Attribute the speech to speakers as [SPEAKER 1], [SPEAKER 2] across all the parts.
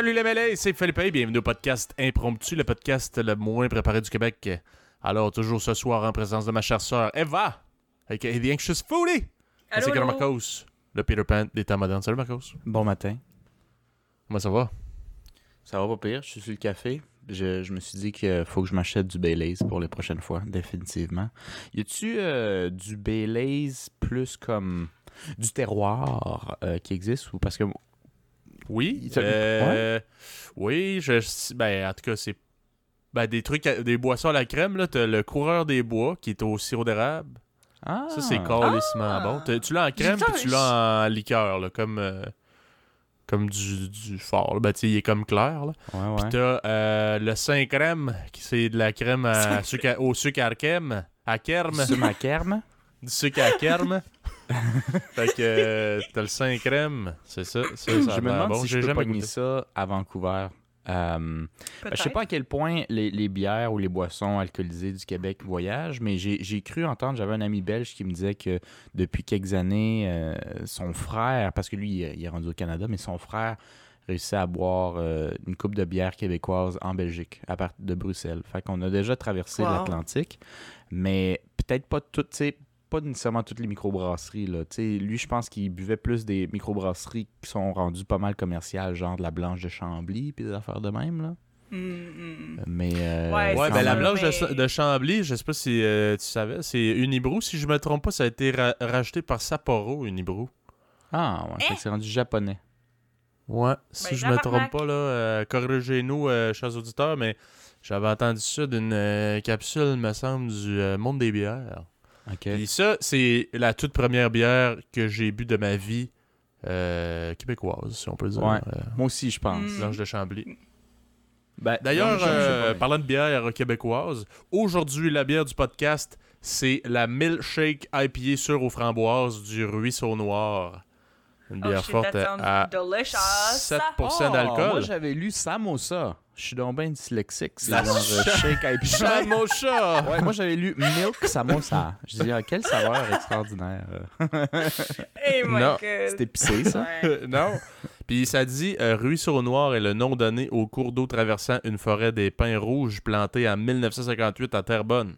[SPEAKER 1] Salut les mêlés, c'est Philippe bienvenue au podcast Impromptu, le podcast le moins préparé du Québec. Alors, toujours ce soir en présence de ma chère sœur Eva, avec The Anxious Foodie, ainsi que. Marcos, le Peter Pan des temps modernes. Salut Marcos,
[SPEAKER 2] Bon matin.
[SPEAKER 1] comment ça va?
[SPEAKER 2] Ça va pas pire, je suis sur le café. Je, je me suis dit qu'il faut que je m'achète du Baileys pour les prochaines fois, définitivement. Y a-tu euh, du Baileys plus comme du terroir euh, qui existe ou parce que
[SPEAKER 1] Oui, euh, oui, je, ben, en tout cas, c'est ben, des trucs, à- des boissons à la crème, là, t'as le coureur des bois qui est au sirop d'érable.
[SPEAKER 2] ah
[SPEAKER 1] Ça, c'est calissement bon. T'as- Tu l'as en crème puis tu l'as en liqueur, là, comme, euh, comme du, du fort. là. Ben, tu il est comme clair, là.
[SPEAKER 2] Ouais
[SPEAKER 1] Puis t'as euh, le saint crème, qui c'est de la crème à sucre à- au sucre à crème, à kerm,
[SPEAKER 2] C'est ma kerme.
[SPEAKER 1] du sucre à kerm. fait que euh, t'as le saint crème, c'est ça. ça, ça a
[SPEAKER 2] je me demande
[SPEAKER 1] bon.
[SPEAKER 2] si
[SPEAKER 1] J'ai jamais goûté.
[SPEAKER 2] ça à Vancouver. Euh, ben, je sais pas à quel point les, les bières ou les boissons alcoolisées du Québec voyagent, mais j'ai cru entendre, j'avais un ami belge qui me disait que depuis quelques années, euh, son frère, parce que lui, il est- rendu au Canada, mais son frère réussit à boire euh, une coupe de bière québécoise en Belgique, à partir de Bruxelles. Fait qu'on a déjà traversé
[SPEAKER 3] Wow.
[SPEAKER 2] l'Atlantique, mais peut-être pas toutes, tu sais, pas nécessairement toutes les microbrasseries. Là. Tu sais, lui, je pense qu'il buvait plus des microbrasseries qui sont rendues pas mal commerciales, genre de la Blanche de Chambly, puis des affaires de même. Là.
[SPEAKER 3] Mm, mm.
[SPEAKER 2] Mais. euh,
[SPEAKER 3] Ouais,
[SPEAKER 1] ben la blanche de,
[SPEAKER 3] mais-
[SPEAKER 1] de Chambly, je sais pas si euh, tu savais, c'est Unibrou. Si je me trompe pas, ça a été ra- racheté par Sapporo, Unibrou.
[SPEAKER 2] Ah, ouais, que c'est rendu japonais.
[SPEAKER 1] Ouais, si
[SPEAKER 3] Ben,
[SPEAKER 1] je me trompe pas, là, euh, corrigez-nous, euh, chers auditeurs, mais j'avais entendu ça d'une euh, capsule, me semble, du euh, Monde des bières.
[SPEAKER 2] Ok.
[SPEAKER 1] Puis ça, c'est la toute première bière que j'ai bu de ma vie euh, québécoise, si on peut dire.
[SPEAKER 2] Ouais.
[SPEAKER 1] euh,
[SPEAKER 2] Moi aussi, je pense.
[SPEAKER 3] Mm.
[SPEAKER 1] Blanche de Chambly.
[SPEAKER 2] Ben,
[SPEAKER 1] D'ailleurs, euh, parlant de bière québécoise, aujourd'hui, la bière du podcast, c'est la Milkshake IPA sûre aux framboises du Ruisseau Noir. Une
[SPEAKER 3] Oh
[SPEAKER 1] bière forte à
[SPEAKER 3] delicious.
[SPEAKER 1] 7%
[SPEAKER 2] Oh,
[SPEAKER 1] d'alcool.
[SPEAKER 2] Moi, j'avais lu Samosa. Je suis donc bien dyslexique. C'est
[SPEAKER 1] La
[SPEAKER 2] genre euh, shake! Ouais, moi j'avais lu Milk Samosa. Je dis, ah, quelle saveur extraordinaire.
[SPEAKER 3] Hey my
[SPEAKER 1] Non,
[SPEAKER 3] god.
[SPEAKER 2] C'est épicé, ça?
[SPEAKER 3] Ouais.
[SPEAKER 1] non. Puis ça dit euh, Ruisseau Noir est le nom donné au cours d'eau traversant une forêt des pins rouges plantée en 1958 à Terrebonne.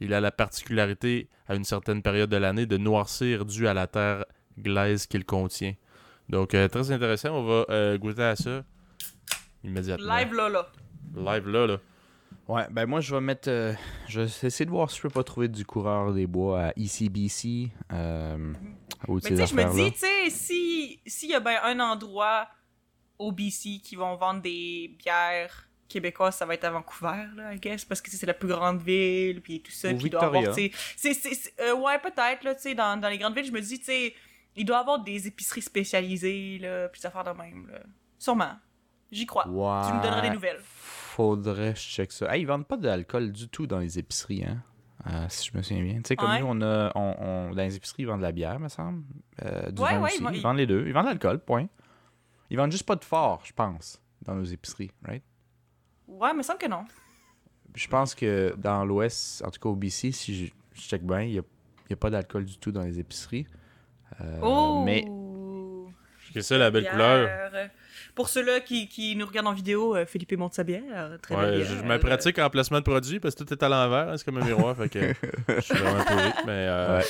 [SPEAKER 1] Il a la particularité, à une certaine période de l'année, de noircir dû à la terre glaise qu'il contient. Donc, euh, très intéressant. On va euh, goûter à ça immédiatement.
[SPEAKER 3] Live là là.
[SPEAKER 1] Live là, là.
[SPEAKER 2] Ouais, ben moi je vais mettre. euh, je vais essayer de voir si je peux pas trouver du coureur des bois à ECBC. Euh, ou de
[SPEAKER 3] Mais tu sais, je me dis, tu sais, si s'il y a bien un endroit au BC qui vont vendre des bières québécoises, ça va être à Vancouver, là, I guess, parce que c'est la plus grande ville, puis tout ça.
[SPEAKER 2] Ou
[SPEAKER 3] puis doit avoir,
[SPEAKER 2] Victoria.
[SPEAKER 3] tu sais, c'est- c'est- c'est- euh, ouais, peut-être, là, tu sais, dans, dans les grandes villes, je me dis, tu sais, il doit y avoir des épiceries spécialisées, là, puis des affaires de même, là. Sûrement. J'y crois.
[SPEAKER 2] Ouais.
[SPEAKER 3] Tu me donneras des nouvelles.
[SPEAKER 2] Faudrait que je check ça. Hey, ils vendent pas d'alcool du tout dans les épiceries, hein? Euh, si je me souviens bien. Tu sais, comme
[SPEAKER 3] Ouais.
[SPEAKER 2] nous, on a, on, on- dans les épiceries, ils vendent de la bière, me semble. Euh, du
[SPEAKER 3] Ouais,
[SPEAKER 2] vin
[SPEAKER 3] ouais,
[SPEAKER 2] aussi.
[SPEAKER 3] ils
[SPEAKER 2] vendent les deux. Ils vendent de l'alcool, point. Ils vendent juste pas de fort, je pense, dans nos épiceries, right?
[SPEAKER 3] Ouais, mais il me semble que non.
[SPEAKER 2] Je pense que dans l'Ouest, en tout cas au BC, si je, je check bien, il n'y a pas d'alcool du tout dans les épiceries. Euh,
[SPEAKER 3] oh!
[SPEAKER 2] Mais
[SPEAKER 1] C'est ça la belle
[SPEAKER 3] Bière.
[SPEAKER 1] couleur.
[SPEAKER 3] Pour ceux-là qui, qui nous regardent en vidéo, euh, Philippe monte sa bière. Très belle
[SPEAKER 1] Ouais,
[SPEAKER 3] bière.
[SPEAKER 1] je, je me pratique en placement de produit parce que tout est à l'envers. hein, c'est comme un miroir. fait que je suis vraiment pourri. Mais euh,
[SPEAKER 2] Ouais.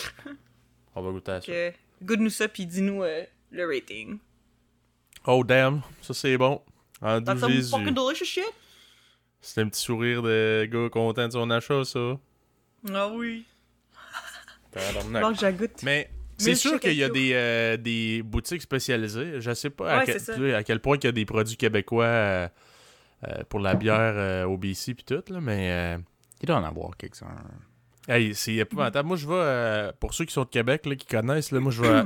[SPEAKER 1] on va goûter à ça.
[SPEAKER 3] Que- Goûte-nous ça, puis dis-nous euh, le rating.
[SPEAKER 1] Oh damn, ça c'est bon. En
[SPEAKER 3] That's
[SPEAKER 1] doux
[SPEAKER 3] some
[SPEAKER 1] Jésus.
[SPEAKER 3] fucking delicious shit.
[SPEAKER 1] C'est un petit sourire de gars content de son achat, ça.
[SPEAKER 3] Ah oui. Donc, je la goûte.
[SPEAKER 1] Mais c'est sûr qu'il y a des, euh, des boutiques spécialisées. Je sais pas à, quel, à quel point il y a des produits québécois euh, euh, pour la bière euh, au BC puis tout, là, mais euh,
[SPEAKER 2] il doit en avoir quelques-uns.
[SPEAKER 1] hey, c'est épouvantable. Moi, je vais, euh, pour ceux qui sont de Québec, là, qui connaissent, là, moi, je vais à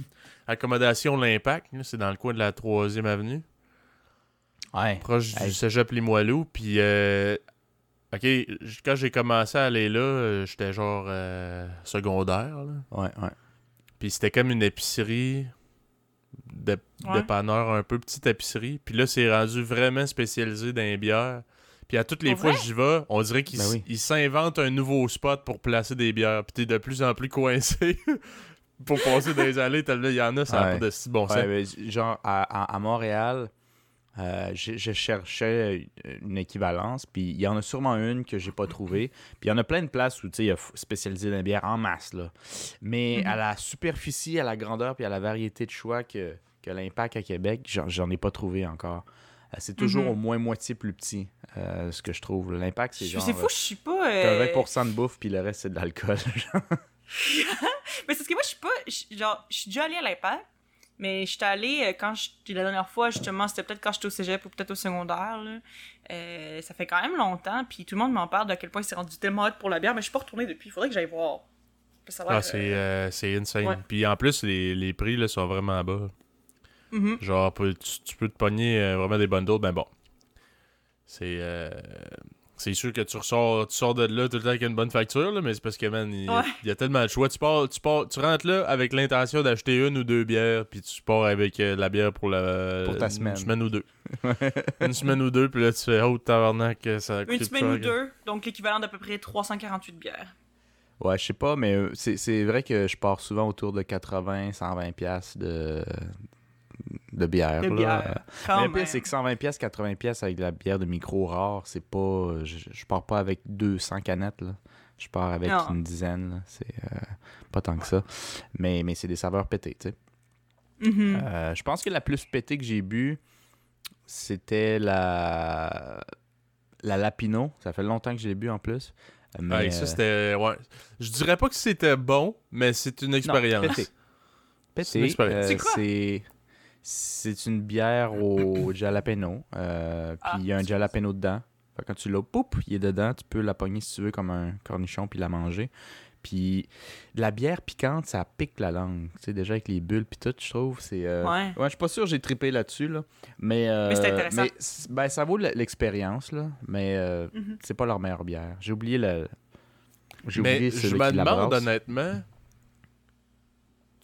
[SPEAKER 1] Accommodation L'Impact. C'est dans le coin de la 3e avenue.
[SPEAKER 2] Ouais.
[SPEAKER 1] proche du cégep Limoilou. Puis, euh, OK, quand j'ai commencé à aller là, j'étais genre euh, secondaire. là.
[SPEAKER 2] Ouais, ouais.
[SPEAKER 1] Puis c'était comme une épicerie, de,
[SPEAKER 3] Ouais.
[SPEAKER 1] dépanneur un peu, petite épicerie. Puis là, c'est rendu vraiment spécialisé dans les bières. Puis à toutes les fois que j'y vais, on dirait qu'ils
[SPEAKER 2] Ben oui.
[SPEAKER 1] s'inventent un nouveau spot pour placer des bières. Puis t'es de plus en plus coincé pour passer dans les allées. Il y en a, ça n'a
[SPEAKER 2] Ouais.
[SPEAKER 1] pas de si bon sens.
[SPEAKER 2] Ouais, mais genre, à, à- à Montréal, Euh, je, je cherchais une équivalence, puis il y en a sûrement une que j'ai pas trouvée. Puis il y en a plein de places où il y a spécialisé dans les bières en masse. Là. Mais
[SPEAKER 3] Mhm.
[SPEAKER 2] à la superficie, à la grandeur, puis à la variété de choix que, que l'impact à Québec, j'en, ai pas trouvé encore. Euh, c'est toujours
[SPEAKER 3] Mhm.
[SPEAKER 2] au moins moitié plus petit, euh, ce que je trouve. L'impact, c'est genre.
[SPEAKER 3] C'est fou, je suis pas.
[SPEAKER 2] euh, t'as
[SPEAKER 3] euh,
[SPEAKER 2] 20% de bouffe, puis le reste, c'est de l'alcool.
[SPEAKER 3] Mais c'est parce que moi, je suis pas. je- Genre, je suis déjà allée à l'impact, mais j'étais allée euh, quand j'étais la dernière fois, justement, c'était peut-être quand j'étais au cégep ou peut-être au secondaire. Là. Euh, ça fait quand même longtemps, puis tout le monde m'en parle de à quel point c'est rendu tellement hot pour la bière, mais je suis pas retournée depuis. Il faudrait que j'aille voir.
[SPEAKER 1] Ah, c'est euh, c'est insane.
[SPEAKER 3] ouais.
[SPEAKER 1] Puis en plus, les, les prix là, sont vraiment bas.
[SPEAKER 3] mhm.
[SPEAKER 1] Genre, tu, tu peux te pogner euh, vraiment des bundles, ben bon. C'est. C'est sûr que tu ressors, tu sors de là tout le temps avec une bonne facture, là, mais c'est parce que, man, il y, a-
[SPEAKER 3] Ouais.
[SPEAKER 1] il y a tellement de choix. Tu, pars, tu, pars, tu rentres là avec l'intention d'acheter une ou deux bières, puis tu pars avec euh, la bière pour la
[SPEAKER 2] Pour ta
[SPEAKER 1] une
[SPEAKER 2] semaine.
[SPEAKER 1] semaine ou deux. une semaine ou deux, puis là, tu fais, oh, tabarnak, ça
[SPEAKER 3] Une semaine ou deux, donc l'équivalent d'à peu près 348 bières.
[SPEAKER 2] Ouais, je sais pas, mais euh, c'est c'est vrai que je pars souvent autour de 80, 120 pièces de de bière.
[SPEAKER 3] De
[SPEAKER 2] là.
[SPEAKER 3] bière.
[SPEAKER 2] Euh,
[SPEAKER 3] Quand
[SPEAKER 2] mais le pire,
[SPEAKER 3] même.
[SPEAKER 2] c'est que 120 pièces, 80 pièces avec de la bière de micro rare, c'est pas je, je pars pas avec 200 canettes là. Je pars avec
[SPEAKER 3] Non.
[SPEAKER 2] une dizaine, là. c'est euh, pas tant que ça. Mais mais c'est des saveurs pétées, tu sais.
[SPEAKER 3] Mhm.
[SPEAKER 2] Euh, je pense que la plus pétée que j'ai bu, c'était la la Lapino, ça fait longtemps que je l'ai bu en plus. Mais
[SPEAKER 1] Ouais, ça, c'était. Ouais. Je dirais pas que c'était bon, mais c'est une expérience.
[SPEAKER 2] pété.
[SPEAKER 1] C'est une expérience.
[SPEAKER 2] euh,
[SPEAKER 3] C'est quoi?
[SPEAKER 2] C'est une bière au jalapeno. euh, puis
[SPEAKER 3] Ah,
[SPEAKER 2] il y a un
[SPEAKER 3] c'est-
[SPEAKER 2] jalapeno dedans. Fait quand tu l'as, poup, il est dedans. Tu peux la pogner si tu veux comme un cornichon puis la manger. Puis la bière piquante, ça pique la langue. Tu sais, déjà avec les bulles puis tout, je trouve. C'est, euh,
[SPEAKER 3] Ouais.
[SPEAKER 2] je suis pas sûr que j'ai trippé là-dessus, là. Mais, euh,
[SPEAKER 3] Mais c'est intéressant.
[SPEAKER 2] mais ben, ça vaut l'expérience, là. Mais euh,
[SPEAKER 3] Mhm.
[SPEAKER 2] c'est pas leur meilleure bière. J'ai oublié le... J'ai
[SPEAKER 1] Mais
[SPEAKER 2] oublié
[SPEAKER 1] je me demande honnêtement,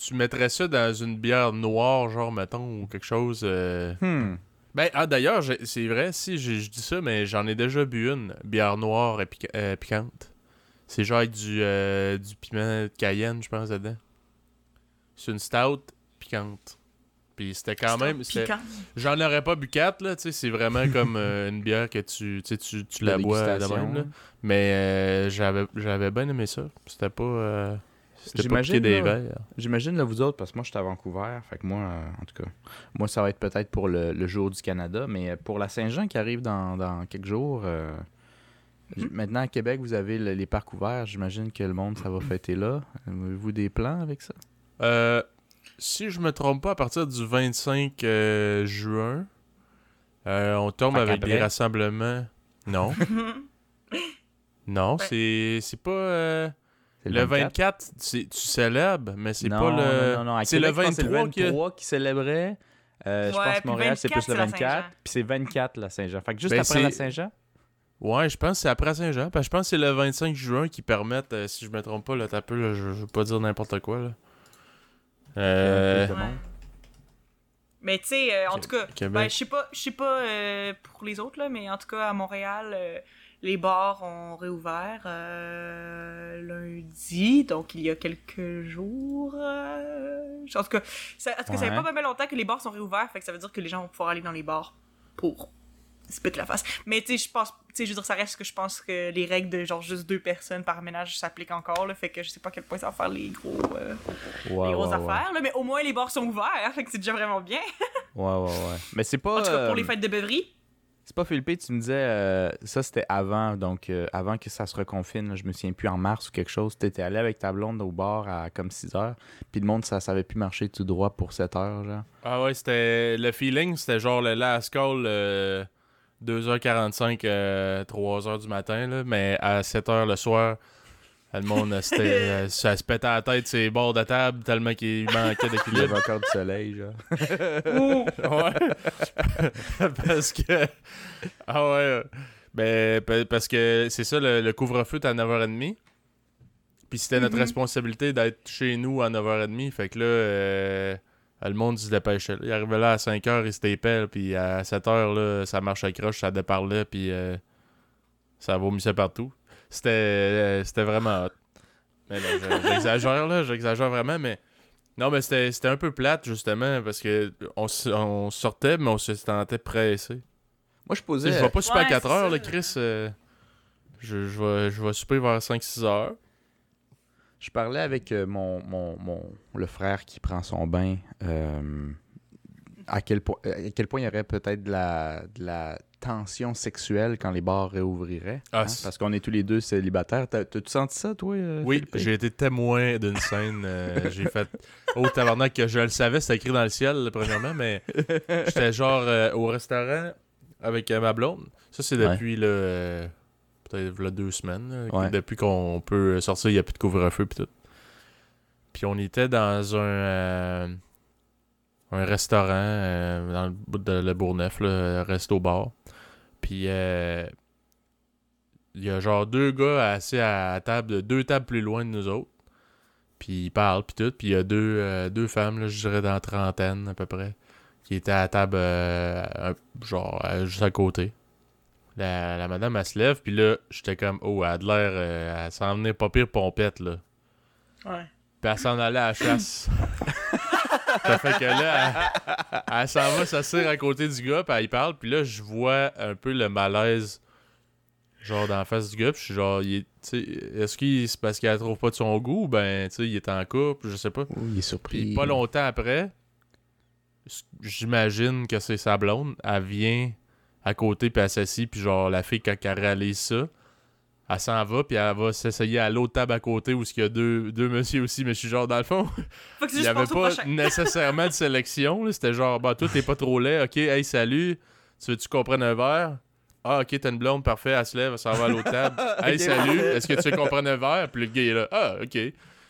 [SPEAKER 1] tu mettrais ça dans une bière noire, genre, mettons, ou quelque chose. euh,
[SPEAKER 2] Hmm.
[SPEAKER 1] Ben, ah, d'ailleurs, c'est vrai, si je dis ça, mais j'en ai déjà bu une, bière noire et piqu- euh, piquante. C'est genre avec du, euh, du piment de cayenne, je pense, dedans. C'est une stout piquante. Puis c'était quand même. J'en aurais pas bu quatre, là, tu sais, c'est vraiment comme euh, une bière que tu, tu, sais, tu, tu
[SPEAKER 2] La
[SPEAKER 1] bois de même, là. Mais euh, j'avais j'avais bien aimé ça. C'était pas. euh, C'était pas
[SPEAKER 2] J'imagine,
[SPEAKER 1] piqué des
[SPEAKER 2] là,
[SPEAKER 1] verres.
[SPEAKER 2] J'imagine là vous autres, parce que moi je suis à Vancouver, fait que moi, euh, en tout cas, moi ça va être peut-être pour le, le jour du Canada, mais euh, pour la Saint-Jean qui arrive dans, dans quelques jours, euh,
[SPEAKER 3] Mhm.
[SPEAKER 2] maintenant à Québec vous avez le- les parcs ouverts, j'imagine que le monde ça va fêter là. Avez-vous des plans avec ça?
[SPEAKER 1] Euh, si je me trompe pas, à partir du 25 euh, juin, euh, on tombe avec des rassemblements. Non. non, c'est c'est pas. Euh, le 24, c'est- tu célèbres, mais c'est pas le.
[SPEAKER 2] Non, non, non,
[SPEAKER 1] C'est le
[SPEAKER 2] Québec, je pense que
[SPEAKER 1] 23
[SPEAKER 2] c'est le
[SPEAKER 1] que.
[SPEAKER 2] 23 qui célébrait. Euh, je pense que Montréal, c'est
[SPEAKER 3] 24,
[SPEAKER 2] plus le
[SPEAKER 3] c'est la
[SPEAKER 2] 24.
[SPEAKER 3] Saint-Jean.
[SPEAKER 2] Puis c'est 24 la Saint-Jean. Fait que juste
[SPEAKER 1] Ben,
[SPEAKER 2] après la Saint-Jean?
[SPEAKER 1] Ouais, je pense que c'est après Saint-Jean. Parce que je pense que c'est le 25 juin qui permettent, euh, si je me trompe pas, là, t'as peu, là, je, je veux pas dire n'importe quoi. Là. Euh,
[SPEAKER 3] Ouais. Mais tu sais, euh, en tout cas, ben, je sais pas, je sais pas euh, pour les autres, là, mais en tout cas, à Montréal, euh, les bars ont réouvert euh, lundi, donc il y a quelques jours. euh, en tout cas, ça, en tout cas, ça fait pas mal longtemps que les bars sont réouverts, fait que ça veut dire que les gens vont pouvoir aller dans les bars pour se péter la face. Mais tu sais, je pense, tu sais, je veux dire, ça reste que je pense que les règles de genre juste deux personnes par ménage s'appliquent encore, là, fait que je sais pas à quel point ça va faire les gros, euh, les grosses affaires, là, mais au moins les bars sont ouverts, fait que c'est déjà vraiment bien.
[SPEAKER 2] Ouais, ouais, ouais. Mais c'est pas.
[SPEAKER 3] En tout cas, pour
[SPEAKER 2] euh,
[SPEAKER 3] les fêtes de beuverie.
[SPEAKER 2] C'est pas Philippe, tu me disais, euh, ça c'était avant, donc euh, avant que ça se reconfine, je me souviens plus en mars ou quelque chose, t'étais allé avec ta blonde au bar à comme 6 heures, puis le monde ça savait plus marcher tout droit pour 7 heures, genre.
[SPEAKER 1] Ah ouais, c'était. Le feeling, c'était genre le last call euh, 2h45, euh, 3h du matin, mais à 7h le soir, le monde, euh, c'était, euh, ça se pétait à la tête ses bords de table tellement qu'il manquait
[SPEAKER 2] Il y
[SPEAKER 1] d'équilibre.
[SPEAKER 2] avait encore du soleil, genre.
[SPEAKER 1] ouais. parce que. Ah ouais. Ben, pa- parce que c'est ça, le, le couvre-feu est à 9h30. Puis c'était notre
[SPEAKER 3] Mhm.
[SPEAKER 1] responsabilité d'être chez nous à 9h30. Fait que là, euh, le monde se dépêchait. Il arrivait là à 5h, il se tapait. Puis à 7h, là, ça marchait croche, ça déparlait. Puis euh, ça vomissait partout. C'était euh, c'était vraiment hot. Mais j'exagère, là. J'exagère vraiment, mais Non, mais c'était c'était un peu plate, justement, parce que on, sortait, mais on se sentait pressé.
[SPEAKER 2] Moi, je posais.
[SPEAKER 1] sais, je vais pas super à
[SPEAKER 3] Ouais,
[SPEAKER 1] 4
[SPEAKER 3] c'est
[SPEAKER 1] heures, là, Chris. euh, je, je, vais, je vais souper vers 5-6 heures.
[SPEAKER 2] Je parlais avec euh, mon, mon, mon- le frère qui prend son bain. euh, à, quel po- à quel point il y aurait peut-être de la, de la tension sexuelle quand les bars réouvriraient.
[SPEAKER 1] Ah,
[SPEAKER 2] hein, parce qu'on est tous les deux célibataires. T'as- T'as-tu senti ça, toi? euh,
[SPEAKER 1] Oui, j'ai été témoin d'une scène. euh, j'ai fait. Oh, tabarnak, que je le savais, c'était écrit dans le ciel, premièrement, mais j'étais genre euh, au restaurant avec euh, ma blonde. Ça, c'est
[SPEAKER 2] Ouais.
[SPEAKER 1] depuis le. euh, Peut-être deux semaines. là,
[SPEAKER 2] Ouais.
[SPEAKER 1] Depuis qu'on peut sortir, il n'y a plus de couvre-feu. Puis tout. Puis on était dans un. Un restaurant euh, dans le bout de Le Bourgneuf, là, resto-bar. Puis. euh, il y a genre deux gars assis à la table, deux tables plus loin de nous autres. Puis ils parlent, puis tout. Puis il y a deux, euh, deux femmes, là, je dirais dans la trentaine à peu près, qui étaient à la table, genre juste à côté. La, la madame, elle se lève, puis là, j'étais comme, oh, elle a de l'air, elle s'en venait pas pire pompette, là.
[SPEAKER 3] Ouais.
[SPEAKER 1] Puis elle s'en allait à la chasse. ça fait que là, elle, elle s'en va s'asseoir à côté du gars, puis elle y parle, puis là, je vois un peu le malaise, genre, dans la face du gars, puis je suis genre, est-ce qu'il c'est parce qu'elle trouve pas de son goût, ben, tu sais, il est en couple, je sais pas.
[SPEAKER 2] Oui, il est surpris.
[SPEAKER 1] Puis pas longtemps après, j'imagine que c'est sa blonde, elle vient à côté, puis elle s'assit, puis genre, la fille, quand elle réalise ça, elle s'en va, puis elle va s'essayer à l'autre table à côté où il y a deux, deux messieurs aussi, mais je suis genre, dans le fond, il n'y avait pas nécessairement de sélection. C'était genre, bah, toi, t'es pas trop laid. Ok, hey, salut. Tu veux-tu qu'on prenne un verre? Ah, ok, t'as une blonde, parfait. Elle se lève, elle s'en va à l'autre table. Hey, salut. Est-ce que tu veux qu'on prenne un verre? Puis le gars est là. Ah, ok.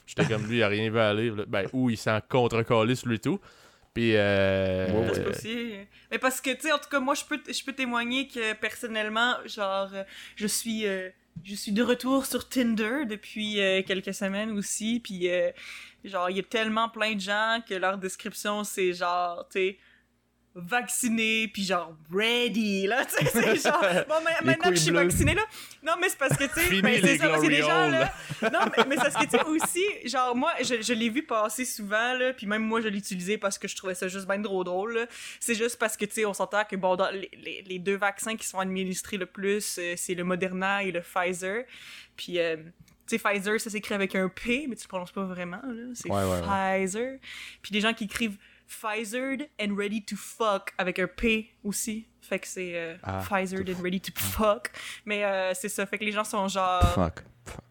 [SPEAKER 1] J'étais comme lui, il a rien vu aller. là. Ben, ou il s'en contre sur lui et tout. Puis, euh,
[SPEAKER 2] Ouais, ouais.
[SPEAKER 3] C'est aussi. Mais parce que, tu sais, en tout cas, moi, je peux, je peux témoigner que personnellement, genre, euh, je suis, euh, je suis de retour sur Tinder depuis euh, quelques semaines aussi. Puis, euh, genre, il y a tellement plein de gens que leur description, c'est genre, tu vacciné, puis genre, ready, là, tu sais, c'est genre, bon, ma-
[SPEAKER 2] Les
[SPEAKER 3] maintenant que je suis vacciné, là, non, mais c'est parce que, tu sais,
[SPEAKER 1] les
[SPEAKER 3] c'est ça, des
[SPEAKER 1] glory
[SPEAKER 3] gens, là, non, mais, mais c'est parce que, tu sais, aussi, genre, moi, je, je l'ai vu passer souvent, là, puis même moi, je l'utilisais parce que je trouvais ça juste bien trop drôle. C'est juste parce que, tu sais, on s'entend que, bon, dans les, les, les deux vaccins qui sont administrés le plus, euh, c'est le Moderna et le Pfizer. Puis, euh, tu sais, Pfizer, ça s'écrit avec un P, mais tu le prononces pas vraiment, là. C'est
[SPEAKER 2] Ouais, ouais, ouais.
[SPEAKER 3] Pfizer. Puis des gens qui écrivent Pfizered and ready to fuck avec un P aussi. Fait que c'est euh,
[SPEAKER 2] Ah,
[SPEAKER 3] Pfizered and ready to fuck. Mais euh, c'est ça. Fait que les gens sont genre.
[SPEAKER 2] Fuck. Fuck.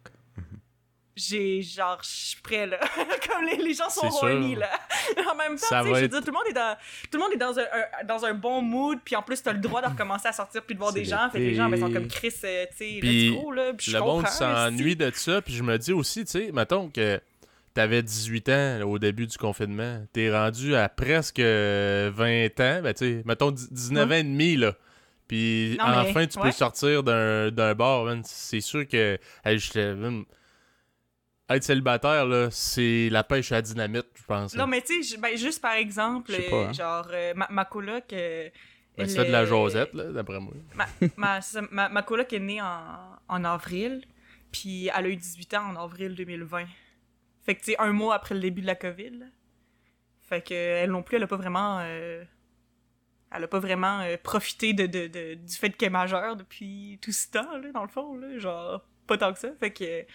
[SPEAKER 3] J'ai genre. Je suis prêt là. Comme les, les gens sont horny là. en même temps, tu sais, je veux dire, tout le monde est dans, tout le monde est dans un, un- dans un bon mood. Puis en plus, t'as le droit de recommencer à sortir puis de voir des gens. Fait que les gens ben, sont comme Chris, euh, tu sais, let's go là. Puis je
[SPEAKER 1] le monde s'ennuie de ça. Puis je me dis aussi, tu sais, mettons que t'avais 18 ans là, au début du confinement. T'es rendu à presque euh, 20 ans. Ben, tu sais, mettons 10 19 ans et demi, là. Puis
[SPEAKER 3] Non, mais-
[SPEAKER 1] enfin, tu peux
[SPEAKER 3] ouais.
[SPEAKER 1] sortir d'un bar. C'est sûr que. hey, être célibataire, là, c'est la pêche à la dynamite, je pense.
[SPEAKER 3] Non, mais tu sais, ben, juste par exemple,
[SPEAKER 2] pas,
[SPEAKER 3] euh,
[SPEAKER 2] hein.
[SPEAKER 3] genre, euh, ma, ma coloc. euh,
[SPEAKER 1] Ben, fais de la
[SPEAKER 3] euh,
[SPEAKER 1] Josette, là, d'après moi.
[SPEAKER 3] Ma, c'est ma, ma coloc est née en, en avril, puis elle a eu 18 ans en avril 2020. Fait que, tu sais, un mois après le début de la COVID. là. Fait que, elle non plus, elle a pas vraiment. euh, elle a pas vraiment euh, profité de, de, de- du fait qu'elle est majeure depuis tout ce temps, là, dans le fond, là. Genre, pas tant que ça. Fait que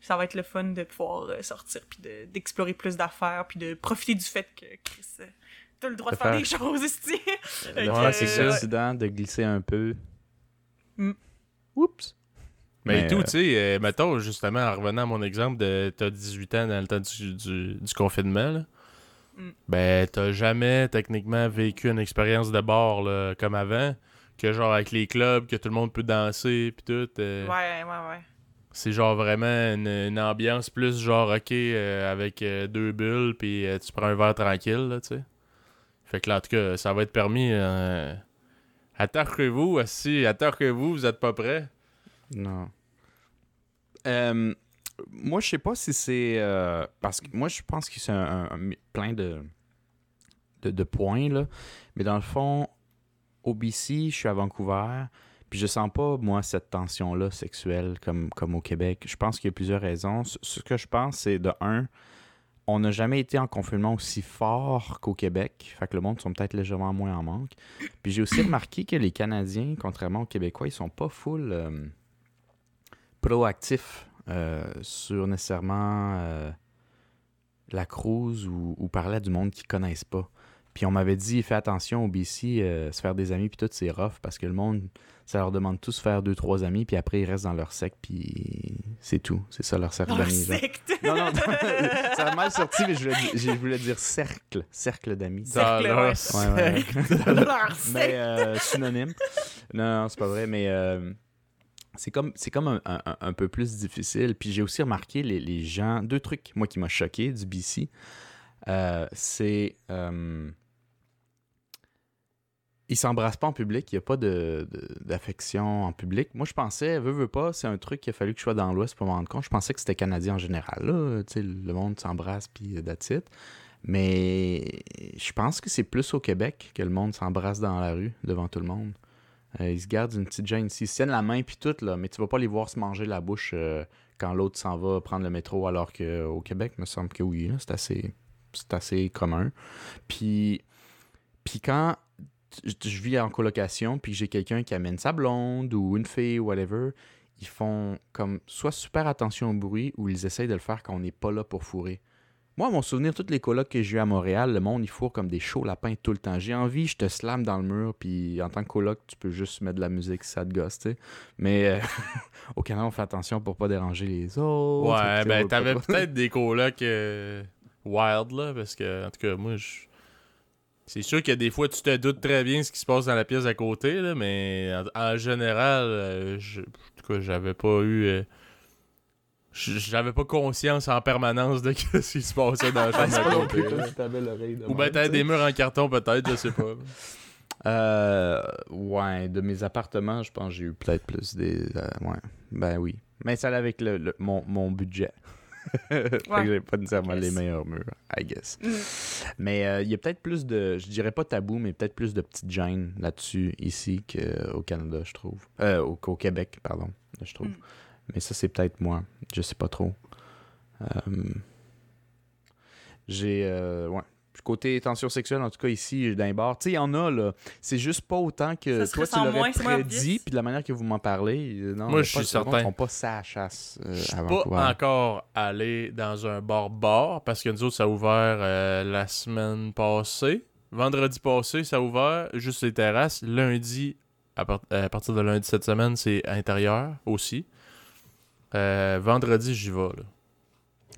[SPEAKER 3] ça va être le fun de pouvoir euh, sortir, puis de- d'explorer plus d'affaires, puis de profiter du fait que, Chris, t'as le droit de,
[SPEAKER 2] De
[SPEAKER 3] faire,
[SPEAKER 2] faire-
[SPEAKER 3] des choses, ici.
[SPEAKER 2] C'est
[SPEAKER 3] euh,
[SPEAKER 2] accident de glisser un peu.
[SPEAKER 3] Mm.
[SPEAKER 2] Oups.
[SPEAKER 1] Mais,
[SPEAKER 2] Mais,
[SPEAKER 1] tout,
[SPEAKER 2] euh,
[SPEAKER 1] tu sais, euh, mettons, justement, en revenant à mon exemple de t'as 18 ans dans le temps du, du, du confinement, là,
[SPEAKER 3] Mm.
[SPEAKER 1] ben, t'as jamais techniquement vécu une expérience de bar là, comme avant, que genre avec les clubs, que tout le monde peut danser, puis tout. euh,
[SPEAKER 3] Ouais, ouais, ouais.
[SPEAKER 1] C'est genre vraiment une, une ambiance plus genre, ok, euh, avec euh, deux bulles, puis euh, tu prends un verre tranquille, là, tu sais. Fait que là, en tout cas, ça va être permis. Euh... Attaquez-vous, si, attaquez-vous, vous êtes pas prêts.
[SPEAKER 2] Non. Euh, moi, je sais pas si c'est. euh, parce que moi, je pense que c'est un, plein de, de, points, là. Mais dans le fond, au BC, je suis à Vancouver. Puis je sens pas, moi, cette tension-là sexuelle comme, comme au Québec. Je pense qu'il y a plusieurs raisons. Ce ce que je pense, c'est de un, on n'a jamais été en confinement aussi fort qu'au Québec. Fait que le monde sont peut-être légèrement moins en manque. Puis j'ai aussi remarqué que les Canadiens, contrairement aux Québécois, ils sont pas full euh, proactifs euh, sur nécessairement euh, la cruise ou, ou parler à du monde qu'ils connaissent pas. Puis on m'avait dit, fais attention au BC, euh, se faire des amis, puis tout, c'est rough, parce que le monde, ça leur demande tous faire deux, trois amis, puis après, ils restent dans leur secte, puis c'est tout. C'est ça, leur cercle d'amis. Non, non, non, ça a mal sorti, mais je voulais, dire- je voulais dire cercle, cercle d'amis.
[SPEAKER 1] Dans
[SPEAKER 3] Cercle,
[SPEAKER 1] leur
[SPEAKER 3] ouais.
[SPEAKER 2] Ouais, ouais, ouais.
[SPEAKER 3] Leur
[SPEAKER 2] Mais
[SPEAKER 3] secte.
[SPEAKER 2] euh, synonyme. Non, non, c'est pas vrai, mais euh, c'est comme, c'est comme un, un- peu plus difficile. Puis j'ai aussi remarqué les, les gens, deux trucs, moi, qui m'ont choqué du BC. Euh, c'est. euh, ils s'embrassent pas en public, il n'y a pas de, de- d'affection en public. Moi, je pensais, veux, veux pas, c'est un truc qu'il a fallu que je sois dans l'Ouest pour m'en rendre compte. Je pensais que c'était canadien en général. Là, le monde s'embrasse, puis that's. Mais je pense que c'est plus au Québec que le monde s'embrasse dans la rue devant tout le monde. Euh, ils se gardent une petite gêne ici. Ils se tiennent la main puis tout, là, mais tu vas pas les voir se manger la bouche euh, quand l'autre s'en va prendre le métro, alors qu'au Québec, il me semble que oui, c'est assez, assez commun. Puis, puis quand je vis en colocation puis j'ai quelqu'un qui amène sa blonde ou une fille, whatever, ils font comme soit super attention au bruit ou ils essayent de le faire quand on n'est pas là pour fourrer. Moi, mon souvenir, toutes les colocs que j'ai eu à Montréal, le monde, il fourre comme des chauds lapins tout le temps. J'ai envie, je te slame dans le mur, puis en tant que coloc, tu peux juste mettre de la musique si ça te gosse, tu sais. Mais euh, au Canada, on fait attention pour pas déranger les autres.
[SPEAKER 1] Ouais, ben t'avais peut-être des colocs euh, wild, là, parce que, en tout cas, moi, je... C'est sûr que des fois, tu te doutes très bien ce qui se passe dans la pièce à côté, là, mais en, en général, euh, je- en tout cas, j'avais pas eu... J'avais pas conscience en permanence de ce qui se passait dans la chambre
[SPEAKER 2] t'avais l'oreille de
[SPEAKER 1] Ou ben
[SPEAKER 2] tu
[SPEAKER 1] t'avais des murs en carton, peut-être, je sais pas.
[SPEAKER 2] Euh, ouais, de mes appartements, je pense que j'ai eu peut-être plus des. euh, ouais, ben oui. Mais ça allait avec le, le- mon, mon budget. fait que
[SPEAKER 3] Ouais.
[SPEAKER 2] j'ai pas nécessairement
[SPEAKER 3] Yes.
[SPEAKER 2] les meilleurs murs, I guess.
[SPEAKER 3] Mm.
[SPEAKER 2] Mais euh, il y a peut-être plus de. Je dirais pas tabou, mais peut-être plus de petites gênes là-dessus ici qu'au Canada, je trouve. Euh, au, qu'au Québec, pardon, je trouve.
[SPEAKER 3] Mm.
[SPEAKER 2] Mais ça, c'est peut-être moi. Je sais pas trop. Euh, j'ai. euh, ouais. Côté tension sexuelle, en tout cas ici, dans les bars, tu sais, il y en a, là. C'est juste pas autant que toi, tu l'aurais prédit, puis de la manière que vous m'en parlez. euh, Non,
[SPEAKER 1] Moi, je suis certain.
[SPEAKER 2] font pas ça à chasse euh,
[SPEAKER 1] Je suis pas encore allé dans un bar-bar parce que nous autres, ça a ouvert euh, la semaine passée. Vendredi passé, ça a ouvert juste les terrasses. Lundi, à, part- à partir de lundi cette semaine, c'est intérieur aussi. Euh, vendredi, j'y vais. Là.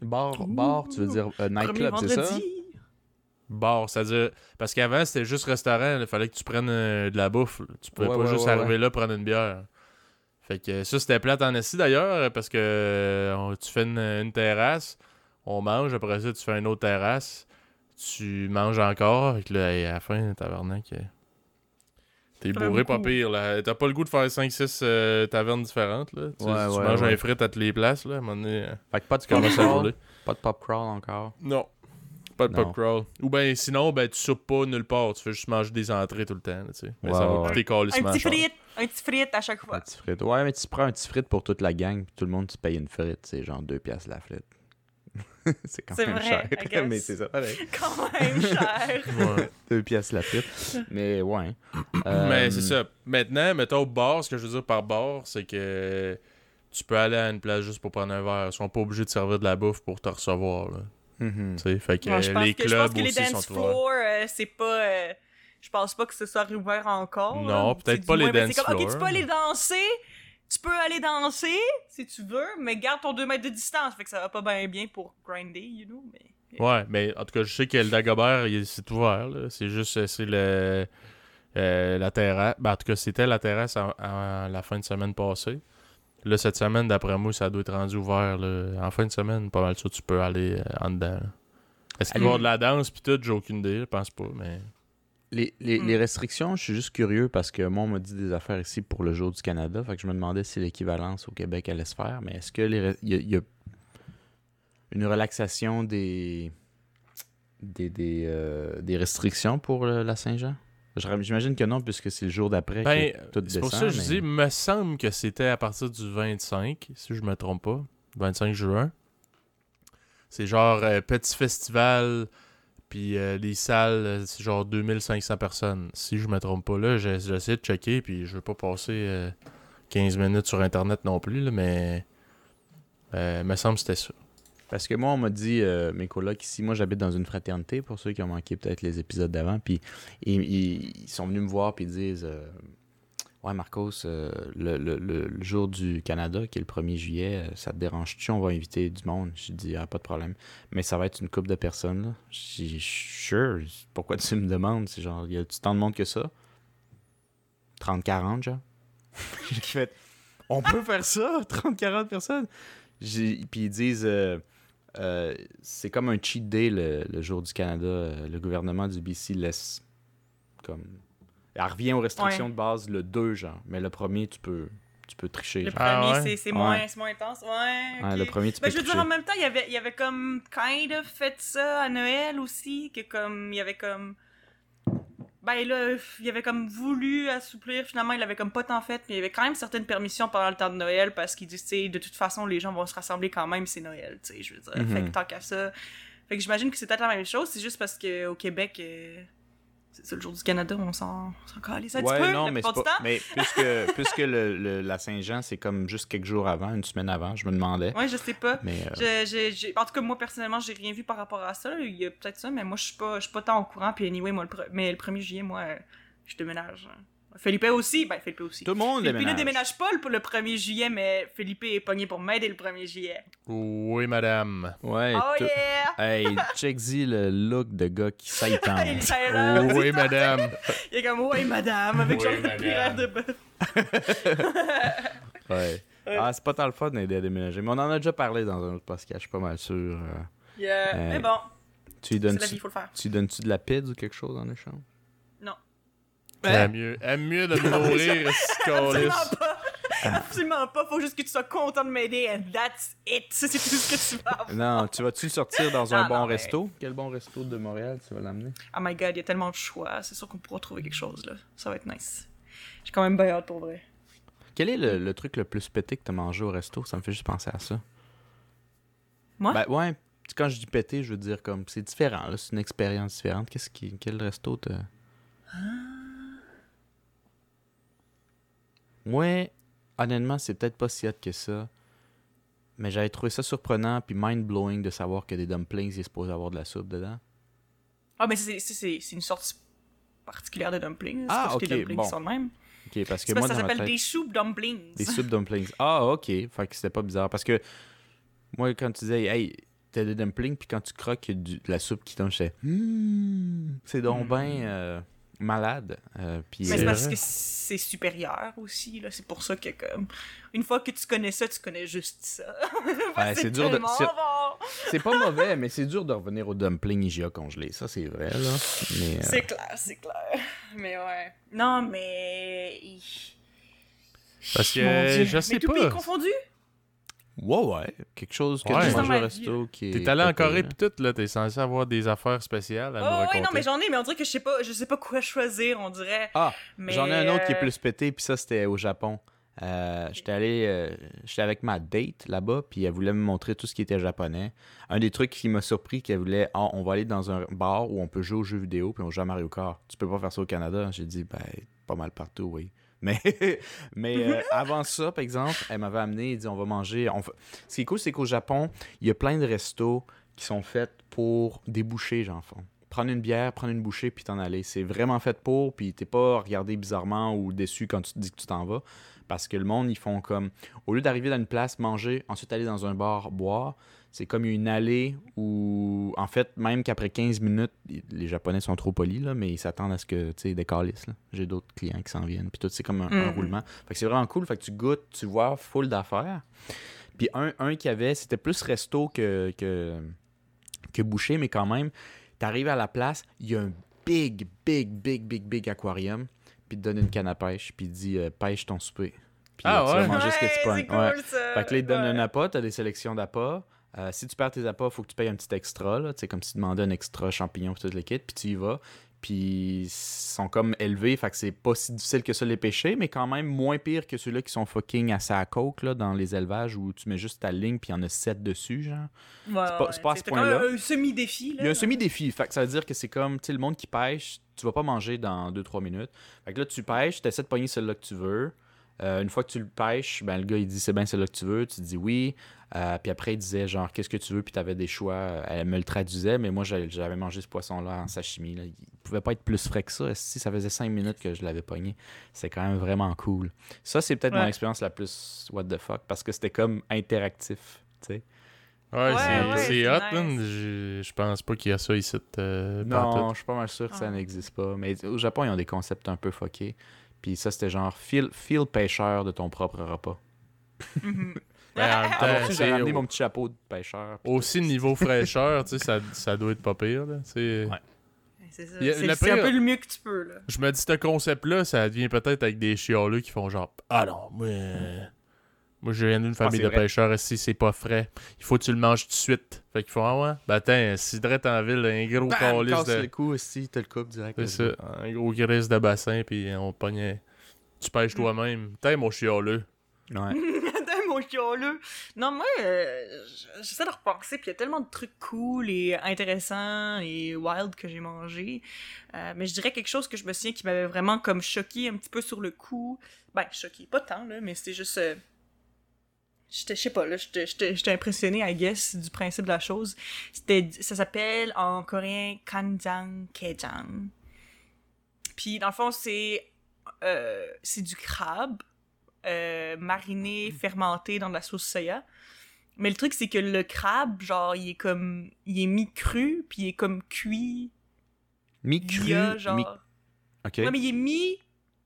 [SPEAKER 2] Bar, bar, tu veux dire euh, nightclub, c'est ça?
[SPEAKER 3] vendredi.
[SPEAKER 1] Bar, c'est-à-dire. Parce qu'avant, c'était juste restaurant. Il fallait que tu prennes euh, de la bouffe. là. Tu pouvais
[SPEAKER 2] Ouais,
[SPEAKER 1] pas
[SPEAKER 2] ouais,
[SPEAKER 1] juste
[SPEAKER 2] ouais,
[SPEAKER 1] arriver
[SPEAKER 2] ouais.
[SPEAKER 1] là prendre une bière. Fait que ça, c'était plate en assis d'ailleurs, parce que euh, on- tu fais une, une terrasse, on mange, après ça, tu fais une autre terrasse, tu manges encore, et là, à la fin, tabarnak, euh, t'es bourré pas
[SPEAKER 3] beaucoup.
[SPEAKER 1] pire, là. T'as pas le goût de faire 5-6 tavernes différentes, là. Tu,
[SPEAKER 2] Ouais,
[SPEAKER 1] tu
[SPEAKER 2] ouais,
[SPEAKER 1] manges
[SPEAKER 2] ouais.
[SPEAKER 1] un frites à toutes les places, là, à un moment donné, euh,
[SPEAKER 2] Fait que pas de
[SPEAKER 1] tu
[SPEAKER 2] pop
[SPEAKER 1] commences à
[SPEAKER 2] crawl,
[SPEAKER 1] rouler.
[SPEAKER 2] pas de pop crawl encore?
[SPEAKER 1] Non. Pas de
[SPEAKER 2] Non.
[SPEAKER 1] pop crawl. Ou ben sinon, ben tu soupes pas nulle part. Tu fais juste manger des entrées tout le temps. là, tu sais. Mais
[SPEAKER 2] Ouais,
[SPEAKER 1] ça va
[SPEAKER 2] ouais.
[SPEAKER 1] coûter
[SPEAKER 3] Un
[SPEAKER 1] calissement
[SPEAKER 3] petit frite, un petit frite à chaque
[SPEAKER 2] Un
[SPEAKER 3] fois.
[SPEAKER 2] petit frite. Ouais, mais tu prends un petit frite pour toute la gang, puis tout le monde, tu payes une frite. C'est genre 2 piastres la frite. c'est quand même
[SPEAKER 3] vrai,
[SPEAKER 2] cher.
[SPEAKER 3] I guess.
[SPEAKER 2] mais c'est ça, pareil.
[SPEAKER 3] Quand même cher.
[SPEAKER 1] Ouais.
[SPEAKER 2] 2 piastres la frite. Mais ouais. Euh,
[SPEAKER 1] Mais c'est ça. Maintenant, mettons au bar, ce que je veux dire par bar, c'est que tu peux aller à une place juste pour prendre un verre. Ils sont pas obligés de servir de la bouffe pour te recevoir. Là. Tu sais, fait que
[SPEAKER 3] Ouais, je, pense
[SPEAKER 1] les
[SPEAKER 3] que, je pense
[SPEAKER 1] clubs
[SPEAKER 3] que les dance floors, euh, c'est pas. euh, je pense pas que ce soit rouvert encore.
[SPEAKER 1] Non, peut-être pas
[SPEAKER 3] du
[SPEAKER 1] les
[SPEAKER 3] moins-
[SPEAKER 1] dance
[SPEAKER 3] C'est comme, ok, tu
[SPEAKER 1] floors.
[SPEAKER 3] peux aller danser. Tu peux aller danser si tu veux, mais garde ton 2 mètres de distance. Fait que ça va pas bien bien pour grinder, you know. Mais...
[SPEAKER 1] Ouais, mais en tout cas, je sais que le Dagobert, c'est ouvert. C'est juste, euh, c'est le. euh, la terrasse. Ben, en tout cas, c'était la terrasse à, la fin de semaine passée. Là, cette semaine, d'après moi, ça doit être rendu ouvert. là. En fin de semaine, pas mal sûr, tu peux aller euh, en dedans. Est-ce qu'il va y avoir de la danse pis tout? J'ai aucune idée, je pense pas, mais...
[SPEAKER 2] Les, les,
[SPEAKER 3] Mm.
[SPEAKER 2] les restrictions, je suis juste curieux parce que moi, on m'a dit des affaires ici pour le jour du Canada. Fait que je me demandais si l'équivalence au Québec allait se faire. Mais est-ce que les il y, a- il y a une relaxation des des, des, euh, des restrictions pour la Saint-Jean? Je- J'imagine que non, puisque c'est le jour d'après
[SPEAKER 1] Ben,
[SPEAKER 2] que tout
[SPEAKER 1] c'est pour ça que je
[SPEAKER 2] mais-
[SPEAKER 1] dis, me semble que c'était à partir du 25, si je me trompe pas, 25 juin. C'est genre euh, petit festival, puis euh, les salles, euh, c'est genre 2500 personnes. Si je me trompe pas là, essayé de checker, puis je veux pas passer euh, 15 minutes sur Internet non plus, là, mais euh, me semble que c'était ça.
[SPEAKER 2] Parce que moi, on m'a dit, euh, mes colocs ici, moi j'habite dans une fraternité, pour ceux qui ont manqué peut-être les épisodes d'avant, puis ils, sont venus me voir puis ils disent euh, Ouais, Marcos, euh, le, le- le- jour du Canada, qui est le 1er juillet, euh, ça te dérange-tu? On va inviter du monde. J'ai dit Ah, pas de problème. Mais ça va être une couple de personnes. J'ai dit Sure, pourquoi tu me demandes? C'est genre, y a-tu tant de monde que ça? 30-40, genre On peut faire ça 30-40 personnes Puis ils disent. euh, c'est comme un cheat day le, le jour du Canada. Le gouvernement du BC laisse comme. Elle revient aux restrictions
[SPEAKER 3] Ouais.
[SPEAKER 2] de base le 2, genre. Mais le premier, tu peux, tu peux tricher.
[SPEAKER 3] Le
[SPEAKER 2] genre.
[SPEAKER 1] Ah
[SPEAKER 3] premier,
[SPEAKER 1] ouais?
[SPEAKER 3] c'est- c'est
[SPEAKER 2] Ouais.
[SPEAKER 3] moins, c'est moins intense. Ouais.
[SPEAKER 2] Le premier, tu
[SPEAKER 3] Ben,
[SPEAKER 2] peux
[SPEAKER 3] je veux
[SPEAKER 2] tricher.
[SPEAKER 3] dire, en même temps, il y avait, il y avait comme kind of fait ça à Noël aussi, que comme, il y avait comme... Ben là, il avait comme voulu assouplir, finalement, il avait comme pas tant fait, mais il y avait quand même certaines permissions pendant le temps de Noël, parce qu'il dit, tu sais, de toute façon, les gens vont se rassembler quand même, c'est Noël, tu sais, je veux dire.
[SPEAKER 2] Mhm.
[SPEAKER 3] Fait que tant qu'à ça... Fait que j'imagine que c'est peut-être la même chose, c'est juste parce que au Québec... euh, C'est ça, le jour du Canada, on s'en on s'en calisse un petit
[SPEAKER 2] Ouais,
[SPEAKER 3] peu,
[SPEAKER 2] non, mais,
[SPEAKER 3] du
[SPEAKER 2] pas-
[SPEAKER 3] temps.
[SPEAKER 2] mais puisque, puisque le, le- la Saint-Jean, c'est comme juste quelques jours avant, une semaine avant, je me demandais.
[SPEAKER 3] Ouais, je sais pas.
[SPEAKER 2] Mais euh,
[SPEAKER 3] En tout cas, moi, personnellement, j'ai rien vu par rapport à ça. Il y a peut-être ça, mais moi, je suis pas, je suis pas tant au courant. Puis, anyway, moi, le, pre- mais le 1er juillet, moi, euh, je déménage. Felipe aussi. Ben, Felipe aussi.
[SPEAKER 2] tout le monde
[SPEAKER 3] Felipe ne
[SPEAKER 2] déménage.
[SPEAKER 3] déménage pas le, le 1er juillet, mais Felipe est pogné pour m'aider le 1er juillet.
[SPEAKER 1] Oui, madame.
[SPEAKER 2] Ouais,
[SPEAKER 3] oh yeah!
[SPEAKER 2] Hey, check-y le look de gars qui
[SPEAKER 3] là,
[SPEAKER 1] Oui, madame.
[SPEAKER 3] Il est comme, ouais, madame, avec
[SPEAKER 1] Oui,
[SPEAKER 3] genre le
[SPEAKER 1] madame.
[SPEAKER 3] pirate de bœuf.
[SPEAKER 2] Ouais. Ah, c'est pas tant le fun d'aider à déménager. Mais on en a déjà parlé dans un autre podcast, je suis pas mal sûr. euh.
[SPEAKER 3] Yeah.
[SPEAKER 2] Euh,
[SPEAKER 3] Mais bon,
[SPEAKER 2] Tu lui
[SPEAKER 3] c'est la vie,
[SPEAKER 2] donnes-tu
[SPEAKER 3] il faut le faire.
[SPEAKER 2] tu lui donnes-tu de la pide ou quelque chose en échange?
[SPEAKER 1] Aime mieux, aime mieux de me nourrir,
[SPEAKER 3] Absolument pas. Absolument pas. Faut juste que tu sois content de m'aider and that's it. Ça, c'est tout ce que tu vas avoir.
[SPEAKER 2] Non, tu vas-tu le sortir dans un
[SPEAKER 3] Ah,
[SPEAKER 2] bon
[SPEAKER 3] non, mais-
[SPEAKER 2] resto? Quel bon resto de Montréal tu vas l'amener?
[SPEAKER 3] Oh my god, il y a tellement de choix. C'est sûr qu'on pourra trouver quelque chose, là. Ça va être nice. J'ai quand même bien hâte pour vrai.
[SPEAKER 2] Quel est le, le truc le plus pété que t'as mangé au resto? Ça me fait juste penser à ça.
[SPEAKER 3] Moi?
[SPEAKER 2] Ben ouais, quand je dis pété, je veux dire comme c'est différent, là, c'est une expérience différente. Qu'est-ce qui. Quel resto t'as. Moi, honnêtement, c'est peut-être pas si hot que ça. Mais j'avais trouvé ça surprenant puis mind-blowing de savoir que des dumplings, il est supposé avoir de la soupe dedans.
[SPEAKER 3] Ah, mais c'est- une sorte particulière de dumpling.
[SPEAKER 2] Ah,
[SPEAKER 3] les
[SPEAKER 2] ok,
[SPEAKER 3] dumplings
[SPEAKER 2] bon.
[SPEAKER 3] qui sont le même.
[SPEAKER 2] Ok, parce que
[SPEAKER 3] parce
[SPEAKER 2] moi,
[SPEAKER 3] que ça s'appelle
[SPEAKER 2] tête...
[SPEAKER 3] des soupes dumplings.
[SPEAKER 2] Des soupes dumplings. Ah, ok. Fait que c'était pas bizarre. Parce que moi, quand tu disais, hey, t'as des dumplings, puis quand tu croques, il y a du- de la soupe qui tombe, je fais, Hmm, c'est donc
[SPEAKER 3] Mm.
[SPEAKER 2] ben euh, malade. Euh, puis,
[SPEAKER 3] Mais c'est
[SPEAKER 2] euh,
[SPEAKER 3] parce que c'est supérieur aussi, là. C'est pour ça que, comme, une fois que tu connais ça, tu connais juste ça.
[SPEAKER 2] Ouais, c'est dur de- c'est-
[SPEAKER 3] bon.
[SPEAKER 2] pas mauvais, mais c'est dur de revenir au dumpling IGA congelé. Ça, c'est vrai, là. Mais, euh,
[SPEAKER 3] C'est clair, c'est clair. Mais ouais. Non, mais.
[SPEAKER 1] Parce que
[SPEAKER 3] Mon Dieu.
[SPEAKER 1] je sais
[SPEAKER 3] mais tout pays confondu?
[SPEAKER 2] Ouais, ouais. Quelque chose que
[SPEAKER 1] Ouais.
[SPEAKER 2] tu manges au resto qui est.
[SPEAKER 1] T'es allé en Corée pis tout, là. T'es censé avoir des affaires spéciales à nous
[SPEAKER 3] Oh,
[SPEAKER 1] raconter.
[SPEAKER 3] ouais, non, mais j'en ai, mais on dirait que je sais pas, je sais pas quoi choisir, on dirait.
[SPEAKER 2] Ah,
[SPEAKER 3] Mais,
[SPEAKER 2] J'en ai un autre qui est
[SPEAKER 3] euh,
[SPEAKER 2] plus pété, puis ça, c'était au Japon. Euh, J'étais allé, euh, j'étais avec ma date là-bas, puis elle voulait me montrer tout ce qui était japonais. Un des trucs qui m'a surpris, qu'elle voulait, Ah, on va aller dans un bar où on peut jouer aux jeux vidéo, puis on joue à Mario Kart. Tu peux pas faire ça au Canada. J'ai dit, ben, pas mal partout, oui. Mais, mais euh, avant ça, par exemple, elle m'avait amené, elle dit, on va manger. on fa- Ce qui est cool, c'est qu'au Japon, il y a plein de restos qui sont faits pour déboucher, j'en fond. Prendre une bière, prendre une bouchée, puis t'en aller. C'est vraiment fait pour, puis t'es pas regardé bizarrement ou déçu quand tu te dis que tu t'en vas. Parce que le monde, ils font comme. Au lieu d'arriver dans une place, manger, ensuite aller dans un bar, boire, c'est comme une allée où, en fait, même qu'après 15 minutes, les Japonais sont trop polis, là, mais ils s'attendent à ce que, tu sais, là. J'ai d'autres clients qui s'en viennent, puis tout, c'est comme un, un
[SPEAKER 3] Mhm.
[SPEAKER 2] roulement. Fait que c'est vraiment cool, fait que tu goûtes, tu vois, full d'affaires. Puis un, un qu'il y avait, c'était plus resto que, que, que boucher, mais quand même, t'arrives à la place, il y a un big, big, big, big, big aquarium, puis il te donne une canne à pêche, puis il te dit euh, pêche ton souper. Puis
[SPEAKER 1] Ah
[SPEAKER 2] là, tu vas manger ce que tu
[SPEAKER 3] c'est cool,
[SPEAKER 2] Ouais. Fait que là, il te donne un appât, t'as des sélections d'appâts. Euh, si tu perds tes appâts, il faut que tu payes un petit extra, sais, comme si tu demandais un extra champignon pour toute l'équipe, puis tu y vas. Puis ils sont comme élevés, fait que c'est pas si difficile que ça les pêcher, mais quand même moins pire que ceux-là qui sont fucking à sa coke là, dans les élevages où tu mets juste ta ligne puis il y en a 7 dessus, genre.
[SPEAKER 3] Ouais,
[SPEAKER 2] pas-
[SPEAKER 3] ouais,
[SPEAKER 2] c'est pas à ce point-là.
[SPEAKER 3] un semi-défi.
[SPEAKER 2] Il y a un semi-défi, fait que ça veut dire que c'est comme, le monde qui pêche, tu vas pas manger dans 2-3 minutes. Fait que là, tu pêches, tu essaies de pogner celle-là que tu veux. Euh, une fois que tu le pêches, ben, le gars, il dit c'est bien celle-là que tu veux. Tu dis oui. Euh, puis après, il disait genre qu'est-ce que tu veux, puis tu avais des choix. Elle me le traduisait, mais moi, j'avais mangé ce poisson-là en sashimi. Là. Il pouvait pas être plus frais que ça. Si ça faisait 5 minutes que je l'avais pogné, c'est quand même vraiment cool. Ça, c'est peut-être mon expérience la plus what the fuck, parce que c'était comme interactif. tu sais.
[SPEAKER 1] Ouais,
[SPEAKER 3] Ouais,
[SPEAKER 1] c'est
[SPEAKER 3] ouais,
[SPEAKER 1] hot,
[SPEAKER 3] nice.
[SPEAKER 1] Je je pense pas qu'il y a ça ici. Euh,
[SPEAKER 2] Non, je suis pas mal sûr que ça
[SPEAKER 3] Ah.
[SPEAKER 2] n'existe pas. Mais au Japon, ils ont des concepts un peu fuckés. Puis ça, c'était genre feel, feel pêcheur de ton propre repas.
[SPEAKER 1] Mais en même temps,
[SPEAKER 2] bon, tu sais,
[SPEAKER 1] c'est
[SPEAKER 2] j'ai ramené mon petit chapeau de pêcheur.
[SPEAKER 1] Aussi, niveau fraîcheur, tu sais, ça, ça doit être pas pire. Là.
[SPEAKER 2] Ouais.
[SPEAKER 3] C'est un peu le mieux que tu peux, là.
[SPEAKER 1] Je me dis, ce concept-là, ça devient peut-être avec des chialeux qui font genre Ah non, euh, moi je viens d'une famille
[SPEAKER 2] c'est
[SPEAKER 1] de
[SPEAKER 2] vrai.
[SPEAKER 1] pêcheurs ici, c'est pas frais. Il faut que tu le manges tout de suite. Fait qu'ils font Ah ouais, ben attends, si direct en ville, un gros calice de.
[SPEAKER 2] le cou aussi, t'as le coupe direct.
[SPEAKER 1] C'est ça, un gros gris de bassin, puis on pogne. Tu pêches toi-même. T'es mon chialeux.
[SPEAKER 2] Ouais.
[SPEAKER 3] Attends, mon chialeux. Non, moi, euh, j'essaie de repenser, puis il y a tellement de trucs cool et intéressants et wild que j'ai mangé. Euh, mais je dirais quelque chose que je me souviens qui m'avait vraiment comme choqué un petit peu sur le coup. Ben, choqué, pas tant, là, mais c'était juste. euh, je sais pas, là, j'étais- impressionné, I guess, du principe de la chose. Ça s'appelle en coréen kanjang kejang. Puis, dans le fond, c'est, euh, du crabe euh, mariné, fermenté dans de la sauce soya. Mais le truc, c'est que le crabe, genre, il est comme. Il est mi-cru, puis il est comme cuit
[SPEAKER 2] Mi-cru.
[SPEAKER 3] genre.
[SPEAKER 2] mi-.
[SPEAKER 3] Non, mais il est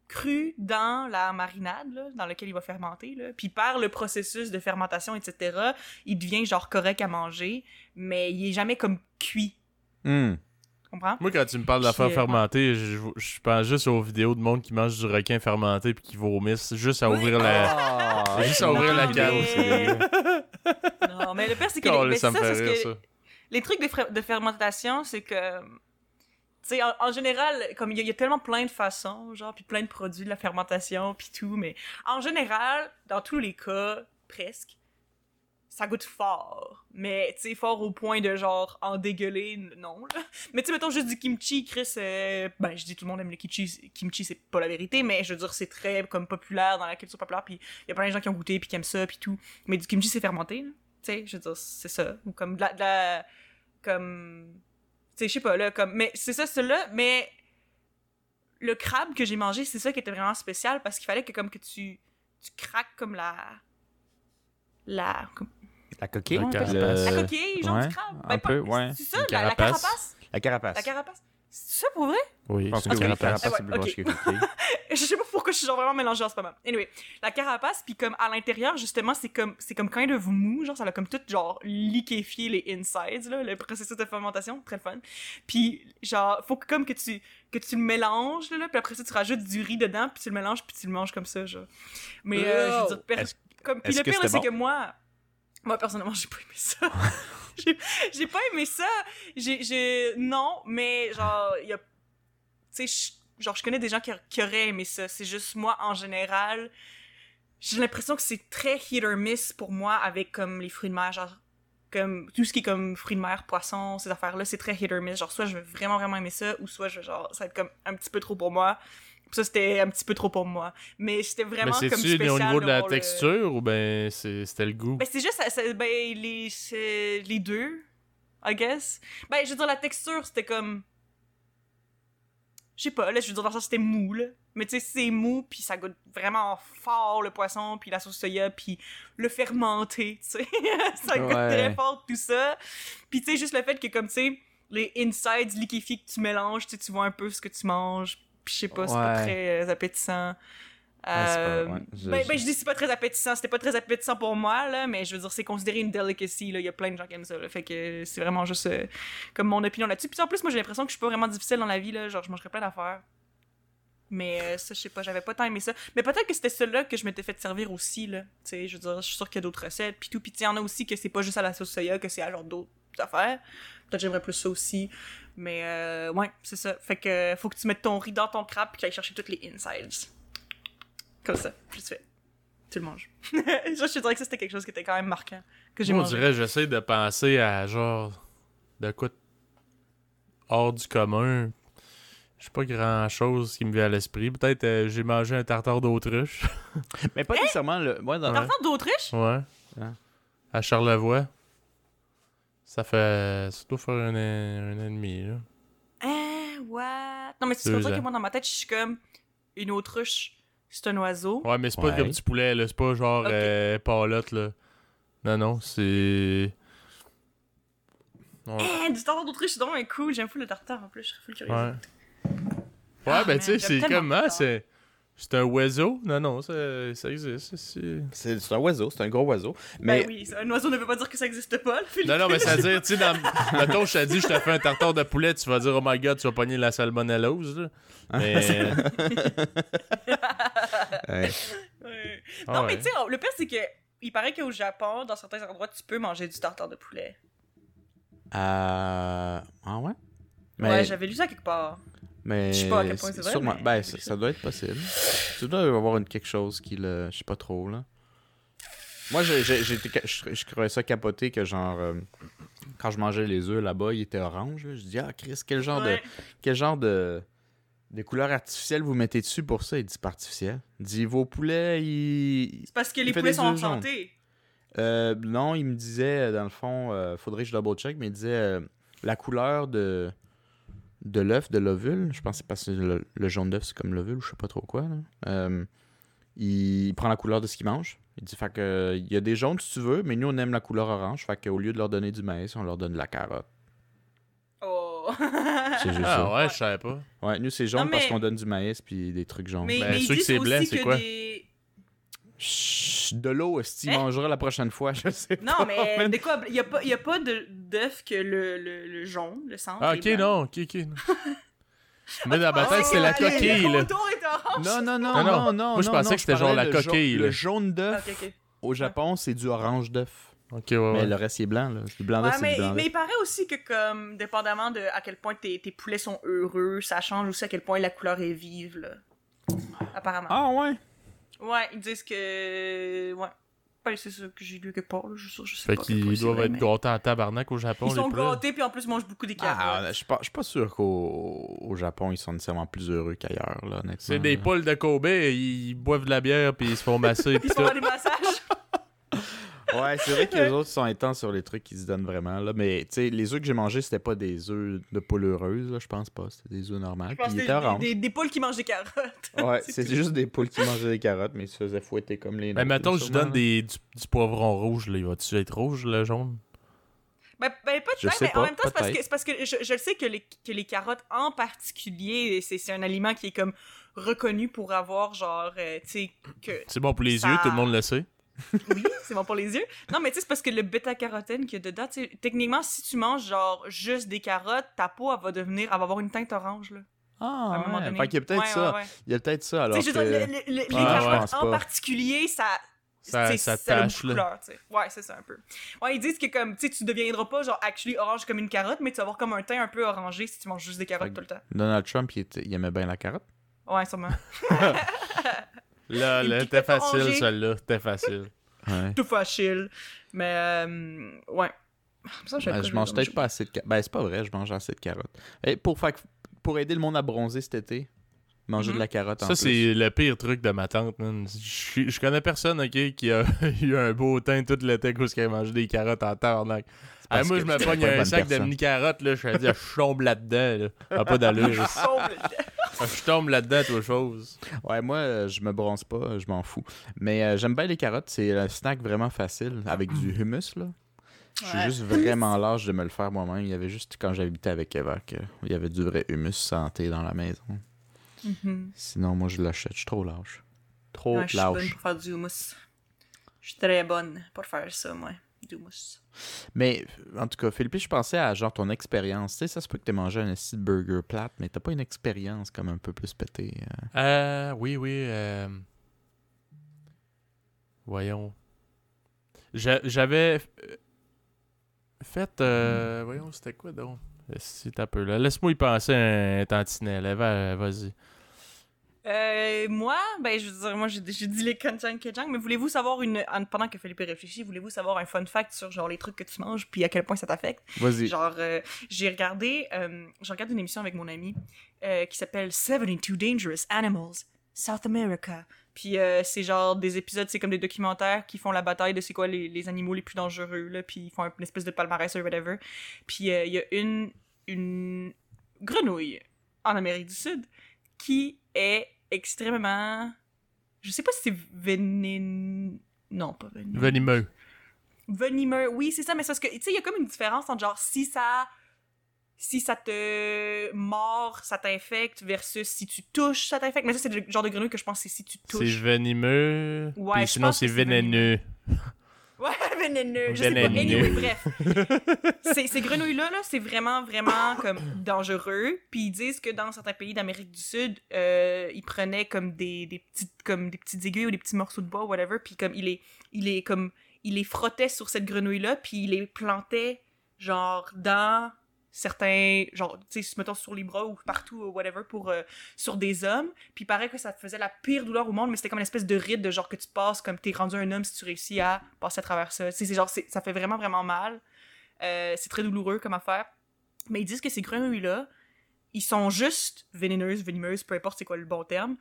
[SPEAKER 3] mi-cru dans la marinade, là, dans laquelle il va fermenter, là. Puis par le processus de fermentation, etc., il devient, genre, correct à manger, mais il est jamais comme cuit. Tu comprends?
[SPEAKER 1] Moi, quand tu me parles d'affaires
[SPEAKER 3] euh,
[SPEAKER 1] fermentées, je, je pense juste aux vidéos de monde qui mange du requin fermenté puis qui vomissent juste à
[SPEAKER 3] Oui.
[SPEAKER 1] ouvrir la.
[SPEAKER 2] Ah,
[SPEAKER 1] Juste à ouvrir la
[SPEAKER 3] Non,
[SPEAKER 1] cave,
[SPEAKER 3] mais-. Non, mais le pire, c'est que. Mais
[SPEAKER 1] ça me
[SPEAKER 3] c'est
[SPEAKER 1] fait
[SPEAKER 3] c'est
[SPEAKER 1] rire,
[SPEAKER 3] parce
[SPEAKER 1] ça.
[SPEAKER 3] que les trucs de, de fermentation, c'est que. Tu en, en général, comme il y, a- tellement plein de façons, genre, puis plein de produits de la fermentation, puis tout, mais en général, dans tous les cas, presque, ça goûte fort. Mais, tu sais, fort au point de, genre, en dégueuler, non, là. Mais, tu sais, mettons juste du kimchi, Chris, euh, ben, je dis tout le monde aime le kimchi, kimchi, c'est pas la vérité, mais je veux dire, c'est très, comme, populaire dans la culture populaire, puis il y a plein de gens qui ont goûté, puis qui aiment ça, puis tout. Mais du kimchi, c'est fermenté. Tu sais, je veux dire, c'est ça. Ou comme de la. de la- comme. Tu sais, je sais pas, là, comme. Mais c'est ça, celui-là, mais. Le crabe que j'ai mangé, c'est ça qui était vraiment spécial parce qu'il fallait que, comme, que tu. Tu craques comme la. La. comme-
[SPEAKER 2] La coquille.
[SPEAKER 1] Carapace.
[SPEAKER 3] La
[SPEAKER 2] Le-
[SPEAKER 3] coquille, genre
[SPEAKER 2] ouais,
[SPEAKER 3] du crabe.
[SPEAKER 2] un
[SPEAKER 3] Ben, pas-
[SPEAKER 2] peu, ouais.
[SPEAKER 3] C'est ça, la,
[SPEAKER 1] carapace?
[SPEAKER 2] La carapace.
[SPEAKER 3] La carapace? C'est ça pour vrai?
[SPEAKER 1] Oui,
[SPEAKER 2] Je pense
[SPEAKER 1] c'est
[SPEAKER 2] que oui, la
[SPEAKER 1] carapace.
[SPEAKER 3] Ah
[SPEAKER 2] c'est plus que
[SPEAKER 3] je sais pas pourquoi je suis genre vraiment mélangée en ce moment. Anyway, la carapace, puis comme à l'intérieur, justement, c'est comme, c'est comme kind of mou, genre ça a comme tout genre liquéfié les insides, là, le processus de fermentation, très fun. Puis genre, faut que comme que tu, que tu le mélanges, là, puis après ça, tu rajoutes du riz dedans, puis tu le mélanges, puis tu le manges comme ça, genre. Mais euh, je veux dire, per- comme, puis le
[SPEAKER 2] que
[SPEAKER 3] pire, c'est que moi, moi, personnellement, j'ai pas aimé ça. j'ai, pas aimé ça. J'ai, non, mais genre, il y a, tu sais, genre, je connais des gens qui, qui auraient aimé ça. C'est juste moi, en général, j'ai l'impression que c'est très hit or miss pour moi avec comme les fruits de mer, genre, comme tout ce qui est comme fruits de mer, poissons, ces affaires-là, c'est très hit or miss. Genre, soit je vais vraiment, vraiment aimer ça, ou soit je, genre, ça va être comme un petit peu trop pour moi. Puis ça, c'était un petit peu trop pour moi. Mais c'était
[SPEAKER 1] Mais
[SPEAKER 3] vraiment comme
[SPEAKER 1] c'est-tu
[SPEAKER 3] spécial.
[SPEAKER 1] au niveau de la
[SPEAKER 3] le-
[SPEAKER 1] texture ou ben c'était le goût?
[SPEAKER 3] ben, c'est juste, ça- ça- ben, les, les deux, I guess. Ben, je veux dire, la texture, c'était comme... Je sais pas, là, je veux dire, dans sens, c'était mou, là. Mais tu sais, c'est mou, puis ça goûte vraiment fort, le poisson, puis la sauce soya, puis le fermenté, tu sais. ça goûte
[SPEAKER 2] Ouais.
[SPEAKER 3] très fort, tout ça. Puis tu sais, juste le fait que, comme, tu sais, les insides liquéfiés que tu mélanges, tu vois un peu ce que tu manges, puis je sais pas, c'est pas très euh, appétissant.
[SPEAKER 2] Ouais, pas-
[SPEAKER 3] Euh,
[SPEAKER 2] ouais, je-
[SPEAKER 3] ben,
[SPEAKER 2] je-
[SPEAKER 3] ben, je dis c'est pas très appétissant, c'était pas très appétissant pour moi, là, mais je veux dire, c'est considéré une delicacy, là, il y a plein de gens qui aiment ça, là, fait que c'est vraiment juste euh, comme mon opinion là-dessus. Puis en plus, moi j'ai l'impression que je suis pas vraiment difficile dans la vie, là, genre je mangerais plein d'affaires. Mais euh, ça, je sais pas, j'avais pas tant aimé ça. Mais peut-être que c'était celui-là que je m'étais fait servir aussi, là. Tu sais, je veux dire, je suis sûre qu'il y a d'autres recettes, puis tout. Puis il y en a aussi que c'est pas juste à la sauce soya, que c'est à genre d'autres affaires. Peut-être j'aimerais plus ça aussi. Mais euh, ouais, c'est ça. Fait que faut que tu mettes ton riz dans ton crap puis que tu ailles chercher toutes les insides. Comme ça, tu fais. Tu le manges. je te dirais que ça, c'était quelque chose qui était quand même marquant. Que j'ai
[SPEAKER 1] Moi, on
[SPEAKER 3] mangé.
[SPEAKER 1] dirait, j'essaie de penser à genre. de quoi hors du commun. Je sais pas grand chose qui me vient à l'esprit. Peut-être euh, j'ai mangé un tartare d'autruche.
[SPEAKER 2] Mais pas nécessairement le. Moi, dans
[SPEAKER 3] Tartare d'Autriche?
[SPEAKER 1] ouais.
[SPEAKER 2] Ah.
[SPEAKER 1] À Charlevoix. Ça fait. Ça doit faire un, an- et demi, là.
[SPEAKER 3] Hein, what? Non, mais peux dire
[SPEAKER 1] ans.
[SPEAKER 3] que moi, dans ma tête, je suis comme une autruche, c'est un oiseau.
[SPEAKER 1] Ouais, mais c'est pas
[SPEAKER 2] Ouais.
[SPEAKER 1] comme du poulet, là. C'est pas genre
[SPEAKER 3] Ok.
[SPEAKER 1] euh, palotte, là. Non, non, c'est. Ouais.
[SPEAKER 3] Hein, du tartare d'Autriche, c'est vraiment cool. J'aime fou le tartare en plus, je suis full curieuse.
[SPEAKER 1] Ouais. Ouais,
[SPEAKER 3] Ah,
[SPEAKER 1] ben
[SPEAKER 3] man,
[SPEAKER 1] tu sais, c'est comme. Ah,
[SPEAKER 3] tartare.
[SPEAKER 1] c'est. C'est un oiseau? Non, non, ça, ça existe. c'est-
[SPEAKER 2] un oiseau, c'est un gros oiseau. Mais
[SPEAKER 3] Ben oui, un oiseau ne veut pas dire que ça existe pas. Philippe.
[SPEAKER 1] Non, non, mais ça veut dire, tu sais, dans... mettons, je te dis, je te fais un tartare de poulet, tu vas dire, oh my god, tu vas pogner la salmonellose, là. Mais.
[SPEAKER 2] ouais.
[SPEAKER 3] Ouais.
[SPEAKER 1] Ah
[SPEAKER 3] Non,
[SPEAKER 1] ouais.
[SPEAKER 3] mais tu sais, le pire, c'est que il paraît qu'au Japon, dans certains endroits, tu peux manger du tartare de poulet.
[SPEAKER 2] Euh... Ah ouais? Mais,
[SPEAKER 3] Ouais, j'avais lu ça quelque part.
[SPEAKER 2] Mais
[SPEAKER 3] je sais pas à quel point c'est vrai,
[SPEAKER 2] sûrement-
[SPEAKER 3] mais
[SPEAKER 2] Ben, ça, doit être possible. Tu dois avoir une, quelque chose qui le. Je sais pas trop, là. Moi, j'ai, je, trouvais ça capoté que, genre, euh, quand je mangeais les œufs là-bas, ils étaient oranges. là. Je dis, ah, Chris, quel genre
[SPEAKER 3] Ouais.
[SPEAKER 2] de. Quel genre de. De couleurs artificielles vous mettez dessus pour ça? Il dit pas artificiel. Il dit, vos poulets, ils.
[SPEAKER 3] C'est parce que les poulets
[SPEAKER 2] des
[SPEAKER 3] sont en santé.
[SPEAKER 2] Euh, non, il me disait, dans le fond, euh, faudrait que je double check, mais il disait euh, la couleur de, de l'œuf, de l'ovule, je pense que c'est parce que le, le jaune d'œuf, c'est comme l'ovule, ou je sais pas trop quoi. là. Euh, il prend la couleur de ce qu'il mange. Il dit, fait que, euh, il y a des jaunes si tu veux, mais nous, on aime la couleur orange. Fait qu'au lieu de leur donner du maïs, on leur donne de la carotte.
[SPEAKER 3] Oh.
[SPEAKER 2] C'est juste
[SPEAKER 1] Ah
[SPEAKER 2] ça.
[SPEAKER 1] ouais, je savais pas.
[SPEAKER 2] Ouais, nous, c'est jaune
[SPEAKER 3] Non,
[SPEAKER 2] parce qu'on donne du maïs puis des trucs jaunes.
[SPEAKER 3] mais,
[SPEAKER 1] Ben,
[SPEAKER 3] mais ils
[SPEAKER 1] ceux qui c'est c'est quoi?
[SPEAKER 3] des...
[SPEAKER 2] Chut, de l'eau, est-ce qu'il
[SPEAKER 3] Hein?
[SPEAKER 2] mangera la prochaine fois? Je sais
[SPEAKER 3] Non,
[SPEAKER 2] pas.
[SPEAKER 3] mais
[SPEAKER 2] man.
[SPEAKER 3] de quoi? Il n'y a pas, y a pas de- d'œuf que le, le, le jaune, le centre.
[SPEAKER 1] Ah, ok, non, ok, ok. non. Mais dans ma tête, c'est la
[SPEAKER 3] le- le
[SPEAKER 1] coquille,
[SPEAKER 3] contour est orange.
[SPEAKER 2] Non, non, non,
[SPEAKER 1] Non, non.
[SPEAKER 2] non, non.
[SPEAKER 1] Moi, je
[SPEAKER 2] non,
[SPEAKER 1] pensais
[SPEAKER 2] non,
[SPEAKER 1] que c'était genre la
[SPEAKER 2] le jaune-
[SPEAKER 1] coquille.
[SPEAKER 2] Le jaune d'œuf, au Japon, c'est du orange d'œuf.
[SPEAKER 1] Ok, ouais,
[SPEAKER 2] Mais
[SPEAKER 1] ouais.
[SPEAKER 2] le reste, il est blanc, là. Du blanc
[SPEAKER 3] Ouais,
[SPEAKER 2] c'est
[SPEAKER 3] mais,
[SPEAKER 2] du blanc
[SPEAKER 3] mais il paraît aussi que, comme, dépendamment de à quel point tes, tes poulets sont heureux, ça change aussi à quel point la couleur est vive, là. Apparemment.
[SPEAKER 2] Ah, ouais.
[SPEAKER 3] Ouais, ils disent que. Ouais. Ben, c'est ça que j'ai lu quelque part, là. Je, sais- je sais
[SPEAKER 1] Fait qu'ils doivent être
[SPEAKER 3] mais-
[SPEAKER 1] gâtés en tabarnak au Japon,
[SPEAKER 3] Ils
[SPEAKER 1] les
[SPEAKER 3] sont gâtés, puis en plus, ils mangent beaucoup des carottes.
[SPEAKER 2] Ah, je suis pas, pas sûr qu'au au Japon, ils sont nécessairement plus heureux qu'ailleurs, là, honnêtement.
[SPEAKER 1] C'est des poules de Kobe, ils boivent de la bière puis ils se font masser
[SPEAKER 3] ils se font des massages.
[SPEAKER 2] Ouais, c'est vrai que les autres sont intenses sur les trucs qu'ils se donnent vraiment, là. Mais, tu sais, les œufs que j'ai mangés, c'était pas des œufs de poule heureuse, là, je pense pas. C'était des œufs normaux.
[SPEAKER 3] Je
[SPEAKER 2] Puis
[SPEAKER 3] pense des, des, des poules qui mangent des carottes.
[SPEAKER 2] Ouais,
[SPEAKER 3] C'est
[SPEAKER 2] c'était juste des poules qui mangeaient des carottes, mais ils se faisaient fouetter comme les
[SPEAKER 1] Mais
[SPEAKER 2] nôtres,
[SPEAKER 1] mettons je donne des, du, du poivron rouge, là, il va-tu être rouge, le jaune?
[SPEAKER 3] Ben, ben peut-être, mais
[SPEAKER 2] pas,
[SPEAKER 3] en même temps, c'est parce que, c'est parce que je, je le sais que les, que les carottes en particulier, c'est c'est un aliment qui est comme reconnu pour avoir genre, euh, tu sais, que
[SPEAKER 1] C'est bon pour les
[SPEAKER 3] Ça-
[SPEAKER 1] yeux, tout le monde le sait.
[SPEAKER 3] Oui, c'est bon pour les yeux. Non, mais tu sais, c'est parce que le bêta-carotène qu'il y a dedans, tu sais, techniquement, si tu manges genre juste des carottes, ta peau, elle va devenir, elle va avoir une teinte orange, là. à un
[SPEAKER 2] Ah,
[SPEAKER 3] moment
[SPEAKER 2] ouais.
[SPEAKER 3] donné.
[SPEAKER 2] Fait qu'il y a peut-être
[SPEAKER 3] Ouais,
[SPEAKER 2] ça.
[SPEAKER 3] ouais, ouais.
[SPEAKER 2] Il y a peut-être ça, alors
[SPEAKER 3] sais, je veux dire,
[SPEAKER 2] que...
[SPEAKER 3] le- le- les
[SPEAKER 1] Ah, ouais.
[SPEAKER 3] carottes
[SPEAKER 2] Je pense
[SPEAKER 3] en
[SPEAKER 2] pas.
[SPEAKER 3] particulier, ça.
[SPEAKER 1] Ça- ça
[SPEAKER 3] a
[SPEAKER 1] tache,
[SPEAKER 3] beaucoup de
[SPEAKER 1] là.
[SPEAKER 3] couleurs, tu sais. Ouais, c'est ça un peu. Ouais, ils disent que comme, tu sais, tu deviendras pas genre actually orange comme une carotte, mais tu vas avoir comme un teint un peu orangé si tu manges juste des carottes
[SPEAKER 2] Fait
[SPEAKER 3] tout le temps.
[SPEAKER 2] Donald Trump, il, était- il aimait bien la carotte.
[SPEAKER 3] Ouais, sûrement.
[SPEAKER 1] Là, là, t'es facile, celle-là. T'es facile.
[SPEAKER 2] Ouais.
[SPEAKER 3] Tout facile. Mais, euh, ouais. Ça,
[SPEAKER 2] Ben, je mange peut-être pas assez de carottes. Ben, c'est pas vrai, je mange assez de carottes. Et pour, pour aider le monde à bronzer cet été, manger
[SPEAKER 3] Mhm.
[SPEAKER 2] de la carotte en
[SPEAKER 1] Ça, c'est le pire truc de ma tante, man. Je je connais personne, OK, qui a eu un beau teint tout l'été parce qu'elle a mangé des carottes en tabarnak. Ben, moi, je me pogne un sac de mini-carottes, là, je dis, je tombe là-dedans, là. Ça a pas d'allure. je tombe là-dedans, toi, chose.
[SPEAKER 2] Ouais, moi, euh, je me bronze pas, je m'en fous. Mais euh, j'aime bien les carottes, c'est un snack vraiment facile, avec du hummus, là. Je suis
[SPEAKER 3] Ouais.
[SPEAKER 2] juste vraiment lâche de me le faire moi-même. Il y avait juste quand j'habitais avec Eva qu'il y avait du vrai hummus santé dans la maison.
[SPEAKER 3] Mhm.
[SPEAKER 2] Sinon, moi, je l'achète. Je suis trop lâche. Trop
[SPEAKER 3] Ouais, je suis bonne
[SPEAKER 2] lâche.
[SPEAKER 3] pour faire du hummus. Je suis très bonne pour faire ça, moi.
[SPEAKER 2] Mais, en tout cas, Philippe, je pensais à genre ton expérience. Tu sais, ça se peut que tu mangé un esti de burger plate, mais t'as pas une expérience comme un peu plus pétée. euh?
[SPEAKER 1] Euh, oui, oui. euh, Voyons. J'a- J'avais. euh, euh, voyons, c'était quoi donc? Si t'as peu là. Laisse-moi y penser un tantinet. Vas-y.
[SPEAKER 3] Euh, moi, ben, je veux dire, moi, j'ai dit les Kanchang Kejang, mais voulez-vous savoir une. en- Pendant que Philippe réfléchit, voulez-vous savoir un fun fact sur, genre, les trucs que tu manges, puis à quel point ça t'affecte?
[SPEAKER 2] Vas-y.
[SPEAKER 3] Genre, euh, j'ai regardé, euh, je regarde une émission avec mon ami euh, qui s'appelle 72 Dangerous Animals, South America. Puis euh, c'est genre des épisodes, c'est comme des documentaires qui font la bataille de c'est quoi les, les animaux les plus dangereux, là, puis ils font un- une espèce de palmarès ou whatever. Puis il y a une, une grenouille en Amérique du Sud qui est extrêmement... Je sais pas si c'est vénéneux... Non, pas vénéneux
[SPEAKER 1] Venimeux.
[SPEAKER 3] venimeux. Oui, c'est ça, mais c'est parce que, tu sais, il y a comme une différence entre genre si ça. Si ça te mord, ça t'infecte, versus si tu touches, ça t'infecte. Mais ça, c'est le genre de grenouille que je pense que c'est si tu
[SPEAKER 1] C'est
[SPEAKER 3] touches.
[SPEAKER 1] venimeux.
[SPEAKER 3] Ouais, je
[SPEAKER 1] sinon, c'est
[SPEAKER 3] c'est
[SPEAKER 1] vénéneux.
[SPEAKER 3] Ouais, vénéneux. Je sais pas. Anyway, bref. Ces, ces grenouilles-là, là, c'est vraiment, vraiment comme dangereux. Puis ils disent que dans certains pays d'Amérique du Sud, euh, ils prenaient comme des, des petites comme des petites aiguilles ou des petits morceaux de bois, whatever. Puis comme il les, il les comme il les frottait sur cette grenouille-là, puis il les plantait genre dans certains genre tu sais mettons sur les bras ou partout ou whatever pour euh, sur des hommes. Puis il paraît que ça te faisait la pire douleur au monde mais c'était comme une espèce de rite de genre que tu passes comme t'es rendu un homme si tu réussis à passer à travers ça. C'est genre ça fait vraiment vraiment mal. Euh, c'est très douloureux comme affaire. Mais ils disent que ces grenouilles là ils sont juste vénéneuses venimeuses peu importe c'est quoi le bon terme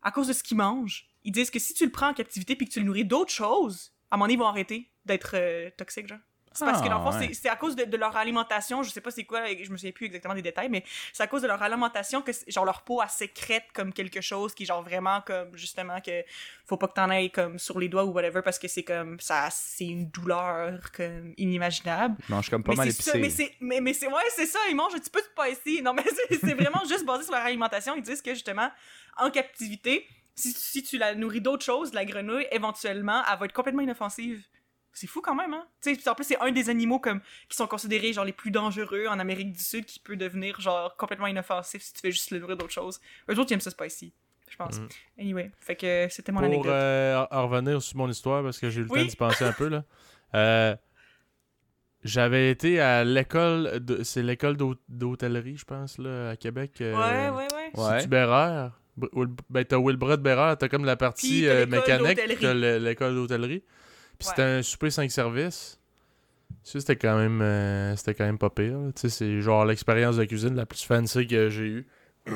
[SPEAKER 3] à cause de ce qu'ils mangent. Ils disent que si tu le prends en captivité puis que tu le nourris d'autres choses à un moment donné ils vont arrêter d'être euh, toxiques genre c'est parce que dans le fond,
[SPEAKER 2] Ah, ouais.
[SPEAKER 3] c'est- à cause de, de leur alimentation, je sais pas c'est quoi, je me souviens plus exactement des détails, mais c'est à cause de leur alimentation que genre leur peau elle sécrète comme quelque chose qui genre vraiment comme justement que faut pas que t'en ailles comme sur les doigts ou whatever parce que c'est comme ça c'est une douleur comme inimaginable.
[SPEAKER 2] Je mange comme pas
[SPEAKER 3] mais
[SPEAKER 2] mal
[SPEAKER 3] c'est ça,
[SPEAKER 2] épicé.
[SPEAKER 3] mais c'est mais, mais c'est ouais, c'est ça, ils mangent un petit peu de spicy. Non mais c'est c'est vraiment juste basé sur leur alimentation, ils disent que justement en captivité, si, si tu la nourris d'autres choses, la grenouille éventuellement, elle va être complètement inoffensive. C'est fou quand même, hein? Tu sais, puis en plus, c'est un des animaux comme, qui sont considérés genre les plus dangereux en Amérique du Sud qui peut devenir genre complètement inoffensif si tu fais juste le nourrir d'autres choses. Eux autres, ils aiment ça spicy, je pense.
[SPEAKER 1] Mm.
[SPEAKER 3] Anyway, fait que c'était mon
[SPEAKER 1] Pour
[SPEAKER 3] anecdote.
[SPEAKER 1] euh, en revenir sur mon histoire, parce que j'ai eu le
[SPEAKER 3] Oui.
[SPEAKER 1] temps d'y penser un peu, là. Euh, J'avais été à l'école, de- c'est l'école d'hô- d'hôtellerie, je pense, là, à Québec. euh,
[SPEAKER 3] Ouais, ouais, ouais.
[SPEAKER 2] Ouais.
[SPEAKER 1] Br- Wil- Ben, t'as Wilbrod Bérard, t'as comme la partie
[SPEAKER 3] Puis
[SPEAKER 1] euh, mécanique, t'as le- l'école d'hôtellerie. Puis c'était un souper 5 services. Ça, c'était quand même euh, c'était quand même pas pire. Tu sais, c'est genre l'expérience de cuisine la plus fancy que j'ai eue.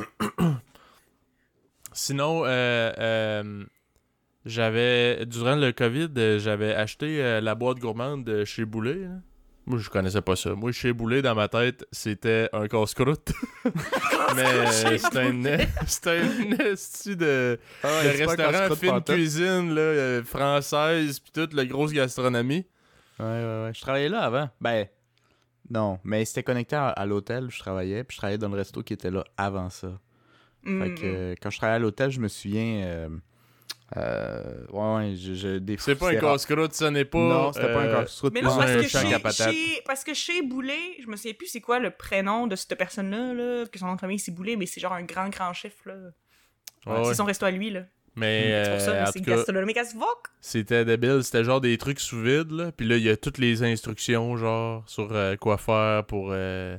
[SPEAKER 1] Sinon, euh, euh, j'avais durant le COVID, euh, j'avais acheté la boîte gourmande de chez Boulet. là. Moi, je connaissais pas ça. Moi, chez Boulet, dans ma tête, c'était un casse-croûte. Mais euh, c'était un, c'était un esti de,
[SPEAKER 2] Ah ouais,
[SPEAKER 1] de restaurant fine
[SPEAKER 2] pantoute.
[SPEAKER 1] cuisine là, euh, française, puis toute la grosse gastronomie.
[SPEAKER 2] Ouais, ouais, ouais. Je travaillais là avant. Ben, non, mais c'était connecté à, à l'hôtel où je travaillais, puis je travaillais dans le resto qui était là avant ça.
[SPEAKER 3] Mm,
[SPEAKER 2] Fait que euh, quand je travaillais à l'hôtel, je me souviens. Euh, euh, ouais, ouais, je, je, des
[SPEAKER 1] C'est pas un casse-croûte, ça n'est pas.
[SPEAKER 2] Non, c'était pas un
[SPEAKER 1] euh,
[SPEAKER 2] casse-croûte.
[SPEAKER 3] Mais non, parce
[SPEAKER 1] un
[SPEAKER 3] que, chez, parce que chez Boulet, je me souviens plus c'est quoi le prénom de cette personne-là, là, que son nom de famille c'est Boulet, mais c'est genre un grand, grand chiffre, là.
[SPEAKER 1] ouais, ouais.
[SPEAKER 3] C'est son resto à lui, là.
[SPEAKER 1] Mais
[SPEAKER 3] C'est pour ça,
[SPEAKER 1] euh,
[SPEAKER 3] c'est
[SPEAKER 1] tout cas,
[SPEAKER 3] gastronomique as fuck.
[SPEAKER 1] c'était débile. C'était genre des trucs sous vide, là. Puis là, il y a toutes les instructions, genre, sur euh, quoi faire pour. euh,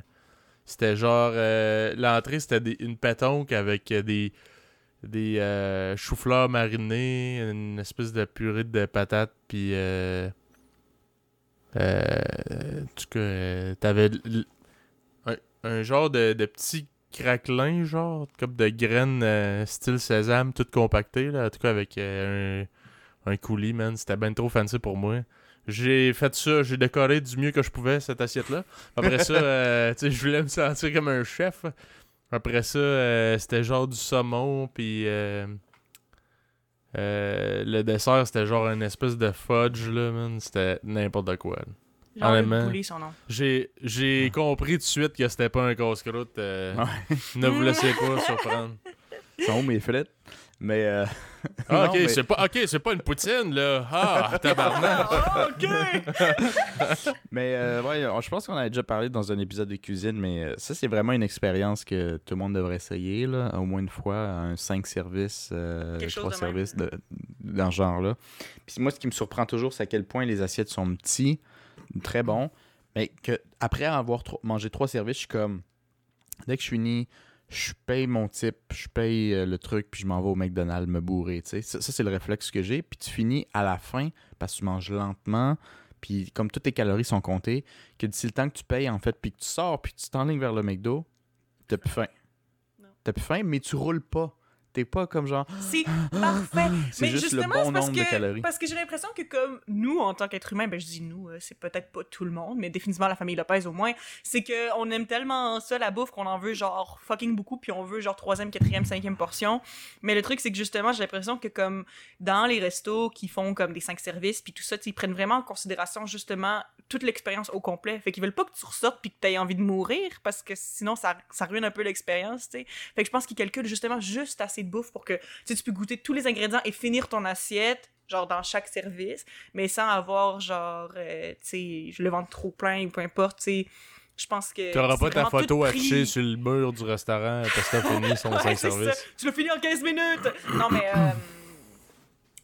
[SPEAKER 1] C'était genre. euh, L'entrée, c'était des- une pétonque avec euh, des. Des euh, choux-fleurs marinés, une espèce de purée de patates, puis. Euh, euh, en tout cas, euh, t'avais un, un genre de, de petit craquelin, genre, comme de graines style sésame, tout compacté, là, en tout cas avec un, un coulis, man. C'était bien trop fancy pour moi. J'ai fait ça, j'ai décoré du mieux que je pouvais cette assiette-là. Après ça, euh, tu sais, je voulais me sentir comme un chef. Après ça, euh, c'était genre du saumon, puis euh, euh, le dessert, c'était genre une espèce de fudge, là, man. C'était n'importe quoi. là.
[SPEAKER 3] Genre
[SPEAKER 1] Honnêtement.
[SPEAKER 3] le Boulet, son nom.
[SPEAKER 1] J'ai, j'ai compris tout de suite que c'était pas un casse-croûte. euh,
[SPEAKER 2] Ouais.
[SPEAKER 1] ne vous laissez pas surprendre.
[SPEAKER 2] sont où mes frites? Mais. euh,
[SPEAKER 1] Ah,
[SPEAKER 2] non,
[SPEAKER 1] ok,
[SPEAKER 2] mais-
[SPEAKER 1] c'est pas, ok, c'est pas une poutine, là. Ah, tabarnak.
[SPEAKER 3] Ah, ok!
[SPEAKER 2] Mais euh, ouais, je pense qu'on a déjà parlé dans un épisode de cuisine, mais euh, ça, c'est vraiment une expérience que tout le monde devrait essayer, là, au moins une fois, un 5 services, euh,
[SPEAKER 3] Quelque chose
[SPEAKER 2] 3
[SPEAKER 3] de même.
[SPEAKER 2] services de, dans ce genre-là. Puis moi, ce qui me surprend toujours, c'est à quel point les assiettes sont petits, très bons, Mais que après avoir tro- mangé trois services, je suis comme. Dès que je finis, je paye mon type, je paye euh, le truc, puis je m'en vais au McDonald's me bourrer. tu sais. Ça, ça, c'est le réflexe que j'ai. Puis tu finis à la fin parce que tu manges lentement. Puis comme toutes tes calories sont comptées, que d'ici le temps que tu payes, en fait, puis que tu sors, puis que tu t'enlignes vers le McDo, t'as plus faim. T'as plus faim, mais tu roules pas. T'es pas comme genre.
[SPEAKER 3] C'est parfait.
[SPEAKER 2] C'est
[SPEAKER 3] Mais
[SPEAKER 2] juste le
[SPEAKER 3] justement,
[SPEAKER 2] bon
[SPEAKER 3] c'est parce
[SPEAKER 2] nombre de
[SPEAKER 3] que-
[SPEAKER 2] calories.
[SPEAKER 3] Parce que j'ai l'impression que comme nous, en tant qu'être humain, ben je dis nous, euh, c'est peut-être pas tout le monde, mais définitivement la famille Lopez au moins, c'est que on aime tellement ça la bouffe qu'on en veut genre fucking beaucoup, puis on veut genre troisième, quatrième, cinquième portion. Mais le truc c'est que justement, j'ai l'impression que comme dans les restos qui font comme des cinq services, puis tout ça, ils prennent vraiment en considération justement toute l'expérience au complet. Fait qu'ils veulent pas que tu ressortes puis que t'aies envie de mourir, parce que sinon ça, ça ruine un peu l'expérience, tu sais. Fait que je pense qu'ils calculent justement juste assez de bouffe pour que tu tu peux goûter tous les ingrédients et finir ton assiette, genre dans chaque service, mais sans avoir, genre, euh, tu sais, le ventre trop plein ou peu importe, tu sais. Je pense que.
[SPEAKER 1] T'auras
[SPEAKER 3] c'est
[SPEAKER 1] pas ta photo affichée sur le mur du restaurant parce que t'as fini son
[SPEAKER 3] Ouais,
[SPEAKER 1] 5
[SPEAKER 3] c'est ça.
[SPEAKER 1] services.
[SPEAKER 3] Tu l'as fini en 15 minutes! Non, mais. euh,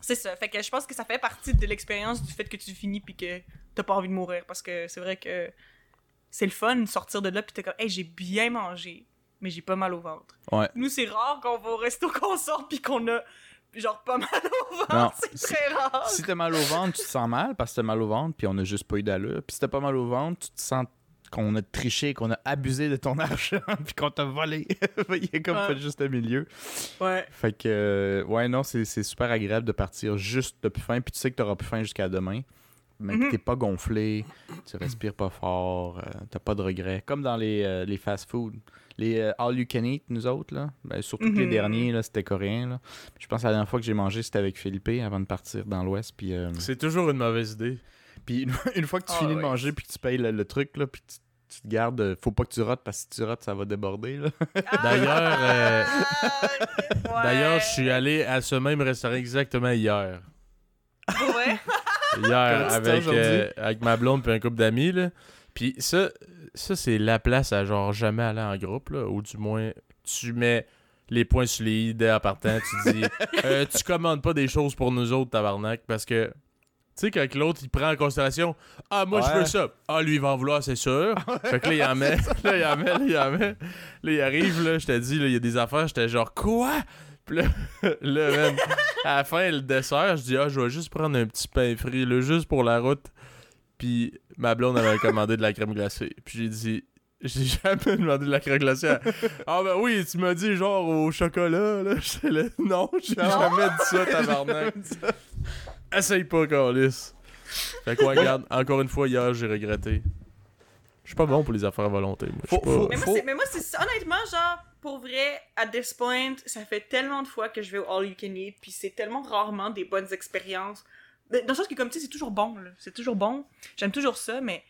[SPEAKER 3] c'est ça. Fait que je pense que ça fait partie de l'expérience du fait que tu finis puis que t'as pas envie de mourir. Parce que c'est vrai que c'est le fun de sortir de là puis t'es comme, hey, j'ai bien mangé, mais j'ai pas mal au ventre.
[SPEAKER 2] Ouais.
[SPEAKER 3] Nous, c'est rare qu'on va au resto qu'on sort puis qu'on a genre pas mal au ventre. C'est
[SPEAKER 2] si-
[SPEAKER 3] très rare.
[SPEAKER 2] Si t'as mal au ventre, tu te sens mal parce que t'as mal au ventre, puis on a juste pas eu d'allure. Puis si t'as pas mal au ventre, tu te sens qu'on a triché, qu'on a abusé de ton argent, puis qu'on t'a volé. Il y a comme
[SPEAKER 3] Ouais.
[SPEAKER 2] pas juste un milieu.
[SPEAKER 3] Ouais.
[SPEAKER 2] Fait que, euh, ouais, non, c'est super agréable de partir juste de plus faim, puis tu sais que t'auras plus faim jusqu'à demain. Mais
[SPEAKER 3] Mhm.
[SPEAKER 2] t'es pas gonflé, tu respires pas fort, euh, t'as pas de regrets. Comme dans les, euh, les fast-food. Les euh, all you can eat, nous autres, là. Ben, surtout que les
[SPEAKER 3] Mhm.
[SPEAKER 2] derniers, là, c'était coréen, là. Je pense que la dernière fois que j'ai mangé, c'était avec Philippe avant de partir dans l'Ouest, puis... euh,
[SPEAKER 1] C'est toujours une mauvaise idée.
[SPEAKER 2] puis une, une fois que tu
[SPEAKER 3] Ah
[SPEAKER 2] finis de manger puis que tu payes le, le truc, là, puis tu, tu te gardes, euh, faut pas que tu rotes parce que si tu rotes, ça va déborder. Là.
[SPEAKER 1] D'ailleurs, euh,
[SPEAKER 3] Ouais.
[SPEAKER 1] D'ailleurs, je suis allé à ce même restaurant exactement hier.
[SPEAKER 3] Ouais.
[SPEAKER 1] Hier, avec, euh, avec ma blonde puis un couple d'amis. là. Puis ça, ça c'est la place à genre jamais aller en groupe, là, ou du moins, tu mets les points sur les i dès en partant. Tu dis, euh, tu commandes pas des choses pour nous autres, tabarnak, parce que. Tu sais, quand l'autre, il prend en considération Ah, moi, je veux ça. Ah, lui, il va en vouloir, c'est sûr. fait que là, il en met. Là, il en met. Là, il en met. Là, il arrive, là, je te dis, là, il y a des affaires. J'étais genre, quoi Puis là, là man, à la fin, le dessert, je dis, ah, je vais juste prendre un petit pain frit, là, juste pour la route. Puis ma blonde avait commandé de la crème glacée. Puis j'ai dit, j'ai jamais demandé de la crème glacée. à- Ah, ben oui, tu m'as dit genre au chocolat, là. Non, j'ai jamais dit ça, tabarnak. Essaye pas, Carlis. Fait quoi, regarde, encore une fois, hier, j'ai regretté. Je suis pas bon pour les affaires à volonté. moi.
[SPEAKER 2] Faut-
[SPEAKER 1] pas-
[SPEAKER 3] Mais moi, c'est- mais moi, c'est honnêtement, genre, pour vrai, à this point, ça fait tellement de fois que je vais au All You Can Eat, puis c'est tellement rarement des bonnes expériences. Dans le sens que, comme tu sais, c'est toujours bon, là. C'est toujours bon. J'aime toujours ça, mais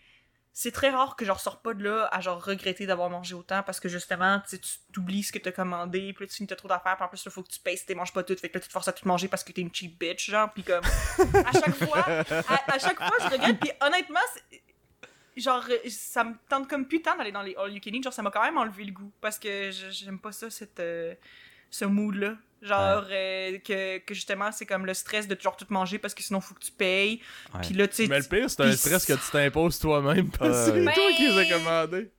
[SPEAKER 3] c'est très rare que je ressors pas de là à genre regretter d'avoir mangé autant parce que justement, tu t'oublies ce que t'as commandé, puis là, tu finis t'as trop d'affaires, puis en plus, il faut que tu payes si tu manges pas tout, fait que là, tu te forces à tout manger parce que t'es une cheap bitch, genre, puis comme, à chaque fois, à, à chaque fois, je regrette, puis honnêtement, genre, ça me tente comme plus tant d'aller dans les All You Can Eat, genre, ça m'a quand même enlevé le goût, parce que j'aime pas ça, cette, euh, ce mood-là. Genre, euh, que, que justement, c'est comme le stress de toujours tout manger parce que sinon, faut que tu payes.
[SPEAKER 2] Ouais.
[SPEAKER 3] Puis là, tu sais,
[SPEAKER 1] Mais le pire, c'est un stress que tu t'imposes toi-même parce que
[SPEAKER 2] Ouais.
[SPEAKER 1] c'est toi qui les as
[SPEAKER 3] Ben-
[SPEAKER 1] commandés.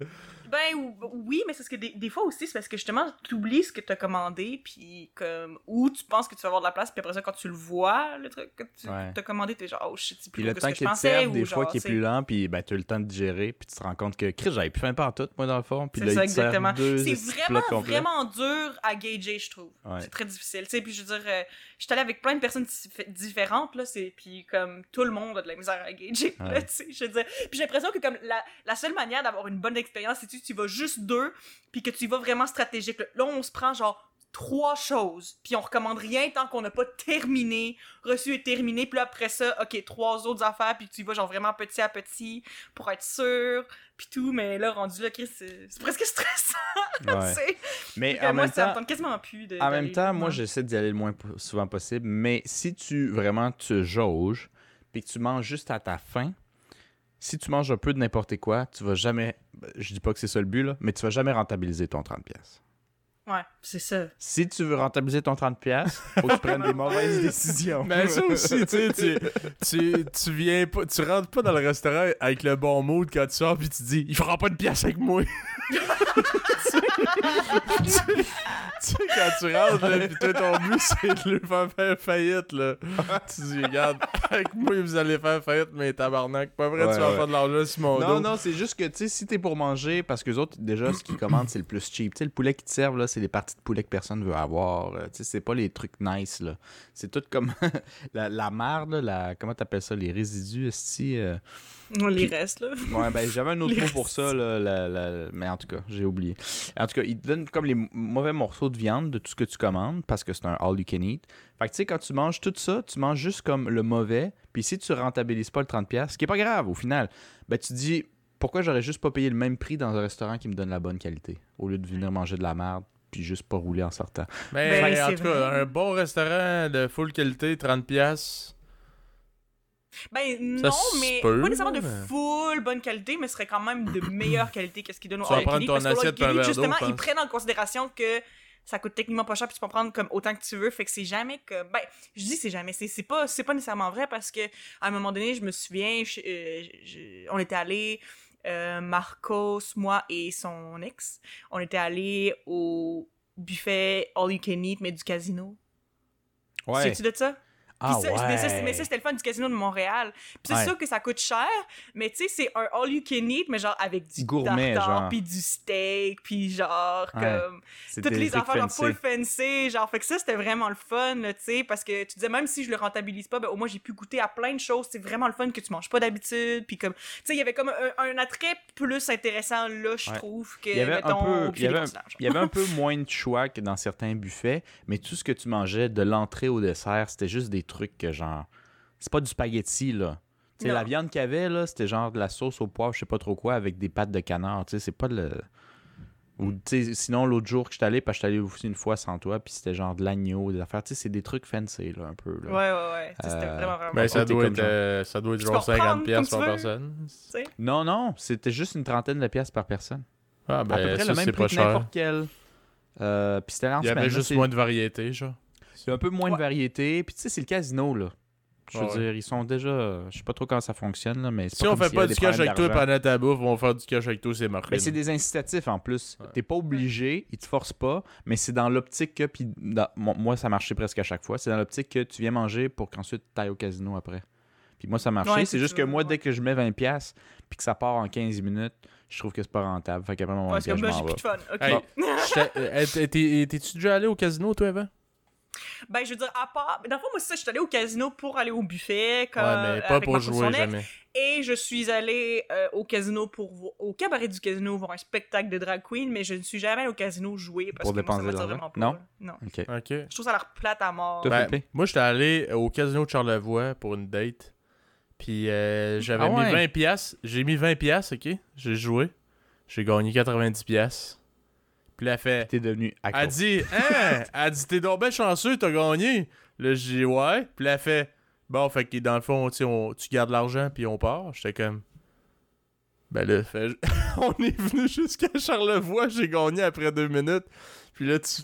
[SPEAKER 3] Ben ou- oui, mais c'est parce que des, des fois aussi, c'est parce que justement, tu oublies ce que t'as commandé, puis comme. Ou tu penses que tu vas avoir de la place, puis après ça, quand tu le vois, le truc que tu
[SPEAKER 2] Ouais.
[SPEAKER 3] as commandé, t'es genre, oh shit, c'est plus
[SPEAKER 2] Puis le
[SPEAKER 3] que ce
[SPEAKER 2] temps
[SPEAKER 3] que je
[SPEAKER 2] te
[SPEAKER 3] pensais.
[SPEAKER 2] serve,
[SPEAKER 3] ou
[SPEAKER 2] des fois, qui est plus lent, puis ben, tu as le temps de digérer, puis tu te rends compte que, Chris, j'avais plus faim par tout, moi, dans le fond. Puis
[SPEAKER 3] C'est
[SPEAKER 2] là,
[SPEAKER 3] ça, exactement. C'est vraiment, vraiment dur à gager, je trouve.
[SPEAKER 2] Ouais.
[SPEAKER 3] C'est très difficile. Tu sais, puis je veux dire, euh, je suis allée avec plein de personnes dif- différentes, là, puis comme tout le monde a de la misère à gager, là,
[SPEAKER 2] Ouais.
[SPEAKER 3] tu sais, je veux dire. Puis j'ai l'impression que comme la, la seule manière d'avoir une bonne expérience, c'est tu vas juste deux, puis que tu y vas vraiment stratégique. Là, on se prend genre trois choses, puis on recommande rien tant qu'on n'a pas terminé, reçu et terminé, puis là, après ça, ok, trois autres affaires, puis tu y vas genre vraiment petit à petit pour être sûr, puis tout, mais là, rendu là, c'est presque stressant,
[SPEAKER 2] Ouais.
[SPEAKER 3] tu sais.
[SPEAKER 2] Mais en
[SPEAKER 3] moi,
[SPEAKER 2] même
[SPEAKER 3] ça me
[SPEAKER 2] temps,
[SPEAKER 3] tente quasiment plus de.
[SPEAKER 2] en même temps, moi, j'essaie d'y aller le moins souvent possible. Mais si tu vraiment te jauges, puis que tu manges juste à ta faim, si tu manges un peu de n'importe quoi, tu vas jamais. Je dis pas que c'est ça le but, mais tu vas jamais rentabiliser ton 30$.
[SPEAKER 3] Ouais, c'est ça.
[SPEAKER 2] Si tu veux rentabiliser ton 30$, faut que tu prennes des mauvaises décisions.
[SPEAKER 1] Mais ça aussi, tu sais, tu, tu, tu viens pas, tu rentres pas dans le restaurant avec le bon mood quand tu sors puis tu dis, il fera pas de pièce avec moi. tu, sais- tu sais, quand tu rentres, là, pis toi, ton but, c'est de lui faire faire faillite, là. tu dis, regarde, avec moi, vous allez faire faillite, mais tabarnak, pas vrai,
[SPEAKER 2] Ouais,
[SPEAKER 1] tu vas
[SPEAKER 2] ouais.
[SPEAKER 1] faire de l'argent sur mon
[SPEAKER 2] Non,
[SPEAKER 1] dos.
[SPEAKER 2] non, c'est juste que, tu sais, si t'es pour manger, parce que les autres, déjà, ce qu'ils commandent, c'est le plus cheap. Tu sais, le poulet qu'ils te servent, là, c'est des parties de poulet que personne veut avoir. euh, Tu sais, c'est pas les trucs nice, là. C'est tout comme la, la marde, là, la, comment t'appelles ça, les résidus, esti. euh,
[SPEAKER 3] On les
[SPEAKER 2] Puis-
[SPEAKER 3] reste, là.
[SPEAKER 2] Ouais, ben j'avais un autre
[SPEAKER 3] Les
[SPEAKER 2] mot pour ça, là, la- la- mais en tout cas, j'ai oublié. En tout cas, ils te donnent comme les mauvais morceaux de viande de tout ce que tu commandes parce que c'est un all you can eat. Fait que tu sais, quand tu manges tout ça, tu manges juste comme le mauvais. Puis si tu rentabilises pas le 30$, ce qui est pas grave au final, ben tu te dis pourquoi j'aurais juste pas payé le même prix dans un restaurant qui me donne la bonne qualité au lieu de venir manger de la merde? Puis juste pas rouler en sortant.
[SPEAKER 1] Mais
[SPEAKER 3] Ben,
[SPEAKER 1] en tout cas, un bon restaurant de full qualité, 30$, piastres,
[SPEAKER 3] Ben
[SPEAKER 1] Ça
[SPEAKER 3] non, mais
[SPEAKER 1] peut,
[SPEAKER 3] pas nécessairement de full bonne qualité, mais ce serait quand même de meilleure qualité que ce qu'ils donnent au
[SPEAKER 1] Tu vas
[SPEAKER 3] All parce
[SPEAKER 1] d'eau,
[SPEAKER 3] justement, ils prennent en considération que ça coûte techniquement pas cher puis tu peux prendre comme autant que tu veux. Fait que c'est jamais que ben je dis c'est jamais c'est pas c'est pas nécessairement vrai parce que à un moment donné je me souviens je- euh, je- on était allé Marcos moi et son ex on était allé au buffet all you can eat mais du casino. Sais-tu de ça?
[SPEAKER 2] Ah
[SPEAKER 3] ça, mais ça, mais c'était le fun du casino de Montréal. Puis c'est
[SPEAKER 2] Ouais.
[SPEAKER 3] sûr que ça coûte cher, mais tu sais, c'est un all you can eat, mais genre avec du
[SPEAKER 2] Gourmet,
[SPEAKER 3] tartare,
[SPEAKER 2] genre.
[SPEAKER 3] puis du steak, puis genre
[SPEAKER 2] Ouais.
[SPEAKER 3] comme toutes les affaires full fancy, genre fait que ça c'était vraiment le fun, tu sais, parce que tu disais même si je le rentabilise pas, ben au moins j'ai pu goûter à plein de choses, c'est vraiment le fun que tu manges pas d'habitude, puis comme tu sais, il y avait comme un, un attrait plus intéressant là, je trouve que
[SPEAKER 2] Il y avait
[SPEAKER 3] mettons,
[SPEAKER 2] un peu,
[SPEAKER 3] au
[SPEAKER 2] il y avait, un- il y avait un peu moins de choix que dans certains buffets, mais tout ce que tu mangeais de l'entrée au dessert, c'était juste des trucs que genre, c'est pas du spaghetti là. Tu sais, la viande qu'il y avait là, c'était genre de la sauce au poivre, je sais pas trop quoi, avec des pâtes de canard. Tu sais, c'est pas le. Ou tu sais, sinon l'autre jour que je suis allé, parce que je suis allé aussi une fois sans toi, puis c'était genre de l'agneau, des affaires. Tu sais, c'est des trucs fancy là, un peu là.
[SPEAKER 3] Ouais ouais ouais, c'était
[SPEAKER 2] Euh,
[SPEAKER 3] vraiment vraiment
[SPEAKER 1] Ben,
[SPEAKER 3] bon,
[SPEAKER 1] ça doit, être,
[SPEAKER 2] genre-
[SPEAKER 1] euh, ça doit être genre
[SPEAKER 3] peux en prendre
[SPEAKER 1] 50$ piastres
[SPEAKER 3] comme
[SPEAKER 1] par personne.
[SPEAKER 3] tu sais.
[SPEAKER 2] Non, non, c'était juste une trentaine de pièces par personne.
[SPEAKER 1] Ah,
[SPEAKER 2] à peu
[SPEAKER 1] ben,
[SPEAKER 2] près
[SPEAKER 1] ça,
[SPEAKER 2] le même prix
[SPEAKER 1] pas
[SPEAKER 2] que
[SPEAKER 1] cher.
[SPEAKER 2] n'importe quel. Euh, puis c'était
[SPEAKER 1] Il y avait
[SPEAKER 2] là,
[SPEAKER 1] juste moins de variété, genre.
[SPEAKER 2] C'est un peu moins de variété. Puis tu sais, c'est le casino, là. Je veux
[SPEAKER 1] Ouais,
[SPEAKER 2] dire, ils sont déjà. Je sais pas trop comment ça fonctionne, là, mais c'est
[SPEAKER 1] Si
[SPEAKER 2] pas
[SPEAKER 1] on fait
[SPEAKER 2] y
[SPEAKER 1] pas du cash avec toi pendant ta bouffe, on va faire du cash avec toi, c'est marqué.
[SPEAKER 2] Ben, c'est des incitatifs en plus.
[SPEAKER 1] Ouais.
[SPEAKER 2] T'es pas obligé, ils te forcent pas, mais c'est dans l'optique que. Puis dans- moi, ça marchait presque à chaque fois. C'est dans l'optique que tu viens manger pour qu'ensuite tu ailles au casino après. Puis moi, ça marchait.
[SPEAKER 3] Ouais,
[SPEAKER 2] c'est juste que moi, dès que je mets 20$ puis que ça part en 15 minutes, je trouve que c'est pas rentable. Fait qu'après mon
[SPEAKER 3] Ouais, c'est
[SPEAKER 2] 20$,
[SPEAKER 3] comme
[SPEAKER 2] je m'en
[SPEAKER 3] j'ai plus
[SPEAKER 2] vais.
[SPEAKER 3] de fun. OK.
[SPEAKER 1] Hey, j'étais- t'es- t'es- T'es-tu déjà allé au casino, toi, avant?
[SPEAKER 3] Ben, je veux dire, à part. Dans le fond, moi, c'est ça, je suis allée au casino pour aller au buffet. Comme,
[SPEAKER 1] Ouais, mais pas
[SPEAKER 3] avec
[SPEAKER 1] pour jouer jamais.
[SPEAKER 3] Et je suis allée euh, au casino pour au cabaret du casino voir un spectacle de drag queen, mais je ne suis jamais allée au casino jouer parce
[SPEAKER 2] Pour
[SPEAKER 3] que moi, ça
[SPEAKER 2] dépenser de
[SPEAKER 3] m'attire
[SPEAKER 2] l'argent?
[SPEAKER 3] vraiment pas.
[SPEAKER 2] Non?
[SPEAKER 3] Non.
[SPEAKER 2] Ok.
[SPEAKER 1] Ok.
[SPEAKER 3] Je trouve ça a l'air plate à mort.
[SPEAKER 1] Ben, moi, j'étais allé au casino de Charlevoix pour une date. Puis euh, j'avais
[SPEAKER 2] Ah
[SPEAKER 1] mis
[SPEAKER 2] ouais?
[SPEAKER 1] 20 pièces. J'ai mis 20 pièces, ok? J'ai joué. J'ai gagné 90 pièces. Puis elle fait...
[SPEAKER 2] T'es devenu accro.
[SPEAKER 1] Elle dit, hein? Elle dit, t'es donc bien chanceux, t'as gagné. Là, j'ai dit, ouais. Puis elle fait, bon, fait que dans le fond, tu sais, on- tu gardes l'argent, puis on part. J'étais comme, ben là, fait, on est venu jusqu'à Charlevoix, j'ai gagné après deux minutes. Puis là, tu,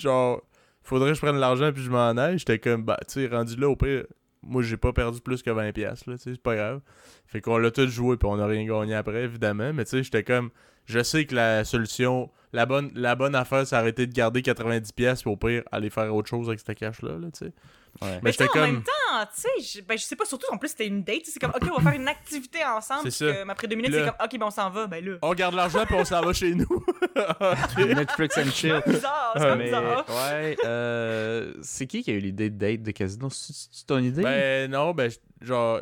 [SPEAKER 1] genre, faudrait que je prenne l'argent, puis je m'en aille. J'étais comme, bah, tu sais, rendu là, au pire, moi, j'ai pas perdu plus que 20$, piastres, là, tu sais, c'est pas grave. Fait qu'on l'a tout joué, puis on a rien gagné après, évidemment. Mais tu sais, j'étais comme, je sais que la solution, la bonne, la bonne affaire, c'est arrêter de garder 90$, pièces puis au pire, aller faire autre chose avec ce cash-là, là, tu sais.
[SPEAKER 2] Ouais.
[SPEAKER 1] Mais
[SPEAKER 3] Mais tu sais,
[SPEAKER 1] j'étais
[SPEAKER 3] en
[SPEAKER 1] comme-
[SPEAKER 3] même temps, tu sais, je, ben, je sais pas, surtout en plus, c'était une date. C'est comme, OK, on va faire une activité ensemble.
[SPEAKER 1] C'est ça.
[SPEAKER 3] après deux minutes, c'est
[SPEAKER 1] là-
[SPEAKER 3] comme, OK, ben on s'en va. Ben là.
[SPEAKER 1] On garde l'argent, puis on s'en va chez nous.
[SPEAKER 2] Netflix and chill.
[SPEAKER 3] C'est bizarre, c'est comme
[SPEAKER 2] Mais,
[SPEAKER 3] bizarre.
[SPEAKER 2] ouais, euh, c'est qui qui a eu l'idée de date de casino? C'est ton idée?
[SPEAKER 1] Ben non, ben genre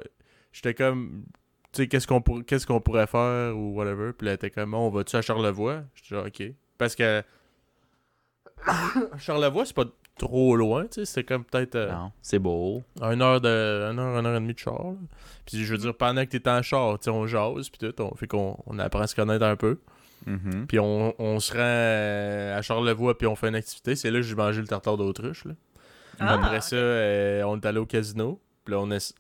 [SPEAKER 1] j'étais comme tu sais qu'est-ce qu'on pour- qu'est-ce qu'on pourrait faire ou whatever. Puis là était comme on va-tu à Charlevoix? J'étais genre OK parce que Charlevoix c'est pas trop loin, tu sais, c'était comme peut-être euh,
[SPEAKER 2] non, c'est beau.
[SPEAKER 1] une heure de une heure, une heure et demie de char. là. Puis je veux dire pendant que t'es en char, tu sais on jase puis tout, on fait qu'on on apprend à se connaître un peu.
[SPEAKER 2] Mhm.
[SPEAKER 1] Puis on, on se rend euh, à Charlevoix puis on fait une activité, c'est là que j'ai mangé le tartare d'autruche là.
[SPEAKER 3] Ah,
[SPEAKER 1] Après ça, euh, on est allé au casino. Puis là, on est.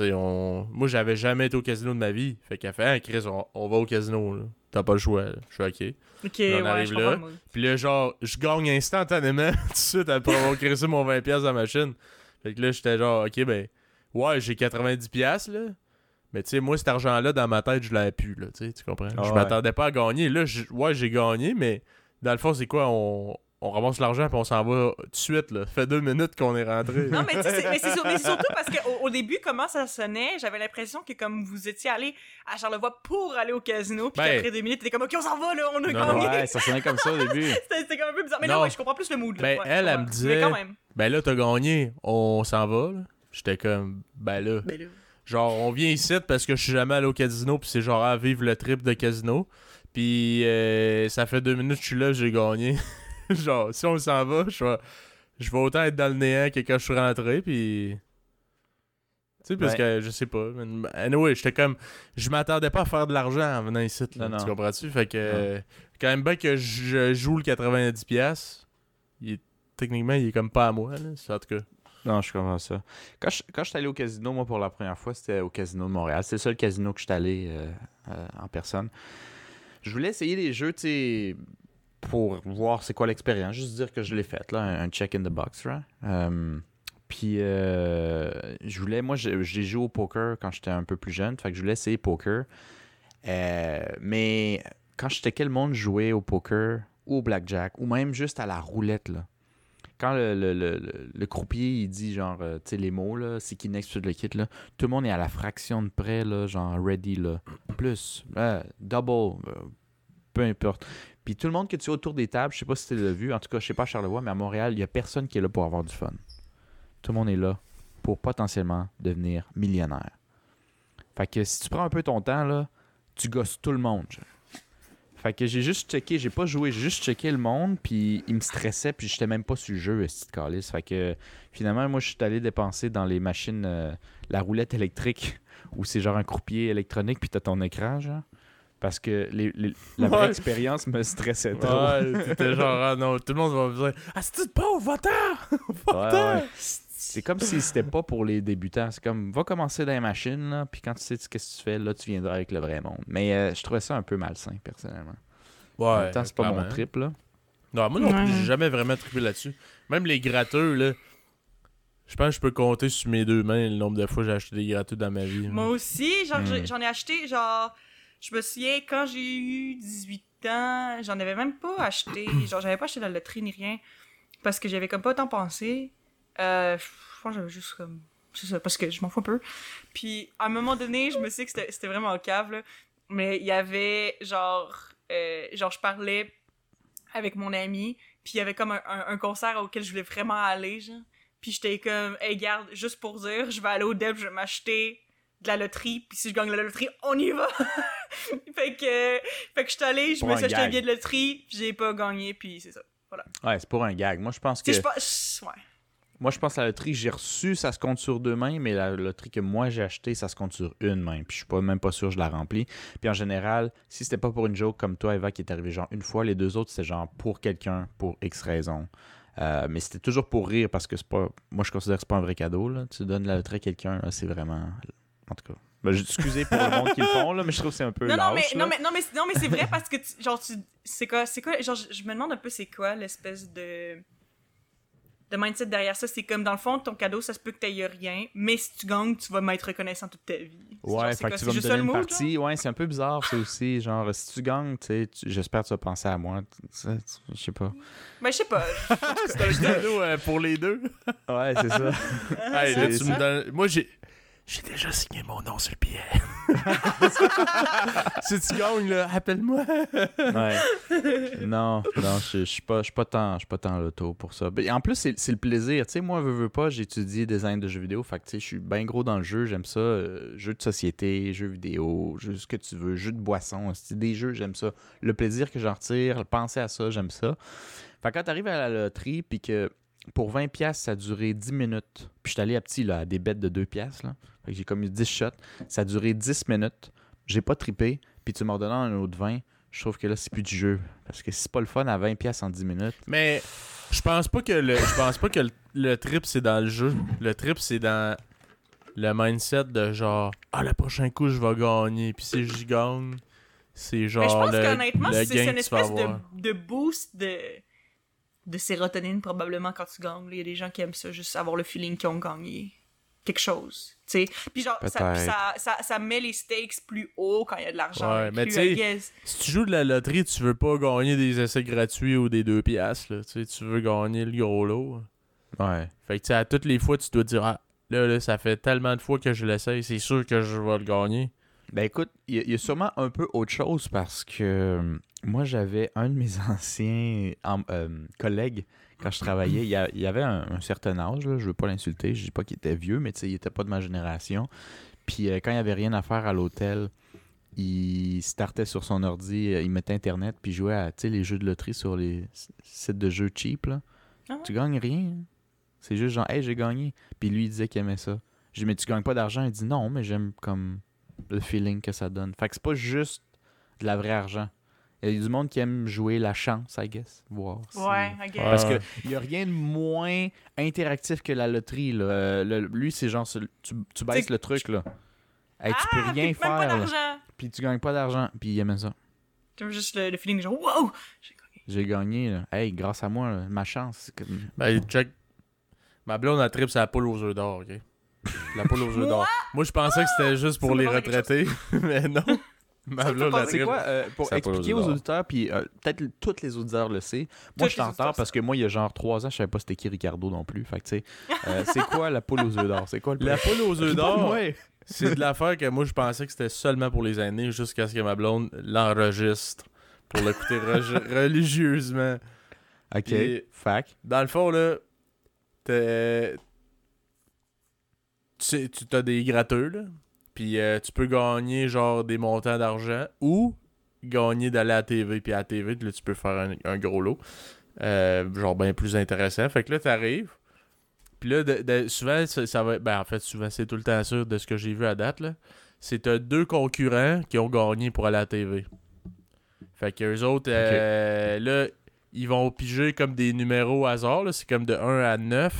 [SPEAKER 1] on... Moi, j'avais jamais été au casino de ma vie. Fait qu'elle fait, ah, Chris, on, on va au casino. là. t'as pas le choix. là. Je suis ok.
[SPEAKER 3] Ok,
[SPEAKER 1] On
[SPEAKER 3] ouais,
[SPEAKER 1] arrive là. Puis là, genre, je gagne instantanément tout de suite après avoir crissé mon 20$ dans la machine. Fait que là, j'étais genre, ok, ben, ouais, j'ai 90$, là. Mais tu sais, moi, cet argent-là, dans ma tête, je l'avais plus, là, tu comprends?
[SPEAKER 2] Ah
[SPEAKER 1] je
[SPEAKER 2] ouais.
[SPEAKER 1] m'attendais pas à gagner. Là, ouais, j'ai gagné, mais dans le fond, c'est quoi? On, on ramasse l'argent puis on s'en va tout de suite, là. Fait deux minutes qu'on est rentré.
[SPEAKER 3] Non, mais tu sais, c'est- mais c'est sur- mais c'est surtout parce qu'au au début, comment ça sonnait, j'avais l'impression que comme vous étiez allé à Charlevoix pour aller au casino, puis
[SPEAKER 1] Ben-
[SPEAKER 3] qu'après deux minutes, t'étais comme, OK, on s'en va, là, on a
[SPEAKER 1] Non, non,
[SPEAKER 3] gagné.
[SPEAKER 2] Ouais, ça sonnait comme ça au début.
[SPEAKER 3] C'était comme un peu bizarre. Mais
[SPEAKER 1] Non.
[SPEAKER 3] ouais, je comprends plus le mood. là.
[SPEAKER 1] Ben,
[SPEAKER 3] Ouais,
[SPEAKER 1] elle,
[SPEAKER 3] je
[SPEAKER 1] elle me disait-
[SPEAKER 3] Mais quand même.
[SPEAKER 1] Ben là, t'as gagné, on s'en va. J'étais comme, ben là.
[SPEAKER 3] Ben là.
[SPEAKER 1] Genre, on vient ici parce que je suis jamais allé au casino, puis c'est genre à vivre le trip de casino. Puis euh, ça fait deux minutes que je suis là, j'ai gagné. genre, si on s'en va, je vais, je vais autant être dans le néant que quand je suis rentré, puis. Tu sais, parce
[SPEAKER 2] Ouais.
[SPEAKER 1] que je sais pas. mais- Anyway, j'étais comme. Je m'attendais pas à faire de l'argent en venant ici. là,
[SPEAKER 2] Non,
[SPEAKER 1] tu comprends-tu? Fait que. euh, quand même bien que je joue le 90$, il est- techniquement, il est comme pas à moi, là. En tout cas.
[SPEAKER 2] Non, je comprends ça. Quand je, quand je suis allé au casino, moi, pour la première fois, c'était au casino de Montréal. C'est le seul casino que je suis allé euh, euh, en personne. Je voulais essayer des jeux, tu sais, pour voir c'est quoi l'expérience. Juste dire que je l'ai fait, là, un, check in the box, right? Euh, puis, euh, je voulais, moi, j'ai joué au poker quand j'étais un peu plus jeune, fait que je voulais essayer poker. Euh, mais quand checkais le monde jouer au poker ou au blackjack, ou même juste à la roulette, quand le, croupier il dit genre tu sais les mots c'est qui next tout le kit tout le monde est à la fraction de près là genre ready là plus double peu importe puis tout le monde que tu as autour des tables je sais pas si tu l'as vu en tout cas je sais pas à Charlevoix mais à Montréal il y a personne qui est là pour avoir du fun tout le monde est là pour potentiellement devenir millionnaire fait que si tu prends un peu ton temps là tu gosses tout le monde. Fait que j'ai juste checké, j'ai pas joué, j'ai juste checké le monde, puis il me stressait, puis j'étais même pas sur le jeu, ce calice. Fait que finalement, moi, je suis allé dépenser dans les machines, euh, la roulette électrique, où c'est genre un croupier électronique, puis t'as ton écran, genre. Parce que les- les- la vraie
[SPEAKER 1] Ouais.
[SPEAKER 2] expérience me stressait trop.
[SPEAKER 1] Ouais, t'étais genre, ah non, tout le monde va me dire, ah, pauvre, va-t'en!
[SPEAKER 2] Ouais, ouais. C'est comme si c'était pas pour les débutants. C'est comme, va commencer dans les machines, là, puis quand tu sais ce que tu fais, là, tu viendras avec le vrai monde. Mais euh, je trouvais ça un peu malsain, personnellement.
[SPEAKER 1] Ouais.
[SPEAKER 2] en même temps, c'est pas mon trip, là.
[SPEAKER 1] Non, moi non plus, j'ai jamais vraiment trippé là-dessus. Même les gratteux, là. Je pense que je peux compter sur mes deux mains le nombre de fois que j'ai acheté des gratteux dans ma vie.
[SPEAKER 3] Moi aussi, genre,
[SPEAKER 2] Hmm.
[SPEAKER 3] j'en ai acheté, genre, je me souviens, quand j'ai eu 18 ans, j'en avais même pas acheté, genre, j'avais pas acheté la loterie ni rien, parce que j'avais comme pas tant pensé. Euh, je pense que j'avais juste comme, c'est ça, parce que je m'en fous un peu. Puis, à un moment donné, je me sais que c'était vraiment cave, là, mais il y avait, genre, euh, genre, je parlais avec mon ami, puis il y avait comme un, un- un concert auquel je voulais vraiment aller, genre. Puis j'étais comme, hey, garde, juste pour dire, je vais aller au Deb, je vais m'acheter de la loterie, puis si je gagne la loterie, on y va! fait que, fait que je suis allée, je
[SPEAKER 2] Pour
[SPEAKER 3] me suis acheté un billet de loterie, puis j'ai pas gagné, puis c'est ça.
[SPEAKER 2] Ouais, c'est pour un gag. Moi, je pense que.
[SPEAKER 3] Tu sais, je pense, ouais.
[SPEAKER 2] Moi, je pense que la loterie j'ai reçue, ça se compte sur deux mains, mais la loterie que moi j'ai achetée, ça se compte sur une main. Puis je suis pas, même pas sûr que je la remplis. Puis en général, si c'était pas pour une joke comme toi, Eva, qui est arrivé genre une fois, les deux autres, c'était genre pour quelqu'un, pour X raison. Euh, mais c'était toujours pour rire parce que c'est pas. Moi, je considère que c'est pas un vrai cadeau. Là. Tu donnes la loterie à quelqu'un, c'est vraiment. En tout cas. Ben, j'ai- excusez pour le monde qui le font, là, mais je trouve que c'est un peu.
[SPEAKER 3] Non, non, mais, non, mais, non, mais, non, mais c'est vrai parce que, tu- genre, tu, c'est quoi, c'est quoi, genre, je, je me demande un peu c'est quoi l'espèce de, de mindset derrière ça. C'est comme, dans le fond, ton cadeau, ça se peut que t'ailles rien, mais si tu gagnes, tu vas m'être reconnaissant toute ta vie. Genre,
[SPEAKER 2] Ouais,
[SPEAKER 3] c'est
[SPEAKER 2] fait
[SPEAKER 3] quoi,
[SPEAKER 2] que tu
[SPEAKER 3] c'est
[SPEAKER 2] vas me donner
[SPEAKER 3] le
[SPEAKER 2] une
[SPEAKER 3] mood, genre?
[SPEAKER 2] partie. Ouais, c'est un peu bizarre, ça aussi. Genre, si tu gagnes, tu sais, tu- j'espère que tu vas penser à moi. Je sais pas.
[SPEAKER 3] Ben, je sais pas.
[SPEAKER 1] C'est un cadeau euh, pour les deux.
[SPEAKER 2] Ouais, c'est ça.
[SPEAKER 1] Hey, là, tu
[SPEAKER 2] ça.
[SPEAKER 1] me donnes- Moi, j'ai. J'ai déjà signé mon nom sur le billet. si tu gagnes, là, appelle-moi.
[SPEAKER 2] Ouais. Non, non, je suis pas, je suis pas tant, je suis pas tant l'auto pour ça. Ben, en plus, c'est le plaisir. Tu sais, moi, veux, veux pas, j'ai étudié design de jeux vidéo. Fait que, tu sais, je suis bien gros dans le jeu. J'aime ça. euh, jeux de société, jeux vidéo, jeux ce que tu veux, jeux de boisson. C'est des jeux, j'aime ça. Le plaisir que j'en retire, penser à ça, j'aime ça. Fait que quand t'arrives à la loterie, puis que pour 20$, piastres, ça a duré 10 minutes. Puis je suis allé à petit, là, à des bêtes de 2$. piastres, Là. Fait que j'ai comme eu 10 shots. Ça a duré 10 minutes. J'ai pas trippé. Puis tu m'en redonnes un autre 20. Je trouve que là, c'est plus du jeu. Parce que c'est pas le fun à 20$ piastres en 10 minutes.
[SPEAKER 1] Mais je pense pas que le je pense pas que le, le trip c'est dans le jeu. Le trip c'est dans le mindset de genre ah le prochain coup je vais gagner puis si je gagne c'est
[SPEAKER 3] Mais Ben, je
[SPEAKER 1] genre
[SPEAKER 3] pense
[SPEAKER 1] le,
[SPEAKER 3] qu'honnêtement, c'est une espèce de,
[SPEAKER 1] avoir.
[SPEAKER 3] de boost de, de sérotonine probablement quand tu gagnes. Il y a des gens qui aiment ça, juste avoir le feeling qu'ils ont gagné quelque chose. tu sais. Puis genre, ça, puis ça, ça, ça met les stakes plus haut quand il y a de l'argent.
[SPEAKER 1] Ouais, mais tu. Si tu joues de la loterie, tu veux pas gagner des essais gratuits ou des 2 piastres, là. Tu veux gagner le gros lot.
[SPEAKER 2] Ouais.
[SPEAKER 1] Fait que à toutes les fois, tu dois te dire Ah, là, là, ça fait tellement de fois que je l'essaye, c'est sûr que je vais le gagner.
[SPEAKER 2] Ben écoute, il y, a- il y a sûrement un peu autre chose parce que euh, moi j'avais un de mes anciens euh, collègues quand je travaillais, il, y a- il avait un, un certain âge, là, je veux pas l'insulter, je dis pas qu'il était vieux, mais il était pas de ma génération. Puis euh, quand il avait rien à faire à l'hôtel, il startait sur son ordi, euh, il mettait internet puis il jouait à les jeux de loterie sur les sites de jeux cheap là.
[SPEAKER 3] Ah ouais?
[SPEAKER 2] Tu gagnes rien. hein. C'est juste genre hey, j'ai gagné. Puis lui il disait qu'il aimait ça. J'ai dit mais tu gagnes pas d'argent, il dit non, mais j'aime comme le feeling que ça donne. Fait que c'est pas juste de la vraie argent. Il y a du monde qui aime jouer la chance, I guess. Voir si-
[SPEAKER 3] Ouais, I guess.
[SPEAKER 2] Parce
[SPEAKER 1] Ouais.
[SPEAKER 2] que il y a rien de moins interactif que la loterie. Là. Euh, le- lui, c'est genre, tu, tu baisses le truc, là. Hey, tu
[SPEAKER 3] ah,
[SPEAKER 2] peux
[SPEAKER 3] puis
[SPEAKER 2] rien
[SPEAKER 3] même pas
[SPEAKER 2] faire, puis tu gagnes pas d'argent, puis il aimait ça.
[SPEAKER 3] T'as juste le, le feeling genre, wow! J'ai gagné.
[SPEAKER 2] J'ai gagné, là. Hey, grâce à moi, là, ma chance. c'est comme-
[SPEAKER 1] Ben, check. Ma blonde a trip, c'est la poule aux œufs d'or, ok? La poule aux œufs d'or. Moi, je pensais que c'était juste pour les retraités, mais non. Trip.
[SPEAKER 2] quoi, euh, pour expliquer
[SPEAKER 1] aux auditeurs.
[SPEAKER 2] puis euh, peut-être tous les auditeurs le savent. Moi, je suis
[SPEAKER 3] les
[SPEAKER 2] en retard
[SPEAKER 3] auditeurs
[SPEAKER 2] parce que moi, il y a genre trois ans, je savais pas c'était qui Ricardo non plus. Fait que, tu sais, euh, c'est quoi la poule aux œufs d'or? C'est quoi le
[SPEAKER 1] La poule aux œufs d'or,
[SPEAKER 2] Ouais.
[SPEAKER 1] c'est de l'affaire que moi, je pensais que c'était seulement pour les aînés jusqu'à ce que ma blonde l'enregistre pour l'écouter re- religieusement.
[SPEAKER 2] Ok.
[SPEAKER 1] Puis-
[SPEAKER 2] Fac.
[SPEAKER 1] Dans le fond, là, t'es- tu sais, tu as des gratteux, là. Puis euh, tu peux gagner, genre, des montants d'argent ou gagner d'aller à la TV. Puis à la TV, là, tu peux faire un, un gros lot. Euh, genre, bien plus intéressant. Fait que là, t'arrives. Puis là, de- de- souvent, ça, ça va... Ben, en fait, souvent, c'est tout le temps sûr de ce que j'ai vu à date, là. C'est t'as deux concurrents qui ont gagné pour aller à la TV. Fait que eux autres, euh, là, ils vont piger comme des numéros au hasard. là. C'est comme de 1 à 9.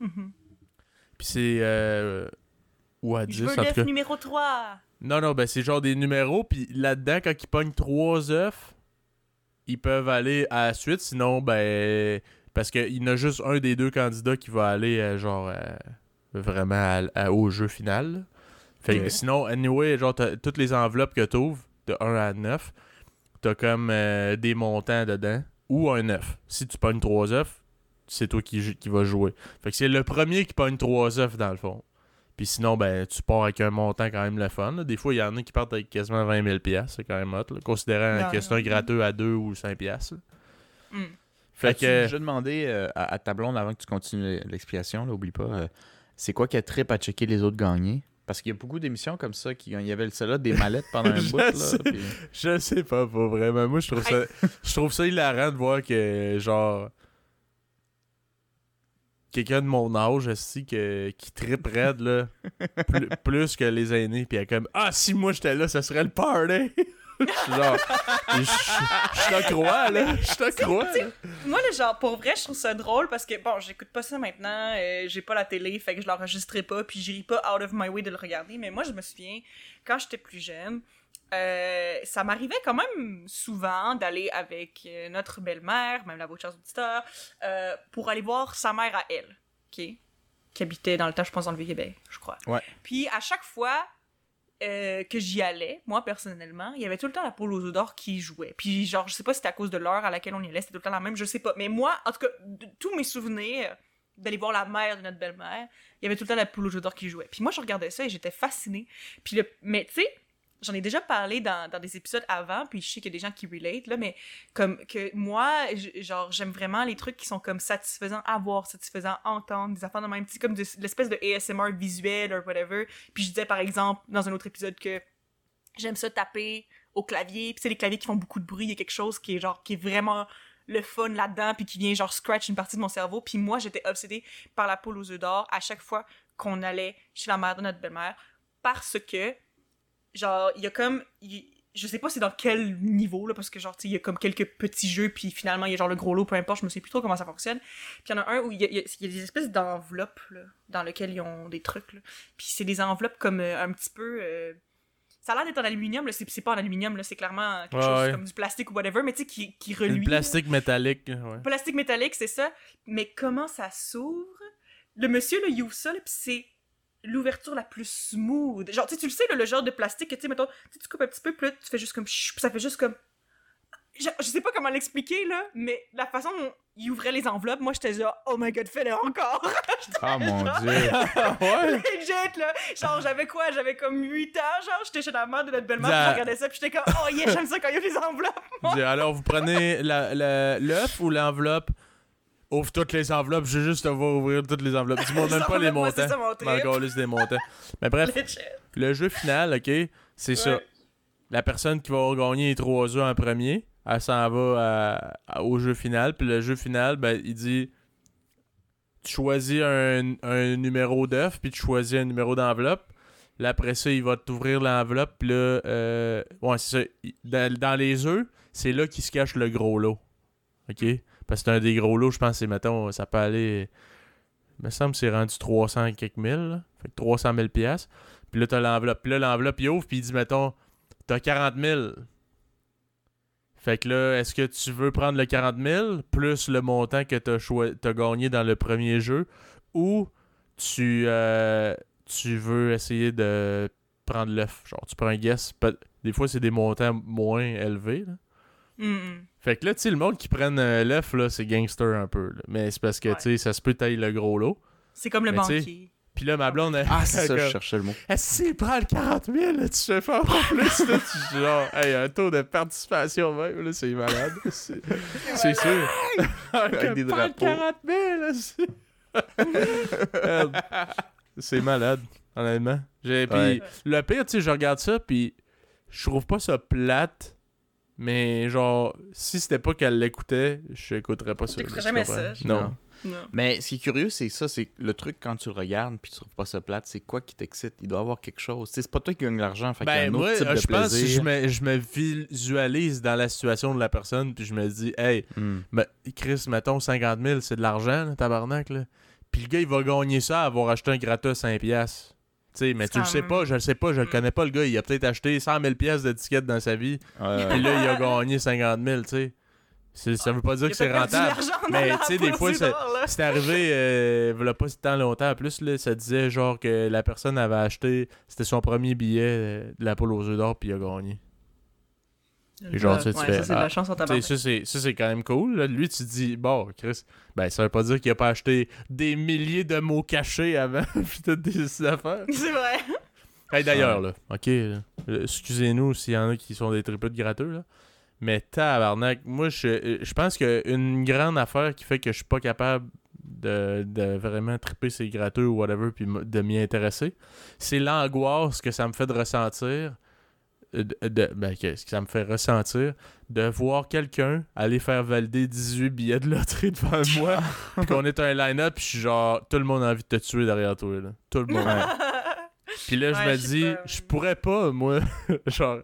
[SPEAKER 3] Mhm.
[SPEAKER 1] Puis c'est. euh, ou à 10
[SPEAKER 3] Je veux l'œuf numéro 3.
[SPEAKER 1] Non, non, ben c'est genre des numéros. Puis là-dedans, quand ils pognent 3 œufs, ils peuvent aller à la suite. Sinon, ben. Parce qu'il y en a juste un des deux candidats qui va aller, euh, genre, euh, vraiment à- à- au jeu final. Fait que sinon, anyway, genre, toutes les enveloppes que t'ouvres, de 1 à 9, t'as comme euh, des montants dedans. Ou un œuf. Si tu pognes 3 œufs, c'est toi qui, qui vas jouer. Fait que c'est le premier qui pogne 3 œufs dans le fond. Puis sinon, ben, tu pars avec un montant quand même le fun. là. Des fois, il y en a qui partent avec quasiment 20 000 piastres, C'est quand même hot. là, considérant
[SPEAKER 3] Non,
[SPEAKER 1] que c'est un gratteux à 2 ou 5 piastres, là.
[SPEAKER 3] Hmm.
[SPEAKER 1] Fait
[SPEAKER 2] As-tu
[SPEAKER 1] que...
[SPEAKER 2] déjà demandé euh, à, à ta blonde avant que tu continues l'explication, là, oublie pas, euh, c'est quoi qu'elle tripe à checker les autres gagner? Parce qu'il y a beaucoup d'émissions comme ça qui il y avait celle-là des mallettes pendant un
[SPEAKER 1] Je
[SPEAKER 2] bout. Là,
[SPEAKER 1] sais.
[SPEAKER 2] puis-
[SPEAKER 1] Je sais pas, pas vraiment. Moi, je trouve ça, je trouve ça hilarant de voir que, genre, quelqu'un de mon âge, aussi, que, qui tripe raide, là, plus, plus que les aînés, puis elle est comme, ah, si moi j'étais là, ça serait le party! Je suis genre, je te crois, là, je te crois. là.
[SPEAKER 3] Moi, genre, pour vrai, je trouve ça drôle parce que, bon, j'écoute pas ça maintenant, euh, j'ai pas la télé, fait que je l'enregistrerai pas, puis j'irai pas out of my way de le regarder. Mais moi, je me souviens, quand j'étais plus jeune, euh, ça m'arrivait quand même souvent d'aller avec euh, notre belle-mère, même la vôtre chers auditeurs, euh, pour aller voir sa mère à elle, ok? Qui habitait dans le temps, je pense, dans le Vieux-Québec, je crois.
[SPEAKER 2] Ouais.
[SPEAKER 3] Puis à chaque fois euh, que j'y allais, moi personnellement, il y avait tout le temps la poule aux d'or qui jouait. Puis genre, je sais pas si c'était à cause de l'heure à laquelle on y allait, c'était tout le temps la même, je sais pas. Mais moi, en tout cas, de tous mes souvenirs d'aller voir la mère de notre belle-mère, il y avait tout le temps la poule aux d'or qui jouait. Puis moi, je regardais ça et j'étais fascinée. Puis le... Mais tu sais, j'en ai déjà parlé dans, dans des épisodes avant, puis je sais qu'il y a des gens qui relate, là, mais comme que moi, genre, j'aime vraiment les trucs qui sont comme satisfaisants à voir, satisfaisants à entendre, des affaires de même, sais, comme de- l'espèce de ASMR visuel ou whatever. Puis je disais, par exemple, dans un autre épisode que j'aime ça taper au clavier, puis c'est les claviers qui font beaucoup de bruit, il y a quelque chose qui est genre, qui est vraiment le fun là-dedans, puis qui vient genre scratch une partie de mon cerveau. Puis moi, j'étais obsédée par la poule aux œufs d'or à chaque fois qu'on allait chez la mère de notre belle-mère, parce que genre, il y a comme. je sais pas c'est dans quel niveau, là, parce que genre, il y a comme quelques petits jeux, puis finalement, il y a genre le gros lot, peu importe, je me sais plus trop comment ça fonctionne. Puis il y en a un où il y a, y y des espèces d'enveloppes, là, dans lesquelles ils ont des trucs, là. Puis c'est des enveloppes comme euh, un petit peu. euh, ça a l'air d'être en aluminium, là. C'est c'est pas en aluminium, là. C'est clairement quelque
[SPEAKER 1] Ouais,
[SPEAKER 3] chose
[SPEAKER 1] ouais.
[SPEAKER 3] comme du plastique ou whatever, mais tu sais, qui, qui reluit.
[SPEAKER 1] plastique métallique. Ouais.
[SPEAKER 3] Plastique métallique, c'est ça. Mais comment ça s'ouvre? Le monsieur, là, il ouvre ça, là, c'est l'ouverture la plus smooth. Genre, tu sais, tu le sais, là, le genre de plastique que, tu sais, mettons, tu coupes un petit peu, puis là, tu fais juste comme... ça fait juste comme... Je, je sais pas comment l'expliquer, là, mais la façon dont il ouvrait les enveloppes, moi, j'étais genre, oh my god, fais-le encore!
[SPEAKER 2] Ah mon dieu.
[SPEAKER 1] ouais.
[SPEAKER 3] Legit, là! Genre, j'avais quoi? J'avais comme 8 ans, genre, j'étais chez la mère de notre belle-mère, je regardais ça, puis j'étais comme, oh yeah, j'aime ça quand il y a les enveloppes!
[SPEAKER 1] Dis, alors, vous prenez la- la- l'œuf ou l'enveloppe? Ouvre toutes les enveloppes. Je veux juste te voir ouvrir toutes les enveloppes. Dis-moi même pas les montants. encore liste des montants. Mais bref, le jeu final, OK, c'est ça. La personne qui va avoir gagné les trois œufs en premier, elle s'en va à- à- au jeu final. Puis le jeu final, ben, il dit tu choisis un, un numéro d'œuf, puis tu choisis un numéro d'enveloppe. Là, après ça, il va t'ouvrir l'enveloppe. Puis là, euh, ouais, c'est ça. Dans, dans les œufs, c'est là qu'il se cache le gros lot. OK? Parce que c'est un des gros lots, je pense, c'est, mettons, ça peut aller. Il me semble que c'est rendu 300 et quelques mille. Fait que 300 000 piastres. Puis là, t'as l'enveloppe. Puis là, l'enveloppe, il ouvre, puis il dit, mettons, t'as 40 000. Fait que là, est-ce que tu veux prendre le 40 000 plus le montant que t'as choi- t'as gagné dans le premier jeu? Ou tu, euh, tu veux essayer de prendre l'œuf? Genre, tu prends un guess. Des fois, c'est des montants moins élevés. là.
[SPEAKER 3] Mm, mm.
[SPEAKER 1] Fait que là, tu sais, le monde qui prennent euh, l'œuf, là, c'est gangster un peu. là. Mais c'est parce que,
[SPEAKER 3] Ouais.
[SPEAKER 1] tu sais, ça se peut tailler le gros lot.
[SPEAKER 3] C'est comme le
[SPEAKER 1] Mais tu sais,
[SPEAKER 3] banquier.
[SPEAKER 1] Puis là, ma blonde, elle-
[SPEAKER 2] Ah, c'est ça, je cherchais le mot.
[SPEAKER 1] est-ce qu'il prend le 40 000, là, tu fais faire encore plus, là, tu dis genre, hey, un taux de participation même, là, c'est malade, c'est c'est sûr.
[SPEAKER 2] Avec des
[SPEAKER 1] Prends le
[SPEAKER 2] drapeaux.
[SPEAKER 1] 40 000, là, c'est... Merde. c'est malade, honnêtement. J'ai- Puis
[SPEAKER 2] Ouais.
[SPEAKER 1] le pire, tu sais, je regarde ça, puis je trouve pas ça plate, mais genre, si c'était pas qu'elle l'écoutait, je écouterais pas ça. Tu
[SPEAKER 3] jamais ça, je
[SPEAKER 1] Non.
[SPEAKER 2] Non.
[SPEAKER 3] Non.
[SPEAKER 2] Mais ce qui est curieux, c'est ça, c'est le truc quand tu le regardes puis tu trouves pas ça plate, c'est quoi qui t'excite? Il doit y avoir quelque chose. C'est pas toi qui gagne l'argent, fait qu'il y a
[SPEAKER 1] Ben,
[SPEAKER 2] un autre
[SPEAKER 1] moi,
[SPEAKER 2] type de
[SPEAKER 1] je pense que
[SPEAKER 2] plaisir.
[SPEAKER 1] je me, je me visualise dans la situation de la personne, puis je me dis, hey, ben, Chris, mettons 50 000, c'est de l'argent, là, tabarnak, là. Puis le gars, il va gagner ça à avoir acheté un gratos 5 mais tu le sais pas, je le sais pas, je le
[SPEAKER 3] Mm.
[SPEAKER 1] connais pas, le gars. Il a peut-être acheté 100 000 piastres d'étiquettes dans sa vie,
[SPEAKER 2] Ouais,
[SPEAKER 1] puis là, il a gagné 50 000, tu sais. Ça veut pas dire
[SPEAKER 3] Il
[SPEAKER 1] que
[SPEAKER 3] a
[SPEAKER 1] c'est rentable. Mais tu sais, des fois, c'est- arrivé, euh, il pas si tant longtemps, en plus, là, ça disait genre que la personne avait acheté, c'était son premier billet euh, de la poule aux œufs d'or, puis il a gagné. Et genre, tu sais, tu
[SPEAKER 3] Ouais,
[SPEAKER 1] fais,
[SPEAKER 3] ça, c'est de la chance en
[SPEAKER 1] Tu sais,
[SPEAKER 3] tabac.
[SPEAKER 1] ça, c'est, quand même cool. là. Lui, tu te dis, bon, Chris, ben, ça veut pas dire qu'il a pas acheté des milliers de mots cachés avant, puis toutes des affaires.
[SPEAKER 3] C'est vrai.
[SPEAKER 1] Hey, d'ailleurs, là, ok, excusez-nous s'il y en a qui sont des triples de gratteux, là. Mais tabarnak, moi, je, euh, je pense qu'une grande affaire qui fait que je suis pas capable de, de vraiment triper ces gratteux ou whatever, puis de m'y intéresser, c'est l'angoisse que ça me fait de ressentir. De, ben, que, ce que ça me fait ressentir de voir quelqu'un aller faire valider 18 billets de loterie devant moi, puis qu'on est un line-up, puis je suis genre, tout le monde a envie de te tuer derrière toi, là. Tout le monde. Puis là, je
[SPEAKER 3] Ouais,
[SPEAKER 1] me
[SPEAKER 3] je
[SPEAKER 1] dis,
[SPEAKER 3] pas.
[SPEAKER 1] je pourrais pas, moi, genre,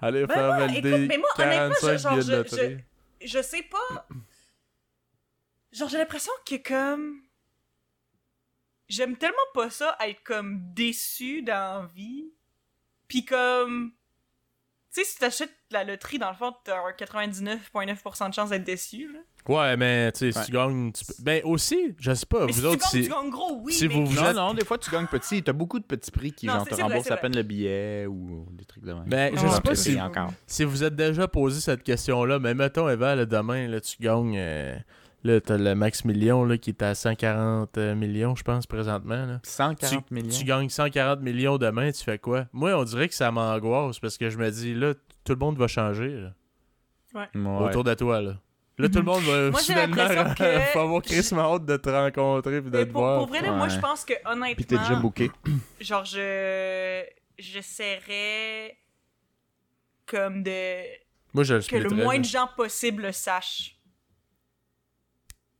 [SPEAKER 1] aller
[SPEAKER 3] Ben
[SPEAKER 1] faire
[SPEAKER 3] moi,
[SPEAKER 1] valider
[SPEAKER 3] écoute, mais moi,
[SPEAKER 1] 45
[SPEAKER 3] je- genre,
[SPEAKER 1] billets de
[SPEAKER 3] je-
[SPEAKER 1] loterie.
[SPEAKER 3] je sais pas. Genre, j'ai l'impression que comme. J'aime tellement pas ça être comme déçu dans la vie. Pis comme. Tu sais, si t'achètes la loterie, dans le fond, t'as un 99,9% de chance d'être déçu, là.
[SPEAKER 1] Ouais, mais tu sais, si
[SPEAKER 2] Ouais.
[SPEAKER 1] tu gagnes, tu Ben aussi, je sais pas,
[SPEAKER 3] Mais
[SPEAKER 1] vous
[SPEAKER 3] si
[SPEAKER 1] autres,
[SPEAKER 3] tu gagnes, tu gagnes gros, oui.
[SPEAKER 1] si
[SPEAKER 3] mais...
[SPEAKER 1] vous vous
[SPEAKER 2] Non,
[SPEAKER 1] êtes-
[SPEAKER 2] non, des fois tu gagnes petit. T'as beaucoup de petits prix qui
[SPEAKER 3] Non,
[SPEAKER 2] genre, te
[SPEAKER 3] vrai,
[SPEAKER 2] remboursent à peine le billet ou des trucs de même.
[SPEAKER 1] Ben, je sais pas si,
[SPEAKER 2] encore.
[SPEAKER 1] si vous êtes déjà posé cette question-là, mais mettons, Eva, là, demain, là, tu gagnes... euh, Là, t'as le max million, là, qui est à 140 euh, millions, je pense, présentement, là.
[SPEAKER 2] 140
[SPEAKER 1] tu,
[SPEAKER 2] millions.
[SPEAKER 1] tu gagnes 140 millions demain, tu fais quoi? Moi, on dirait que ça m'angoisse parce que je me dis, là, tout le monde va changer là,
[SPEAKER 2] Ouais.
[SPEAKER 1] autour de toi. Là, là tout le monde va
[SPEAKER 3] Moi,
[SPEAKER 1] soudainement
[SPEAKER 3] que-
[SPEAKER 1] avoir Chris hâte de te rencontrer et de te
[SPEAKER 3] pour,
[SPEAKER 1] voir.
[SPEAKER 3] pour vrai, là, moi, je pense que,
[SPEAKER 2] Puis t'es déjà
[SPEAKER 3] honnêtement,
[SPEAKER 2] booké.
[SPEAKER 3] genre, je. J'essaierais. Comme de.
[SPEAKER 1] Moi, je le
[SPEAKER 3] que le moins
[SPEAKER 1] là.
[SPEAKER 3] de gens possible le sachent.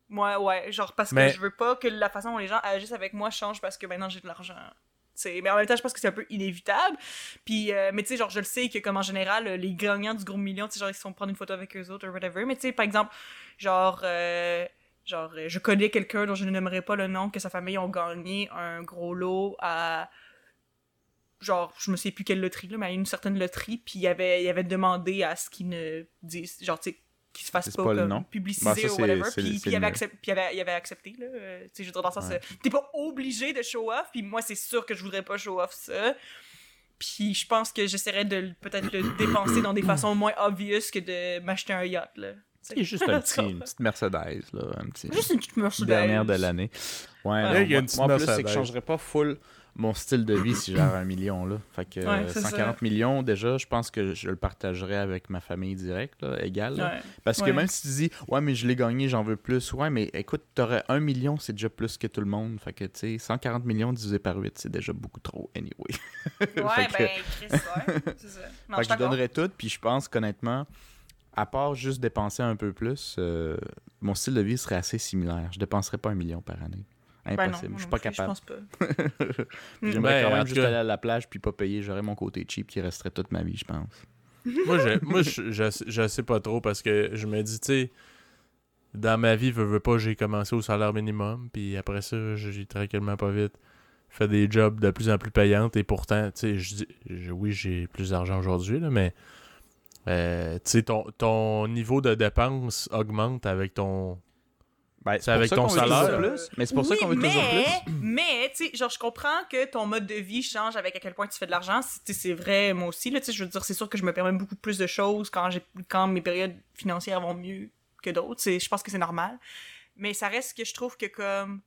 [SPEAKER 3] Moi, ouais, genre parce
[SPEAKER 1] Mais-
[SPEAKER 3] que je veux pas que la façon dont les gens agissent avec moi change parce que maintenant j'ai de l'argent. T'sais, mais en même temps, je pense que c'est un peu inévitable. Puis, euh, mais tu sais, genre, je le sais que comme en général, euh, les gagnants du gros million, tu sais, genre, ils se font prendre une photo avec eux autres ou whatever. Mais tu sais, par exemple, genre, euh, genre, je connais quelqu'un dont je ne nommerai pas le nom, que sa famille ont gagné un gros lot à genre, je me sais plus quelle loterie, là, mais à une certaine loterie, puis il avait, il avait demandé à ce qu'il ne dise, genre, tu sais, qu'il se fasse pas,
[SPEAKER 2] pas
[SPEAKER 3] comme publiciser
[SPEAKER 2] ça,
[SPEAKER 3] ou whatever, puis, il, avait accepté, puis il, avait, il avait accepté, là, euh, tu sais, je veux dire, dans le sens,
[SPEAKER 2] Ouais.
[SPEAKER 3] euh, t'es pas obligé de show off, puis moi, c'est sûr que je voudrais pas show off ça. Puis je pense que j'essaierais de peut-être le dépenser dans des façons moins obvious que de m'acheter un yacht, là.
[SPEAKER 2] C'est juste un petit, une petite Mercedes, là. Un petit...
[SPEAKER 3] Juste une petite Mercedes.
[SPEAKER 2] dernière de l'année. Ouais,
[SPEAKER 1] Ouais, il y a une petite
[SPEAKER 2] moi, en plus, c'est que
[SPEAKER 1] Mercedes.
[SPEAKER 2] je changerais pas full mon style de vie si j'avais un million, là. Fait que
[SPEAKER 3] Ouais,
[SPEAKER 2] euh,
[SPEAKER 3] c'est
[SPEAKER 2] 140 millions, déjà, je pense que je le partagerais avec ma famille directe, là, égale.
[SPEAKER 3] Ouais.
[SPEAKER 2] Parce que même si tu dis, ouais, mais je l'ai gagné, j'en veux plus, ouais, mais écoute, t'aurais un million, c'est déjà plus que tout le monde. Fait que, tu sais, 140 millions divisé par 8, c'est déjà beaucoup trop, anyway.
[SPEAKER 3] Ouais,
[SPEAKER 2] que-
[SPEAKER 3] ben, Chris, ouais. C'est ça. Non,
[SPEAKER 2] fait que
[SPEAKER 3] je suis
[SPEAKER 2] je donnerais tout, puis je pense qu'honnêtement, à part juste dépenser un peu plus, euh, mon style de vie serait assez similaire. Je dépenserais pas un million par année.
[SPEAKER 3] Ben non,
[SPEAKER 2] Impossible.
[SPEAKER 3] moi
[SPEAKER 2] je suis pas capable.
[SPEAKER 3] Je pense pas.
[SPEAKER 2] J'aimerais
[SPEAKER 1] Ben,
[SPEAKER 2] quand même juste
[SPEAKER 1] cas-
[SPEAKER 2] aller à la plage puis pas payer. J'aurais mon côté cheap qui resterait toute ma vie, je pense.
[SPEAKER 1] moi, je, moi je, je, sais- je sais pas trop parce que je me dis, tu sais, dans ma vie, veux, veux pas, j'ai commencé au salaire minimum, puis après ça, j'ai tranquillement pas vite fait des jobs de plus en plus payantes, et pourtant, tu sais, je dis- je- oui, j'ai plus d'argent aujourd'hui, là, mais euh, tu sais, ton, ton niveau de dépense augmente avec ton.
[SPEAKER 2] Ben,
[SPEAKER 1] C'est avec ton salaire.
[SPEAKER 2] plus. Mais c'est pour ça qu'on veut toujours
[SPEAKER 3] mais,
[SPEAKER 2] plus.
[SPEAKER 3] Mais, tu sais, genre, je comprends que ton mode de vie change avec à quel point tu fais de l'argent. C'est- vrai, moi aussi, là, tu sais, je veux dire, c'est sûr que je me permets beaucoup plus de choses quand, mes périodes financières vont mieux que d'autres. Je pense que c'est normal. Mais ça reste que je trouve que comme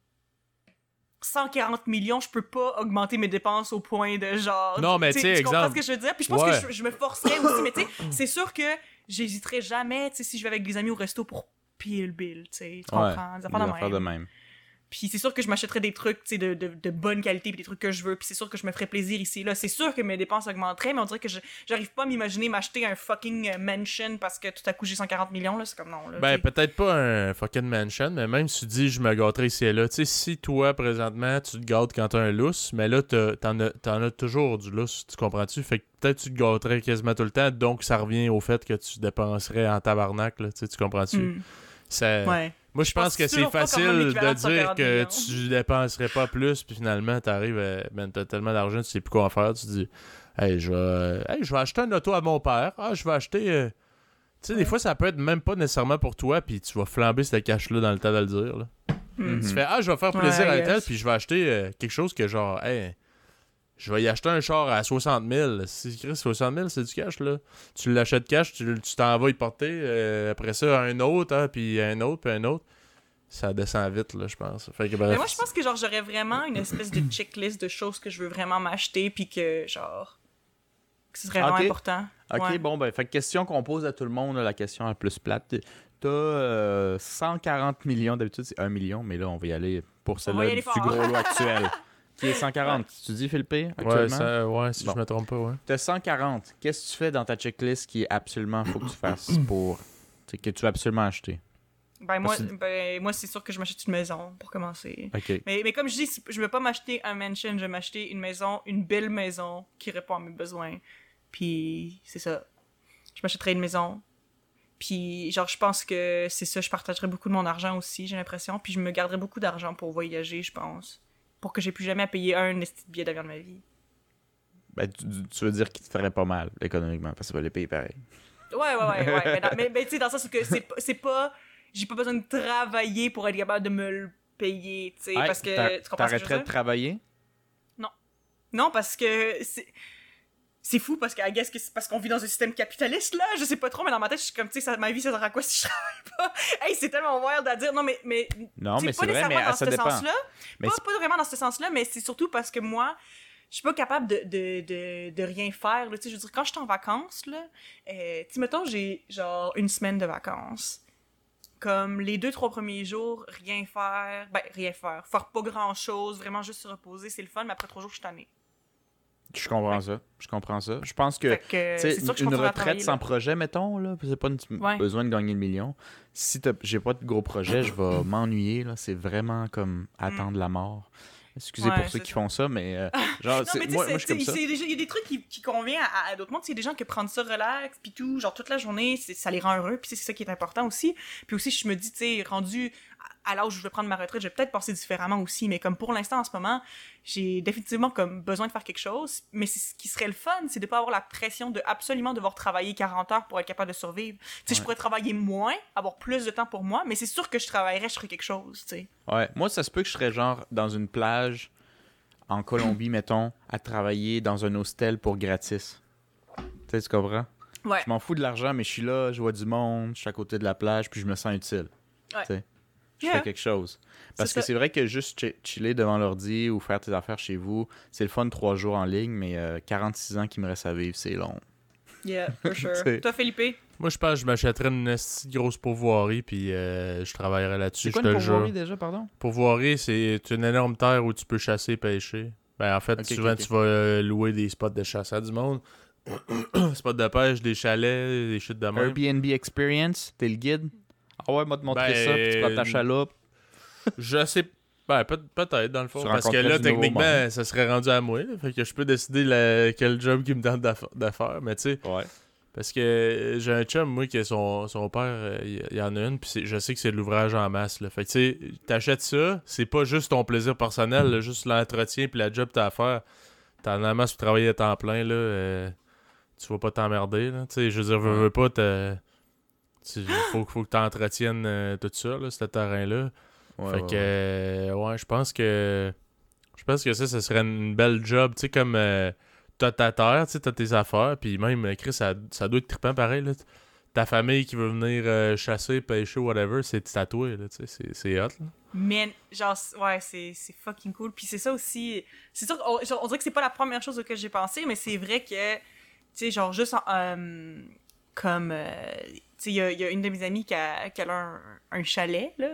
[SPEAKER 3] 140 millions, je peux pas augmenter mes dépenses au point de genre...
[SPEAKER 1] Non, mais tu sais,
[SPEAKER 3] Tu comprends
[SPEAKER 1] exemple-
[SPEAKER 3] ce que je veux dire? Puis je pense
[SPEAKER 1] Ouais.
[SPEAKER 3] que je, je me forcerais aussi, mais tu sais, c'est sûr que j'hésiterais jamais, tu sais, si je vais avec des amis au resto pour payer le bill, tu sais, tu
[SPEAKER 2] Ouais,
[SPEAKER 3] comprends? Des
[SPEAKER 2] Des
[SPEAKER 3] affaires de
[SPEAKER 2] affaires
[SPEAKER 3] même.
[SPEAKER 2] de même.
[SPEAKER 3] Puis c'est sûr que je m'achèterais des trucs, tu sais, de, de, de bonne qualité, puis des trucs que je veux. Puis c'est sûr que je me ferais plaisir ici, là. C'est sûr que mes dépenses augmenteraient, mais on dirait que je- j'arrive pas à m'imaginer m'acheter un fucking euh, mansion parce que tout à coup j'ai 140 millions, là. C'est comme non, là.
[SPEAKER 1] Ben, peut-être pas un fucking mansion, mais même si tu dis je me gâterais ici et là, tu sais, si toi, présentement, tu te gâtes quand t'as un lousse, mais là, t'en as, t'en as toujours du lousse, tu comprends-tu? Fait que peut-être tu te gâterais quasiment tout le temps, donc ça revient au fait que tu dépenserais en tabarnak, là, tu comprends-tu?
[SPEAKER 3] Hmm.
[SPEAKER 1] Ça-
[SPEAKER 3] Ouais.
[SPEAKER 1] Moi, je pense que c'est facile de dire
[SPEAKER 3] 140
[SPEAKER 1] que
[SPEAKER 3] millions.
[SPEAKER 1] tu dépenserais pas plus, puis finalement, t'arrives, à- ben, t'as tellement d'argent, tu sais plus quoi en faire, tu dis, hey, je vais, euh, hey, je vais acheter un auto à mon père, ah, je vais acheter. euh, Tu sais, des
[SPEAKER 3] Ouais.
[SPEAKER 1] fois, ça peut être même pas nécessairement pour toi, puis tu vas flamber ce cash-là dans le temps de le dire. Là.
[SPEAKER 3] Hmm.
[SPEAKER 1] Tu
[SPEAKER 2] Mhm.
[SPEAKER 1] fais, ah, je vais faire plaisir
[SPEAKER 3] Ouais,
[SPEAKER 1] à
[SPEAKER 3] yes.
[SPEAKER 1] tel, puis je vais acheter euh, quelque chose que genre, hey, je vais y acheter un char à 60 000. Si Chris, 60 000, c'est du cash, là. Tu l'achètes cash, tu tu t'en vas y porter, euh, après ça, un autre, hein, puis un autre, puis un autre. Ça descend vite, là, je pense. Fait que, bref,
[SPEAKER 3] Mais moi, je pense que genre j'aurais vraiment une espèce de checklist de choses que je veux vraiment m'acheter, puis que genre. que ce serait vraiment important.
[SPEAKER 2] Ok,
[SPEAKER 3] Ouais.
[SPEAKER 2] bon, ben, fait que question qu'on pose à tout le monde, la question la plus plate. T'as euh, 140 millions, d'habitude c'est 1 million, mais là, on va y aller pour celle-là du
[SPEAKER 3] aller
[SPEAKER 2] gros lot actuel. Qui est 140. Tu dis, Philippe, actuellement?
[SPEAKER 1] ouais, ça, ouais, si
[SPEAKER 2] Bon.
[SPEAKER 1] je me trompe pas, ouais.
[SPEAKER 2] T'as 140. Qu'est-ce que tu fais dans ta checklist qui est absolument faut que tu fasses pour. tu sais, que tu veux absolument acheter?
[SPEAKER 3] Ben, moi, ben, moi c'est sûr que je m'achète une maison pour commencer.
[SPEAKER 2] Ok.
[SPEAKER 3] Mais, mais comme je dis, je veux pas m'acheter un mansion, je vais m'acheter une maison, une belle maison qui répond à mes besoins. Puis c'est ça. Je m'achèterais une maison. Puis genre, je pense que c'est ça, je partagerais beaucoup de mon argent aussi, j'ai l'impression. Puis je me garderais beaucoup d'argent pour voyager, je pense. Pour que j'ai plus jamais à payer un esti de billet d'avion de ma vie.
[SPEAKER 2] Ben, tu, tu veux dire qu'il te ferait pas mal économiquement, parce que ça va les payer pareil.
[SPEAKER 3] Ouais, ouais, ouais. ouais. mais dans- mais mais tu sais, dans le sens que c'est pas- c'est pas. J'ai pas besoin de travailler pour être capable de me le payer, tu sais.
[SPEAKER 2] Hey,
[SPEAKER 3] parce que.
[SPEAKER 2] t'a-
[SPEAKER 3] Tu comprends ce que je veux
[SPEAKER 2] T'arrêterais de travailler?
[SPEAKER 3] Non, parce que c'est fou parce que I guess que c'est parce qu'on vit dans un système capitaliste là, je sais pas trop mais dans ma tête je suis comme tu sais ma vie ça sert à quoi si je travaille pas? Hey, c'est tellement wild à dire. Non mais mais
[SPEAKER 2] Non, mais
[SPEAKER 3] pas
[SPEAKER 2] c'est vrai, mais
[SPEAKER 3] dans
[SPEAKER 2] ça
[SPEAKER 3] ce
[SPEAKER 2] dépend.
[SPEAKER 3] sens-là.
[SPEAKER 2] Mais
[SPEAKER 3] Pas, pas vraiment dans ce sens-là, mais c'est surtout parce que moi je suis pas capable de, de, de, de rien faire. là. Tu sais, je veux dire, quand je suis en vacances, là, euh, tu mettons, j'ai genre une semaine de vacances. Comme les deux, trois premiers jours, rien faire. Ben, rien faire. Faire pas grand-chose, vraiment juste se reposer, c'est le fun, mais après trois jours, je suis tannée.
[SPEAKER 2] Je comprends ça. Je comprends ça. Je pense que.
[SPEAKER 3] Que, je
[SPEAKER 2] une retraite sans projet, mettons, là, c'est pas une-
[SPEAKER 3] Ouais.
[SPEAKER 2] besoin de gagner le million. Si j'ai pas de gros projet, je vais m'ennuyer, là. C'est vraiment comme attendre la mort. Excusez
[SPEAKER 3] Mm. Ouais,
[SPEAKER 2] pour ceux qui font ça, mais euh, genre,
[SPEAKER 3] Non, mais
[SPEAKER 2] moi, je suis comme ça.
[SPEAKER 3] il y a des trucs qui, qui conviennent à, à d'autres mondes. Il y a des gens qui prennent ça relax, puis tout, genre toute la journée, ça les rend heureux, puis c'est ça qui est important aussi. Puis aussi, je me dis, tu sais, rendu à l'âge où je vais prendre ma retraite, je vais peut-être penser différemment aussi. Mais comme pour l'instant, en ce moment, j'ai définitivement comme besoin de faire quelque chose. Mais ce qui serait le fun, c'est de pas avoir la pression de absolument devoir travailler 40 heures pour être capable de survivre. Tu sais, je
[SPEAKER 2] Ouais.
[SPEAKER 3] pourrais travailler moins, avoir plus de temps pour moi, mais c'est sûr que je travaillerais, je ferais quelque chose, tu sais.
[SPEAKER 2] Ouais, moi, ça se peut que je serais genre dans une plage en Colombie, mettons, à travailler dans un hostel pour gratis. Tu sais, tu comprends?
[SPEAKER 3] Ouais.
[SPEAKER 2] Je m'en fous de l'argent, mais je suis là, je vois du monde, je suis à côté de la plage, puis je me sens utile.
[SPEAKER 3] Ouais.
[SPEAKER 2] Je
[SPEAKER 3] Yeah.
[SPEAKER 2] fais quelque chose. Parce que c'est vrai que juste chi- chiller devant l'ordi ou faire tes affaires chez vous, c'est le fun trois jours en ligne, mais euh, 46 ans qui me reste à vivre, c'est long.
[SPEAKER 3] Yeah, for sure. Toi, Philippe?
[SPEAKER 1] Moi, je pense que je m'achèterais une grosse pourvoirie, puis euh, je travaillerais là-dessus,
[SPEAKER 2] C'est quoi une pourvoirie déjà, pardon?
[SPEAKER 1] Pourvoirie, c'est une énorme terre où tu peux chasser et pêcher. Ben, en fait, souvent, tu vas euh, louer des spots de chasse à du monde. spots de pêche, des chalets, des chutes de même.
[SPEAKER 2] Airbnb Experience, t'es le guide? Ah ouais, moi te montrer
[SPEAKER 1] Ben,
[SPEAKER 2] ça, puis tu prends ta chaloupe.
[SPEAKER 1] Je sais ben, peut- peut-être, dans le fond.
[SPEAKER 2] Tu
[SPEAKER 1] Parce que là, techniquement, ça serait rendu à moi. là. fait que je peux décider la- quel job qui me tente d'aff- de faire. Mais tu sais,
[SPEAKER 2] Ouais.
[SPEAKER 1] parce que j'ai un chum, moi, qui son, son père, euh, il il y en a une, puis je sais que c'est de l'ouvrage en masse. Là. Fait que tu sais, t'achètes ça, c'est pas juste ton plaisir personnel, là, juste l'entretien puis la job que t'as à faire. T'en as en masse pour travailler à temps plein, là. euh, tu vas pas t'emmerder, là. Tu sais, je veux dire, veux, veux pas, tu- faut, faut que t'entretiennes euh, tout ça, là, ce terrain-là.
[SPEAKER 2] Ouais,
[SPEAKER 1] fait
[SPEAKER 2] ouais,
[SPEAKER 1] que,
[SPEAKER 2] ouais.
[SPEAKER 1] euh, ouais, je pense que. Je pense que ça, ce serait une belle job. Tu sais, comme euh, t'as ta terre, tu sais, t'as tes affaires, puis même, euh, Chris, ça, ça doit être trippant pareil, là. Ta famille qui veut venir euh, chasser, pêcher, whatever, c'est tatoué, là, tu sais, c'est- c'est hot, là.
[SPEAKER 3] Mais, genre, ouais, c'est c'est fucking cool. Puis c'est ça aussi. C'est sûr qu'on on dirait que c'est pas la première chose auquel j'ai pensé, mais c'est vrai que, tu sais, genre, juste en, euh, comme. euh, tu il y, a- il y a une de mes amies qui a, qui a un, un chalet, là.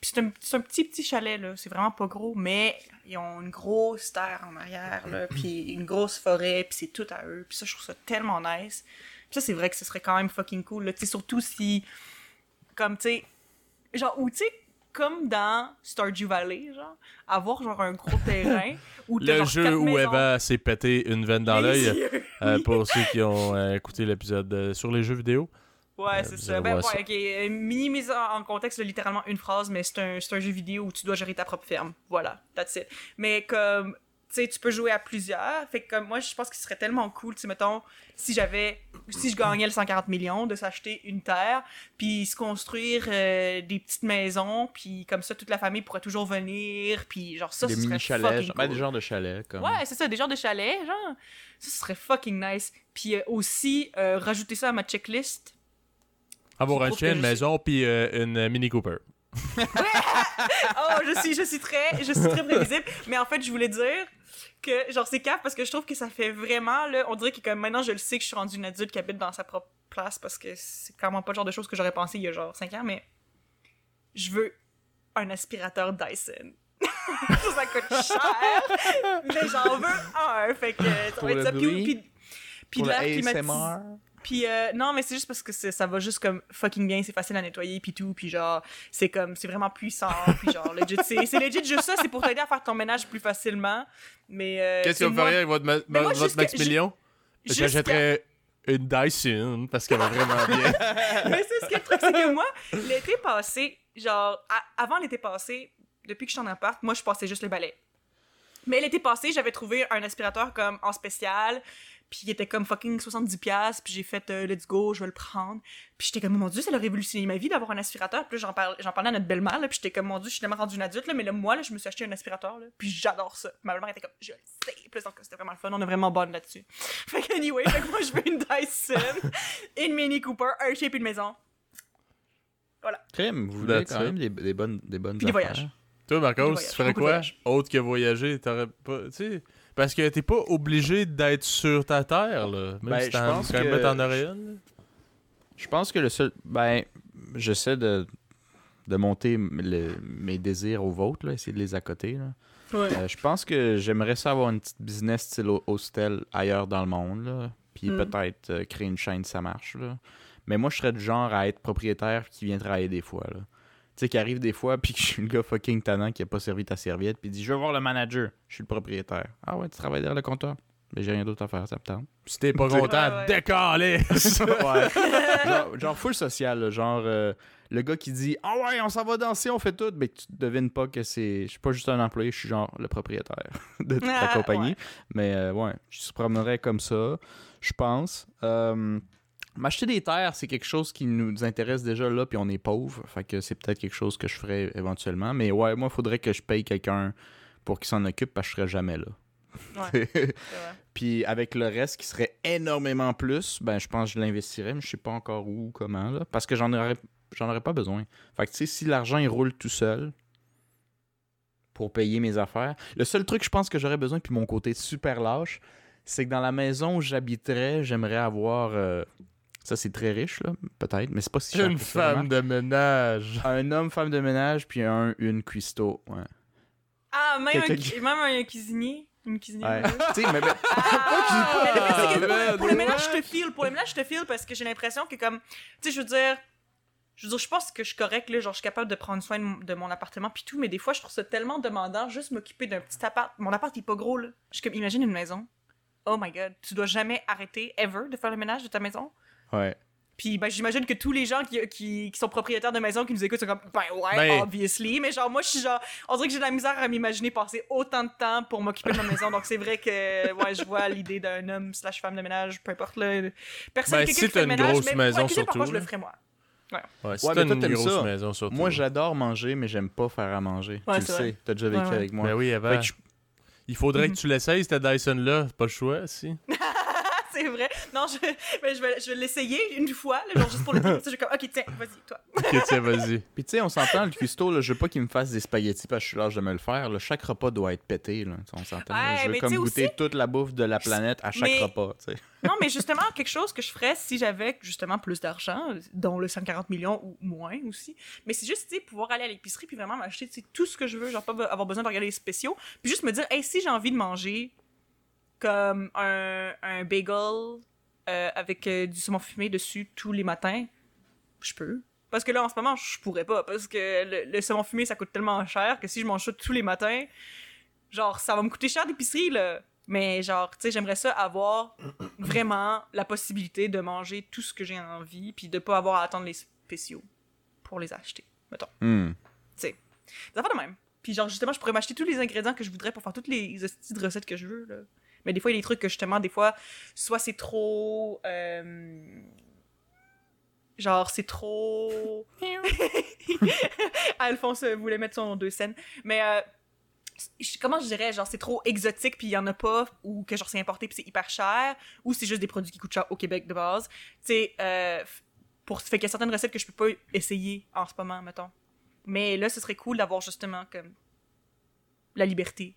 [SPEAKER 3] Puis c'est un, c'est un petit, petit chalet, là. C'est vraiment pas gros, mais ils ont une grosse terre en arrière, là. Puis une grosse forêt, puis c'est tout à eux. Puis ça, je trouve ça tellement nice. Puis ça, c'est vrai que ce serait quand même fucking cool, là. Tu sais, surtout si. Comme, tu sais. Genre, ou tu sais, comme dans Stardew Valley, genre, avoir genre un gros terrain où
[SPEAKER 1] Le
[SPEAKER 3] genre
[SPEAKER 1] jeu où Eva s'est pété une veine dans l'œil, euh, pour ceux qui ont euh, écouté l'épisode euh, sur les jeux vidéo.
[SPEAKER 3] Ouais, c'est
[SPEAKER 1] vous
[SPEAKER 3] ça. Ben,
[SPEAKER 1] voir
[SPEAKER 3] ouais, ok. euh, Minimise en contexte, là, littéralement une phrase, mais c'est un, c'est un jeu vidéo où tu dois gérer ta propre ferme. Voilà, that's it. Mais comme, tu sais, tu peux jouer à plusieurs. Fait que comme moi, je pense que ce serait tellement cool, tu sais, mettons, si j'avais, si je gagnais le 140 millions, de s'acheter une terre, puis se construire euh, des petites maisons, puis comme ça, toute la famille pourrait toujours venir, puis genre ça,
[SPEAKER 2] des
[SPEAKER 3] ce serait
[SPEAKER 2] mini chalets,
[SPEAKER 3] fucking
[SPEAKER 2] genre, ben,
[SPEAKER 3] cool.
[SPEAKER 2] des genres de chalets. Comme...
[SPEAKER 3] Ouais, c'est ça, des genres de chalets, genre. Ça, ce serait fucking nice. Puis euh, aussi, euh, rajouter ça à ma checklist.
[SPEAKER 1] Avoir
[SPEAKER 3] Je
[SPEAKER 1] un
[SPEAKER 3] trouve
[SPEAKER 1] chien,
[SPEAKER 3] que
[SPEAKER 1] une maison, puis euh, une Mini Cooper.
[SPEAKER 3] Oh, je suis, je suis très, je suis très prévisible. Mais en fait, je voulais dire que, genre, c'est cap parce que je trouve que ça fait vraiment, là, on dirait que comme maintenant, je le sais que je suis rendue une adulte qui habite dans sa propre place parce que c'est clairement pas le genre de choses que j'aurais pensé il y a genre 5 ans, mais je veux un aspirateur Dyson. ça coûte cher, mais j'en veux un. Fait que ça va être ça. Puis, puis, puis de l'air climatisé. Puis euh, non, mais c'est juste parce que ça va juste comme fucking bien, c'est facile à nettoyer puis tout, puis genre c'est comme c'est vraiment puissant, puis genre legit c'est c'est legit juste ça, c'est pour t'aider à faire ton ménage plus facilement. Mais euh,
[SPEAKER 1] Qu'est-ce que vous feriez avec votre, ma-
[SPEAKER 3] moi,
[SPEAKER 1] votre Maximilian?
[SPEAKER 3] jusqu'à-
[SPEAKER 1] J'achèterais une Dyson parce qu'elle va vraiment bien.
[SPEAKER 3] Mais c'est ce que le truc, c'est que moi, l'été passé, genre, à- avant l'été passé, depuis que je suis en appart, moi, je passais juste les balais. Mais l'été passé, j'avais trouvé un aspirateur comme en spécial, puis il était comme fucking 70$, puis j'ai fait euh, let's go, je vais le prendre. Puis j'étais comme, mon dieu, ça a révolutionné ma vie d'avoir un aspirateur. Puis j'en parle- j'en parlais à notre belle-mère, là, puis j'étais comme, mon dieu, je suis tellement rendue une adulte, là, mais là, moi, là, je me suis acheté un aspirateur, là, puis j'adore ça. Ma belle-mère était comme, je le sais. Puis donc, c'était vraiment le fun, on est vraiment bonne là-dessus. Fait que, anyway, fait que moi, je veux une Dyson, une Mini Cooper, un chien, puis une maison.
[SPEAKER 2] Crème, vous voulez quand même des, des bonnes des bonnes
[SPEAKER 3] Puis des voyages.
[SPEAKER 1] Toi,
[SPEAKER 3] voyages,
[SPEAKER 1] tu ferais quoi?
[SPEAKER 3] voyages.
[SPEAKER 1] autre que voyager? T'aurais pas. Tu sais. Parce que t'es pas obligé d'être sur ta terre, là. Même
[SPEAKER 2] Ben,
[SPEAKER 1] si
[SPEAKER 2] je
[SPEAKER 1] t'en
[SPEAKER 2] pense
[SPEAKER 1] quand même
[SPEAKER 2] que-
[SPEAKER 1] une. là.
[SPEAKER 2] Je pense que le seul. Ben, j'essaie de, de monter le- mes désirs aux vôtres, là, essayer de les accoter. Là.
[SPEAKER 3] Ouais.
[SPEAKER 2] Euh, je pense que j'aimerais ça avoir une petite business style ho- hostel ailleurs dans le monde. Là. Puis
[SPEAKER 3] Mm.
[SPEAKER 2] peut-être euh, créer une chaîne, ça marche. Là. Mais moi, je serais du genre à être propriétaire qui vient travailler des fois. Là. Tu sais, qui arrive des fois, puis que je suis le gars fucking tannant qui a pas servi ta serviette, puis il dit Je veux voir le manager, je suis le propriétaire. Ah ouais, tu travailles derrière le comptoir Mais j'ai rien d'autre à faire, ça me tente.
[SPEAKER 1] Si t'es pas content,
[SPEAKER 3] Ouais, ouais.
[SPEAKER 1] décalé!
[SPEAKER 2] Ouais. genre, genre full social, là, genre euh, le gars qui dit Ah ouais, on s'en va danser, on fait tout, mais que tu devines pas que c'est. Je suis pas juste un employé, je suis genre le propriétaire de toute la
[SPEAKER 3] Ah,
[SPEAKER 2] compagnie.
[SPEAKER 3] ouais.
[SPEAKER 2] Mais euh, ouais, je se promènerais comme ça, je pense. Euh, M'acheter des terres, c'est quelque chose qui nous intéresse déjà là, puis on est pauvre. Fait que c'est peut-être quelque chose que je ferais éventuellement. Mais ouais, moi, il faudrait que je paye quelqu'un pour qu'il s'en occupe parce que je serais jamais là.
[SPEAKER 3] Ouais, c'est vrai.
[SPEAKER 2] Puis avec le reste qui serait énormément plus, ben je pense que je l'investirais, mais je sais pas encore où, comment, là. Parce que j'en aurais, j'en aurais pas besoin. Fait que tu sais, si l'argent il roule tout seul pour payer mes affaires, le seul truc je pense que j'aurais besoin, puis mon côté super lâche, c'est que dans la maison où j'habiterais, j'aimerais avoir. euh, ça c'est très riche, là, peut-être, mais c'est pas si cher.
[SPEAKER 1] Une femme de ménage.
[SPEAKER 2] Un homme, femme de ménage, puis un, une cuistot. Ouais.
[SPEAKER 3] Ah, même un,
[SPEAKER 2] qui-
[SPEAKER 3] même un cuisinier. Une cuisinière.
[SPEAKER 2] Ouais.
[SPEAKER 3] ouais.
[SPEAKER 2] tu sais, mais, mais-
[SPEAKER 3] Ah, mais le pire, c'est que pour, pour le ménage, je te file. Pour le ménage, je te file parce que j'ai l'impression que, comme. Tu sais, je veux dire. Je veux dire, je pense que je suis correct, là. Genre, je suis capable de prendre soin de mon, de mon appartement, puis tout. Mais des fois, je trouve ça tellement demandant, juste m'occuper d'un petit appart. Mon appart, il est pas gros, là. Je suis comme, imagine une maison. Oh my god. Tu dois jamais arrêter, ever, de faire le ménage de ta maison?
[SPEAKER 2] Ouais.
[SPEAKER 3] Puis ben, j'imagine que tous les gens qui, qui, qui sont propriétaires de maisons qui nous écoutent sont comme ben ouais,
[SPEAKER 1] Ben-
[SPEAKER 3] obviously. Mais genre moi je suis genre on dirait que j'ai de la misère à m'imaginer passer autant de temps pour m'occuper de ma maison. Donc c'est vrai que ouais je vois l'idée d'un homme slash femme de ménage, peu importe là. Personne
[SPEAKER 1] Ben, si
[SPEAKER 3] qui
[SPEAKER 1] t'as
[SPEAKER 3] fait le
[SPEAKER 1] une
[SPEAKER 3] ménage,
[SPEAKER 1] grosse
[SPEAKER 3] mais
[SPEAKER 1] maison,
[SPEAKER 3] pour accuser, parfois
[SPEAKER 1] surtout,
[SPEAKER 3] je le
[SPEAKER 1] là.
[SPEAKER 3] ferai moi?
[SPEAKER 1] Ouais, si
[SPEAKER 2] Ouais,
[SPEAKER 1] t'as
[SPEAKER 2] mais toi,
[SPEAKER 1] une grosse
[SPEAKER 2] ça.
[SPEAKER 1] maison, surtout.
[SPEAKER 2] Moi, j'adore manger, mais j'aime pas faire à manger.
[SPEAKER 3] Ouais,
[SPEAKER 2] tu le sais, t'as déjà vécu
[SPEAKER 3] Ouais, ouais.
[SPEAKER 2] avec moi.
[SPEAKER 1] Ben oui, avant.
[SPEAKER 2] Fait que je-
[SPEAKER 1] Il faudrait
[SPEAKER 3] Mhm.
[SPEAKER 1] que tu l'essayes, cette Dyson-là. Pas le choix, si.
[SPEAKER 3] c'est vrai. Non, je, je vais, je vais l'essayer une fois, là, genre juste pour le dire. Je suis comme ok tiens, vas-y toi.
[SPEAKER 1] Ok, tiens, vas-y.
[SPEAKER 2] Puis tu sais, on s'entend, le cuistot, là, je veux pas qu'il me fasse des spaghettis parce que je suis l'âge de me le faire. là. Chaque repas doit être pété. Là. On s'entend.
[SPEAKER 3] Ouais,
[SPEAKER 2] je veux comme goûter
[SPEAKER 3] aussi-
[SPEAKER 2] toute la bouffe de la planète à chaque
[SPEAKER 3] Mais-
[SPEAKER 2] repas. tu sais.
[SPEAKER 3] Non, mais justement, quelque chose que je ferais si j'avais justement plus d'argent, dont le 140 millions ou moins aussi. Mais c'est juste, tu sais, pouvoir aller à l'épicerie puis vraiment m'acheter tout ce que je veux, genre pas avoir besoin de regarder les spéciaux. Puis juste me dire, hey, si j'ai envie de manger comme un, un bagel euh, avec euh, du saumon fumé dessus tous les matins, je peux. Parce que là, en ce moment, je pourrais pas. Parce que le, le saumon fumé, ça coûte tellement cher que si je mange ça tous les matins, genre, ça va me coûter cher d'épicerie, là. Mais genre, tu sais, j'aimerais ça avoir vraiment la possibilité de manger tout ce que j'ai envie, puis de pas avoir à attendre les spéciaux pour les acheter, mettons.
[SPEAKER 2] Hmm.
[SPEAKER 3] Des affaires de même. Puis genre, justement, je pourrais m'acheter tous les ingrédients que je voudrais pour faire toutes les hosties de recettes que je veux, là. Mais des fois, il y a des trucs que justement, des fois, soit c'est trop... euh, Genre, c'est trop... Alphonse euh, voulait mettre son deux scènes. Mais euh, comment je dirais, genre c'est trop exotique puis il y en a pas ou que genre c'est importé puis c'est hyper cher ou c'est juste des produits qui coûtent cher au Québec de base. Tu sais euh, pour fait qu'il y a certaines recettes que je peux pas essayer en ce moment mettons. Mais là ce serait cool d'avoir justement comme la liberté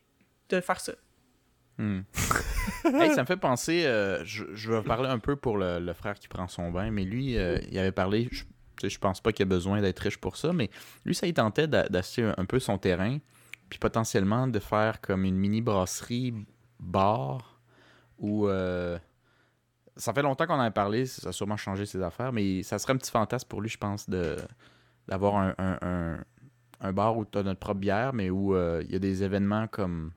[SPEAKER 3] de faire ça.
[SPEAKER 2] Hmm. Hey, ça me fait penser, euh, je, vais parler un peu pour le, frère qui prend son bain, mais lui, euh, il avait parlé, je, je pense pas qu'il a besoin d'être riche pour ça, mais lui, ça il tentait d'a- d'acheter un, peu son terrain, puis potentiellement de faire comme une mini brasserie bar, où euh, ça fait longtemps qu'on en a parlé, ça a sûrement changé ses affaires, mais ça serait un petit fantasme pour lui, je pense, de d'avoir un, un, un- un bar où tu as notre propre bière, mais où euh, il y a des événements comme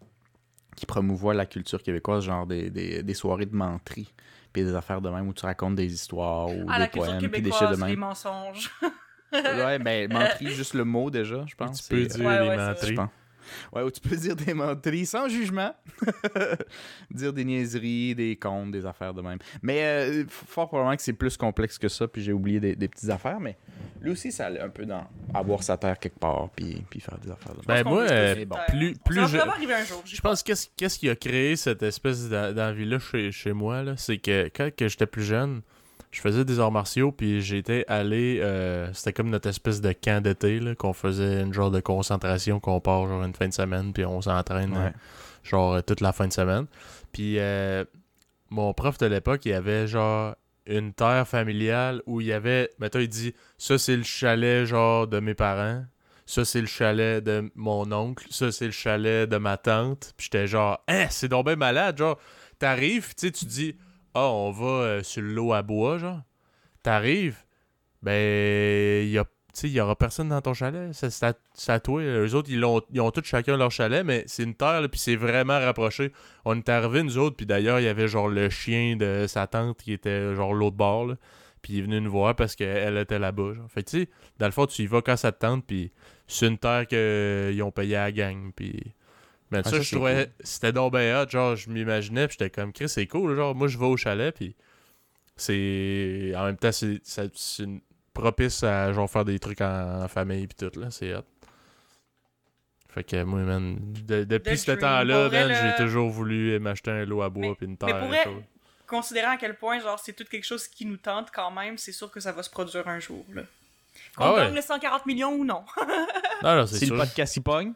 [SPEAKER 2] qui promouvoient la culture québécoise, genre des, des, des soirées de menterie, puis des affaires de même où tu racontes des histoires ou
[SPEAKER 3] Ah
[SPEAKER 2] des
[SPEAKER 3] la
[SPEAKER 2] poèmes, puis des shit de
[SPEAKER 3] les
[SPEAKER 2] même.
[SPEAKER 3] mensonges.
[SPEAKER 2] Ouais, ben menterie, juste le mot déjà, je pense.
[SPEAKER 1] Tu peux dire
[SPEAKER 3] Ouais,
[SPEAKER 1] les
[SPEAKER 3] ouais,
[SPEAKER 1] menteries.
[SPEAKER 2] Ouais, où tu peux dire des menteries sans jugement. dire des niaiseries, des contes, des affaires de même. Mais euh, fort probablement que c'est plus complexe que ça, puis j'ai oublié des, des petites affaires, mais lui aussi, ça allait un peu dans avoir sa terre quelque part, puis, puis faire des affaires de même.
[SPEAKER 1] Ben,
[SPEAKER 3] Je pense qu'on
[SPEAKER 1] moi, euh,
[SPEAKER 2] bon,
[SPEAKER 1] plus-
[SPEAKER 3] Ça
[SPEAKER 1] plus
[SPEAKER 3] va
[SPEAKER 1] je-
[SPEAKER 3] un jour.
[SPEAKER 1] Je pense qu'est-ce qu'est-ce qui a créé cette espèce d'en- d'envie-là chez, chez moi, là, c'est que quand que j'étais plus jeune, je faisais des arts martiaux, puis j'étais allé... euh, C'était comme notre espèce de camp d'été, là, qu'on faisait une genre de concentration, qu'on part genre une fin de semaine, puis on s'entraîne euh,
[SPEAKER 2] Ouais.
[SPEAKER 1] genre euh, toute la fin de semaine. Puis euh, mon prof de l'époque, il avait genre une terre familiale où il y avait... Mettons, il dit, ça c'est le chalet genre de mes parents. Ça, c'est le chalet de mon oncle. Ça, c'est le chalet de ma tante. Puis j'étais genre, hein, c'est donc bien malade. Genre, t'arrives, tu sais, tu dis, ah, on va euh, sur le lot à bois, genre. T'arrives, ben, il y a, sais, il y aura personne dans ton chalet. C'est à, toi. Eux autres, ils, ont tous chacun leur chalet, mais c'est une terre, puis c'est vraiment rapproché. On est arrivés, nous autres, puis d'ailleurs, il y avait genre le chien de sa tante qui était genre l'autre bord. Puis il est venu nous voir parce qu'elle était là-bas. Fait tu sais, dans le fond, tu y vas quand ça te tente, puis c'est une terre qu'ils ont payé à la gang, puis... Mais
[SPEAKER 2] Ah,
[SPEAKER 1] ça,
[SPEAKER 2] ça,
[SPEAKER 1] je trouvais...
[SPEAKER 2] cool.
[SPEAKER 1] C'était donc ben hot, genre, je m'imaginais, puis j'étais comme, Chris, c'est cool, genre, moi, je vais au chalet, puis c'est... En même temps, c'est ça- c'est une- propice à, genre, faire des trucs en, en famille, puis tout, là, c'est hot. Fait que moi, man, de- depuis ce temps-là,
[SPEAKER 3] Pour
[SPEAKER 1] man, j'ai
[SPEAKER 3] le-
[SPEAKER 1] toujours voulu m'acheter un lot à bois,
[SPEAKER 3] Mais-
[SPEAKER 1] puis une
[SPEAKER 3] mais
[SPEAKER 1] terre.
[SPEAKER 3] pour
[SPEAKER 1] et
[SPEAKER 3] vrai. Considérant à quel point, genre, c'est tout quelque chose qui nous tente quand même, c'est sûr que ça va se produire un jour, là. Qu'on
[SPEAKER 1] Ah ouais.
[SPEAKER 3] gagne le 140 millions ou non.
[SPEAKER 1] Non, non, c'est
[SPEAKER 2] Si le
[SPEAKER 1] sûr.
[SPEAKER 2] podcast y pogne,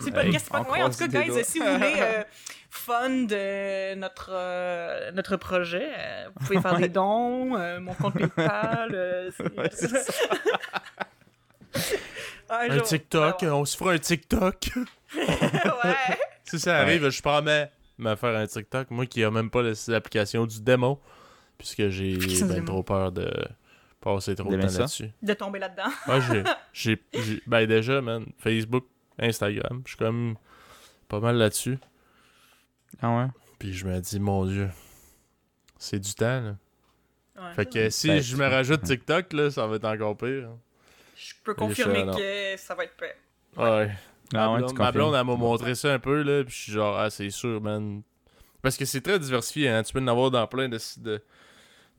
[SPEAKER 3] C'est pas c'est pas loin. En tout cas, guys,
[SPEAKER 2] doigts.
[SPEAKER 3] si vous voulez euh, fund euh, notre, euh, notre projet, euh, vous pouvez faire des dons, euh, mon compte PayPal. euh, c'est- Un
[SPEAKER 1] Un
[SPEAKER 3] jour,
[SPEAKER 1] TikTok,
[SPEAKER 3] on
[SPEAKER 1] on se fera un TikTok.
[SPEAKER 3] ouais.
[SPEAKER 1] Si ça arrive, je promets me faire un TikTok. Moi qui a même pas l'application du démon. Puisque j'ai ben, trop peur de passer trop de temps là-dessus.
[SPEAKER 3] De tomber là-dedans.
[SPEAKER 1] Moi, j'ai, j'ai, j'ai- Ben, déjà, man. Facebook, Instagram. Je suis comme pas mal là-dessus.
[SPEAKER 2] ah ouais?
[SPEAKER 1] Puis je me dis, mon Dieu, c'est du temps, là.
[SPEAKER 3] Ouais.
[SPEAKER 1] Fait que si
[SPEAKER 2] Ben,
[SPEAKER 1] je me rajoute TikTok, là, ça va être encore pire.
[SPEAKER 3] Je peux confirmer que ça va être prêt.
[SPEAKER 1] Ouais.
[SPEAKER 2] Ah
[SPEAKER 1] ma
[SPEAKER 2] ouais,
[SPEAKER 1] blonde, ma blonde, elle m'a montré ça un peu, là, puis je suis genre, ah, c'est sûr, man. Parce que c'est très diversifié, hein. Tu peux en avoir dans plein de, de,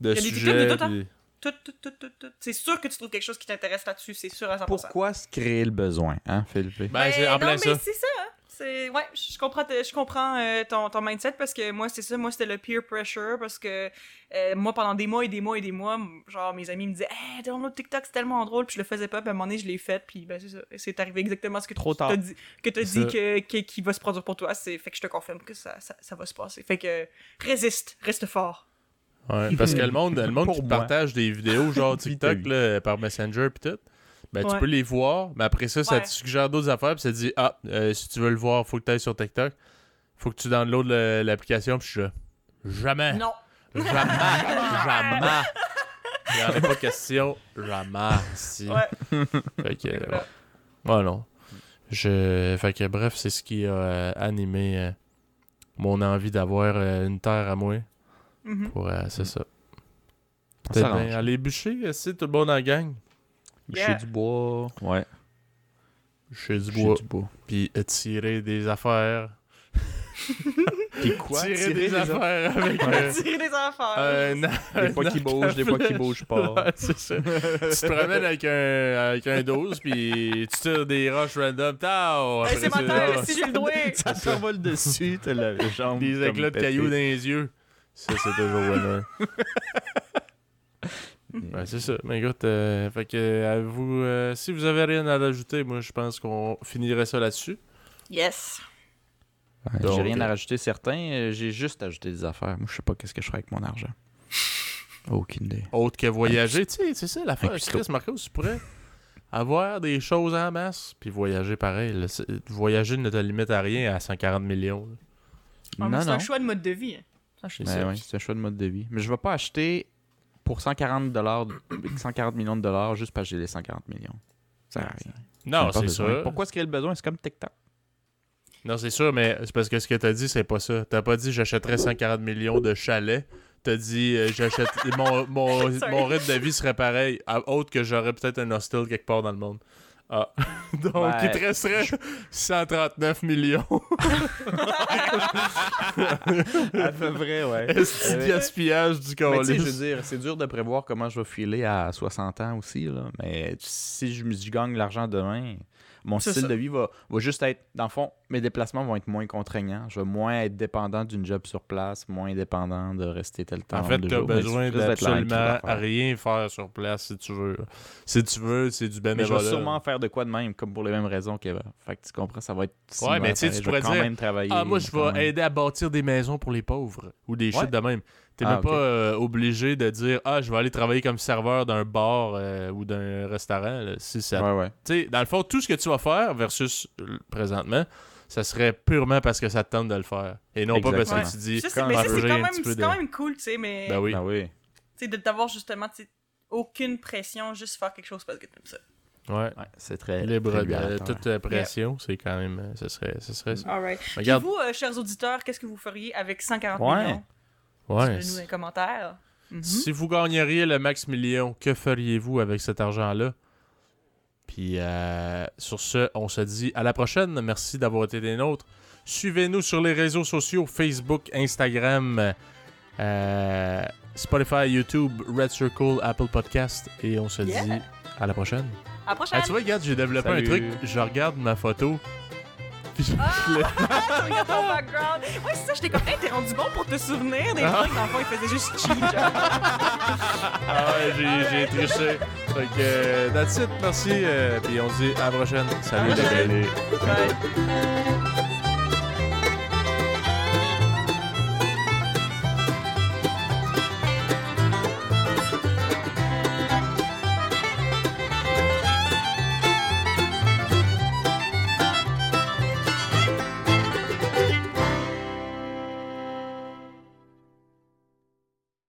[SPEAKER 1] de
[SPEAKER 3] Il y a des
[SPEAKER 1] sujets.
[SPEAKER 3] TikTok de tout, hein. Tout, tout, tout, tout, tout. C'est sûr que tu trouves quelque chose qui t'intéresse là-dessus, c'est sûr à 100%.
[SPEAKER 2] Pourquoi se créer le besoin, hein, Philippe?
[SPEAKER 1] Ben, c'est en
[SPEAKER 3] non,
[SPEAKER 1] plein
[SPEAKER 3] mais
[SPEAKER 1] ça.
[SPEAKER 3] c'est ça. hein. C'est ouais, je comprends je comprends euh, ton, ton mindset parce que moi c'est ça, moi c'était le peer pressure parce que euh, moi pendant des mois et des mois et des mois, genre mes amis me disaient "Hey, download TikTok, c'est tellement drôle." Puis je le faisais pas, puis à un moment donné, je l'ai fait, puis ben c'est ça, c'est arrivé exactement ce que
[SPEAKER 2] Trop
[SPEAKER 3] tu
[SPEAKER 2] tard.
[SPEAKER 3] t'as dit que t'as
[SPEAKER 1] C'est
[SPEAKER 3] dit que- qui va se produire pour toi, c'est fait que je te confirme que ça, ça, ça va se passer. Fait que résiste, reste fort.
[SPEAKER 1] Ouais, parce que le monde, le monde qui
[SPEAKER 2] moi.
[SPEAKER 1] partage des vidéos genre TikTok là, par Messenger pis tout, ben tu peux les voir, mais après ça, ça te suggère d'autres affaires pis ça te dit Ah, euh, si tu veux le voir, faut que tu ailles sur TikTok. Faut que tu downloades l'application pis je. Jamais!
[SPEAKER 3] Non.
[SPEAKER 1] Jamais! jamais! Il y en a pas question. Jamais! Si.
[SPEAKER 3] Ouais.
[SPEAKER 1] Fait que. euh,
[SPEAKER 3] Voilà.
[SPEAKER 1] Ouais, non. Je... Fait que bref, c'est ce qui a euh, animé euh, mon envie d'avoir euh, une terre à moi.
[SPEAKER 3] Mhm.
[SPEAKER 1] Pour, euh, c'est ça.
[SPEAKER 2] On
[SPEAKER 1] Peut-être
[SPEAKER 2] s'arrange.
[SPEAKER 1] bien aller bûcher, euh, c'est tout le monde dans la gang.
[SPEAKER 2] Bûcher
[SPEAKER 3] Yeah.
[SPEAKER 2] du bois. Ouais.
[SPEAKER 1] Bûcher du
[SPEAKER 2] Bûcher
[SPEAKER 1] bois.
[SPEAKER 2] du bois.
[SPEAKER 1] Puis euh, tirer des affaires.
[SPEAKER 2] Puis quoi?
[SPEAKER 1] tirer, des, affaires avec euh,
[SPEAKER 3] Tirer des affaires.
[SPEAKER 2] Des fois qui bougent, des fois qui bougent pas.
[SPEAKER 1] Ouais, c'est ça. tu te promènes avec un, avec un 12, puis tu tires des roches random. Tao!
[SPEAKER 3] Hey, c'est ma
[SPEAKER 1] ça,
[SPEAKER 3] terre,
[SPEAKER 1] ah,
[SPEAKER 3] si j'ai le doigt.
[SPEAKER 2] Ça t'envole dessus, t'as la jambe.
[SPEAKER 1] Des éclats de cailloux dans les yeux. Ça, c'est toujours winner. Ouais, c'est ça. Mais écoute, euh, fait que, euh, vous, euh, si vous avez rien à rajouter, moi, je pense qu'on finirait ça là-dessus.
[SPEAKER 3] Yes.
[SPEAKER 1] Donc,
[SPEAKER 2] J'ai rien à rajouter certains, euh, j'ai juste ajouté des affaires. Moi, je sais pas qu'est-ce que je ferais avec mon argent. Aucune idée.
[SPEAKER 1] Autre que voyager, tu sais, c'est ça l'affaire. Chris Marcos, tu pourrais avoir des choses en masse, puis voyager pareil. Voyager ne te limite à rien à 140 millions.
[SPEAKER 3] Ah, mais
[SPEAKER 2] non,
[SPEAKER 3] c'est
[SPEAKER 2] non.
[SPEAKER 3] un choix de mode de vie. hein. Sais
[SPEAKER 1] C'est
[SPEAKER 2] Ben
[SPEAKER 1] ça.
[SPEAKER 2] ouais, c'est un choix de mode de vie. Mais je vais pas acheter pour 140 dollars, 140 millions de dollars juste parce que j'ai les 140 millions. Ça sert à rien.
[SPEAKER 1] Non, c'est sûr.
[SPEAKER 2] Pourquoi est-ce qu'il y a le besoin? C'est comme TikTok.
[SPEAKER 1] Non, c'est sûr, mais c'est parce que ce que t'as dit, c'est pas ça. T'as pas dit j'achèterais 140 millions de chalets. T'as dit euh, j'achète mon, mon, mon rythme de vie serait pareil, à, autre que j'aurais peut-être un hostel quelque part dans le monde. Ah. Donc, il te resterait 139 millions.
[SPEAKER 2] À peu près, ouais.
[SPEAKER 1] Est-ce
[SPEAKER 2] Euh,
[SPEAKER 1] gaspillage du colis?
[SPEAKER 2] je veux dire, c'est dur de prévoir comment je vais filer à 60 ans aussi, là. Mais si je, me- je gagne l'argent demain, mon style
[SPEAKER 3] ça.
[SPEAKER 2] de vie va, va juste être... Dans le fond, mes déplacements vont être moins contraignants. Je vais moins être dépendant d'une job sur place, moins dépendant de rester tel temps
[SPEAKER 1] En fait, t'as
[SPEAKER 2] jour. Mais
[SPEAKER 1] besoin d'absolument rien faire sur place si tu veux. Si tu veux, c'est du
[SPEAKER 2] Mais je
[SPEAKER 1] bénévolat.
[SPEAKER 2] vais sûrement faire de quoi de même, comme pour les mêmes raisons qu'Eva. Fait que tu comprends, ça va être.
[SPEAKER 1] Ouais, mais tu sais, tu pourrais dire,
[SPEAKER 2] même travailler.
[SPEAKER 1] Ah, moi, je vais
[SPEAKER 2] même.
[SPEAKER 1] aider à bâtir des maisons pour les pauvres ou des
[SPEAKER 2] Ouais.
[SPEAKER 1] shit de même. T'es
[SPEAKER 2] Ah,
[SPEAKER 1] même pas euh, obligé de dire Ah, je vais aller travailler comme serveur d'un bar euh, ou d'un restaurant. là, si ça...
[SPEAKER 2] Ouais, ouais.
[SPEAKER 1] Tu sais, dans le fond, tout ce que tu vas faire versus euh, présentement, ça serait purement parce que ça te tente de le faire. Et non pas parce que tu dis
[SPEAKER 3] Ça, c'est-
[SPEAKER 2] quand
[SPEAKER 3] mais c'est quand, même,
[SPEAKER 1] petit peu
[SPEAKER 3] c'est
[SPEAKER 1] de-
[SPEAKER 3] quand même cool, tu sais, mais
[SPEAKER 1] Ben oui.
[SPEAKER 2] Ben oui.
[SPEAKER 3] tu sais, de t'avoir justement aucune pression, juste faire quelque chose parce que t'aimes ça.
[SPEAKER 1] Ouais.
[SPEAKER 2] Ouais, c'est très.
[SPEAKER 1] Libre
[SPEAKER 2] très
[SPEAKER 1] de
[SPEAKER 2] libérateur.
[SPEAKER 1] toute pression, c'est quand même. Ce serait, ce serait ça.
[SPEAKER 3] Alright. Puis
[SPEAKER 1] Regarde.
[SPEAKER 3] vous, euh, chers auditeurs, qu'est-ce que vous feriez avec 140
[SPEAKER 2] Ouais.
[SPEAKER 3] millions?
[SPEAKER 1] Ouais.
[SPEAKER 3] Dites-le nous dans les commentaires. Mhm.
[SPEAKER 1] Si vous gagneriez le max million, que feriez-vous avec cet argent-là? Puis euh, sur ce, on se dit à la prochaine. Merci d'avoir été des nôtres. Suivez-nous sur les réseaux sociaux Facebook, Instagram, euh, Spotify, YouTube, Red Circle, Apple Podcast. Et on se
[SPEAKER 3] Yeah.
[SPEAKER 1] dit à la prochaine.
[SPEAKER 3] À la prochaine!
[SPEAKER 1] Ah, tu vois, regarde, j'ai développé
[SPEAKER 2] Salut.
[SPEAKER 1] un truc. Je regarde ma photo. Puis je-
[SPEAKER 3] Ah, tu regardes ton background. Ouais, c'est ça, j'étais comme, hey, t'es rendu bon pour te souvenir des
[SPEAKER 1] Ah.
[SPEAKER 3] trucs. Dans le fond, il faisait juste cheat.
[SPEAKER 1] Ah ouais, j'ai, j'ai triché. Fait que, euh, that's it, merci. euh, puis on se dit à la prochaine. Salut, les gars.
[SPEAKER 3] Ouais.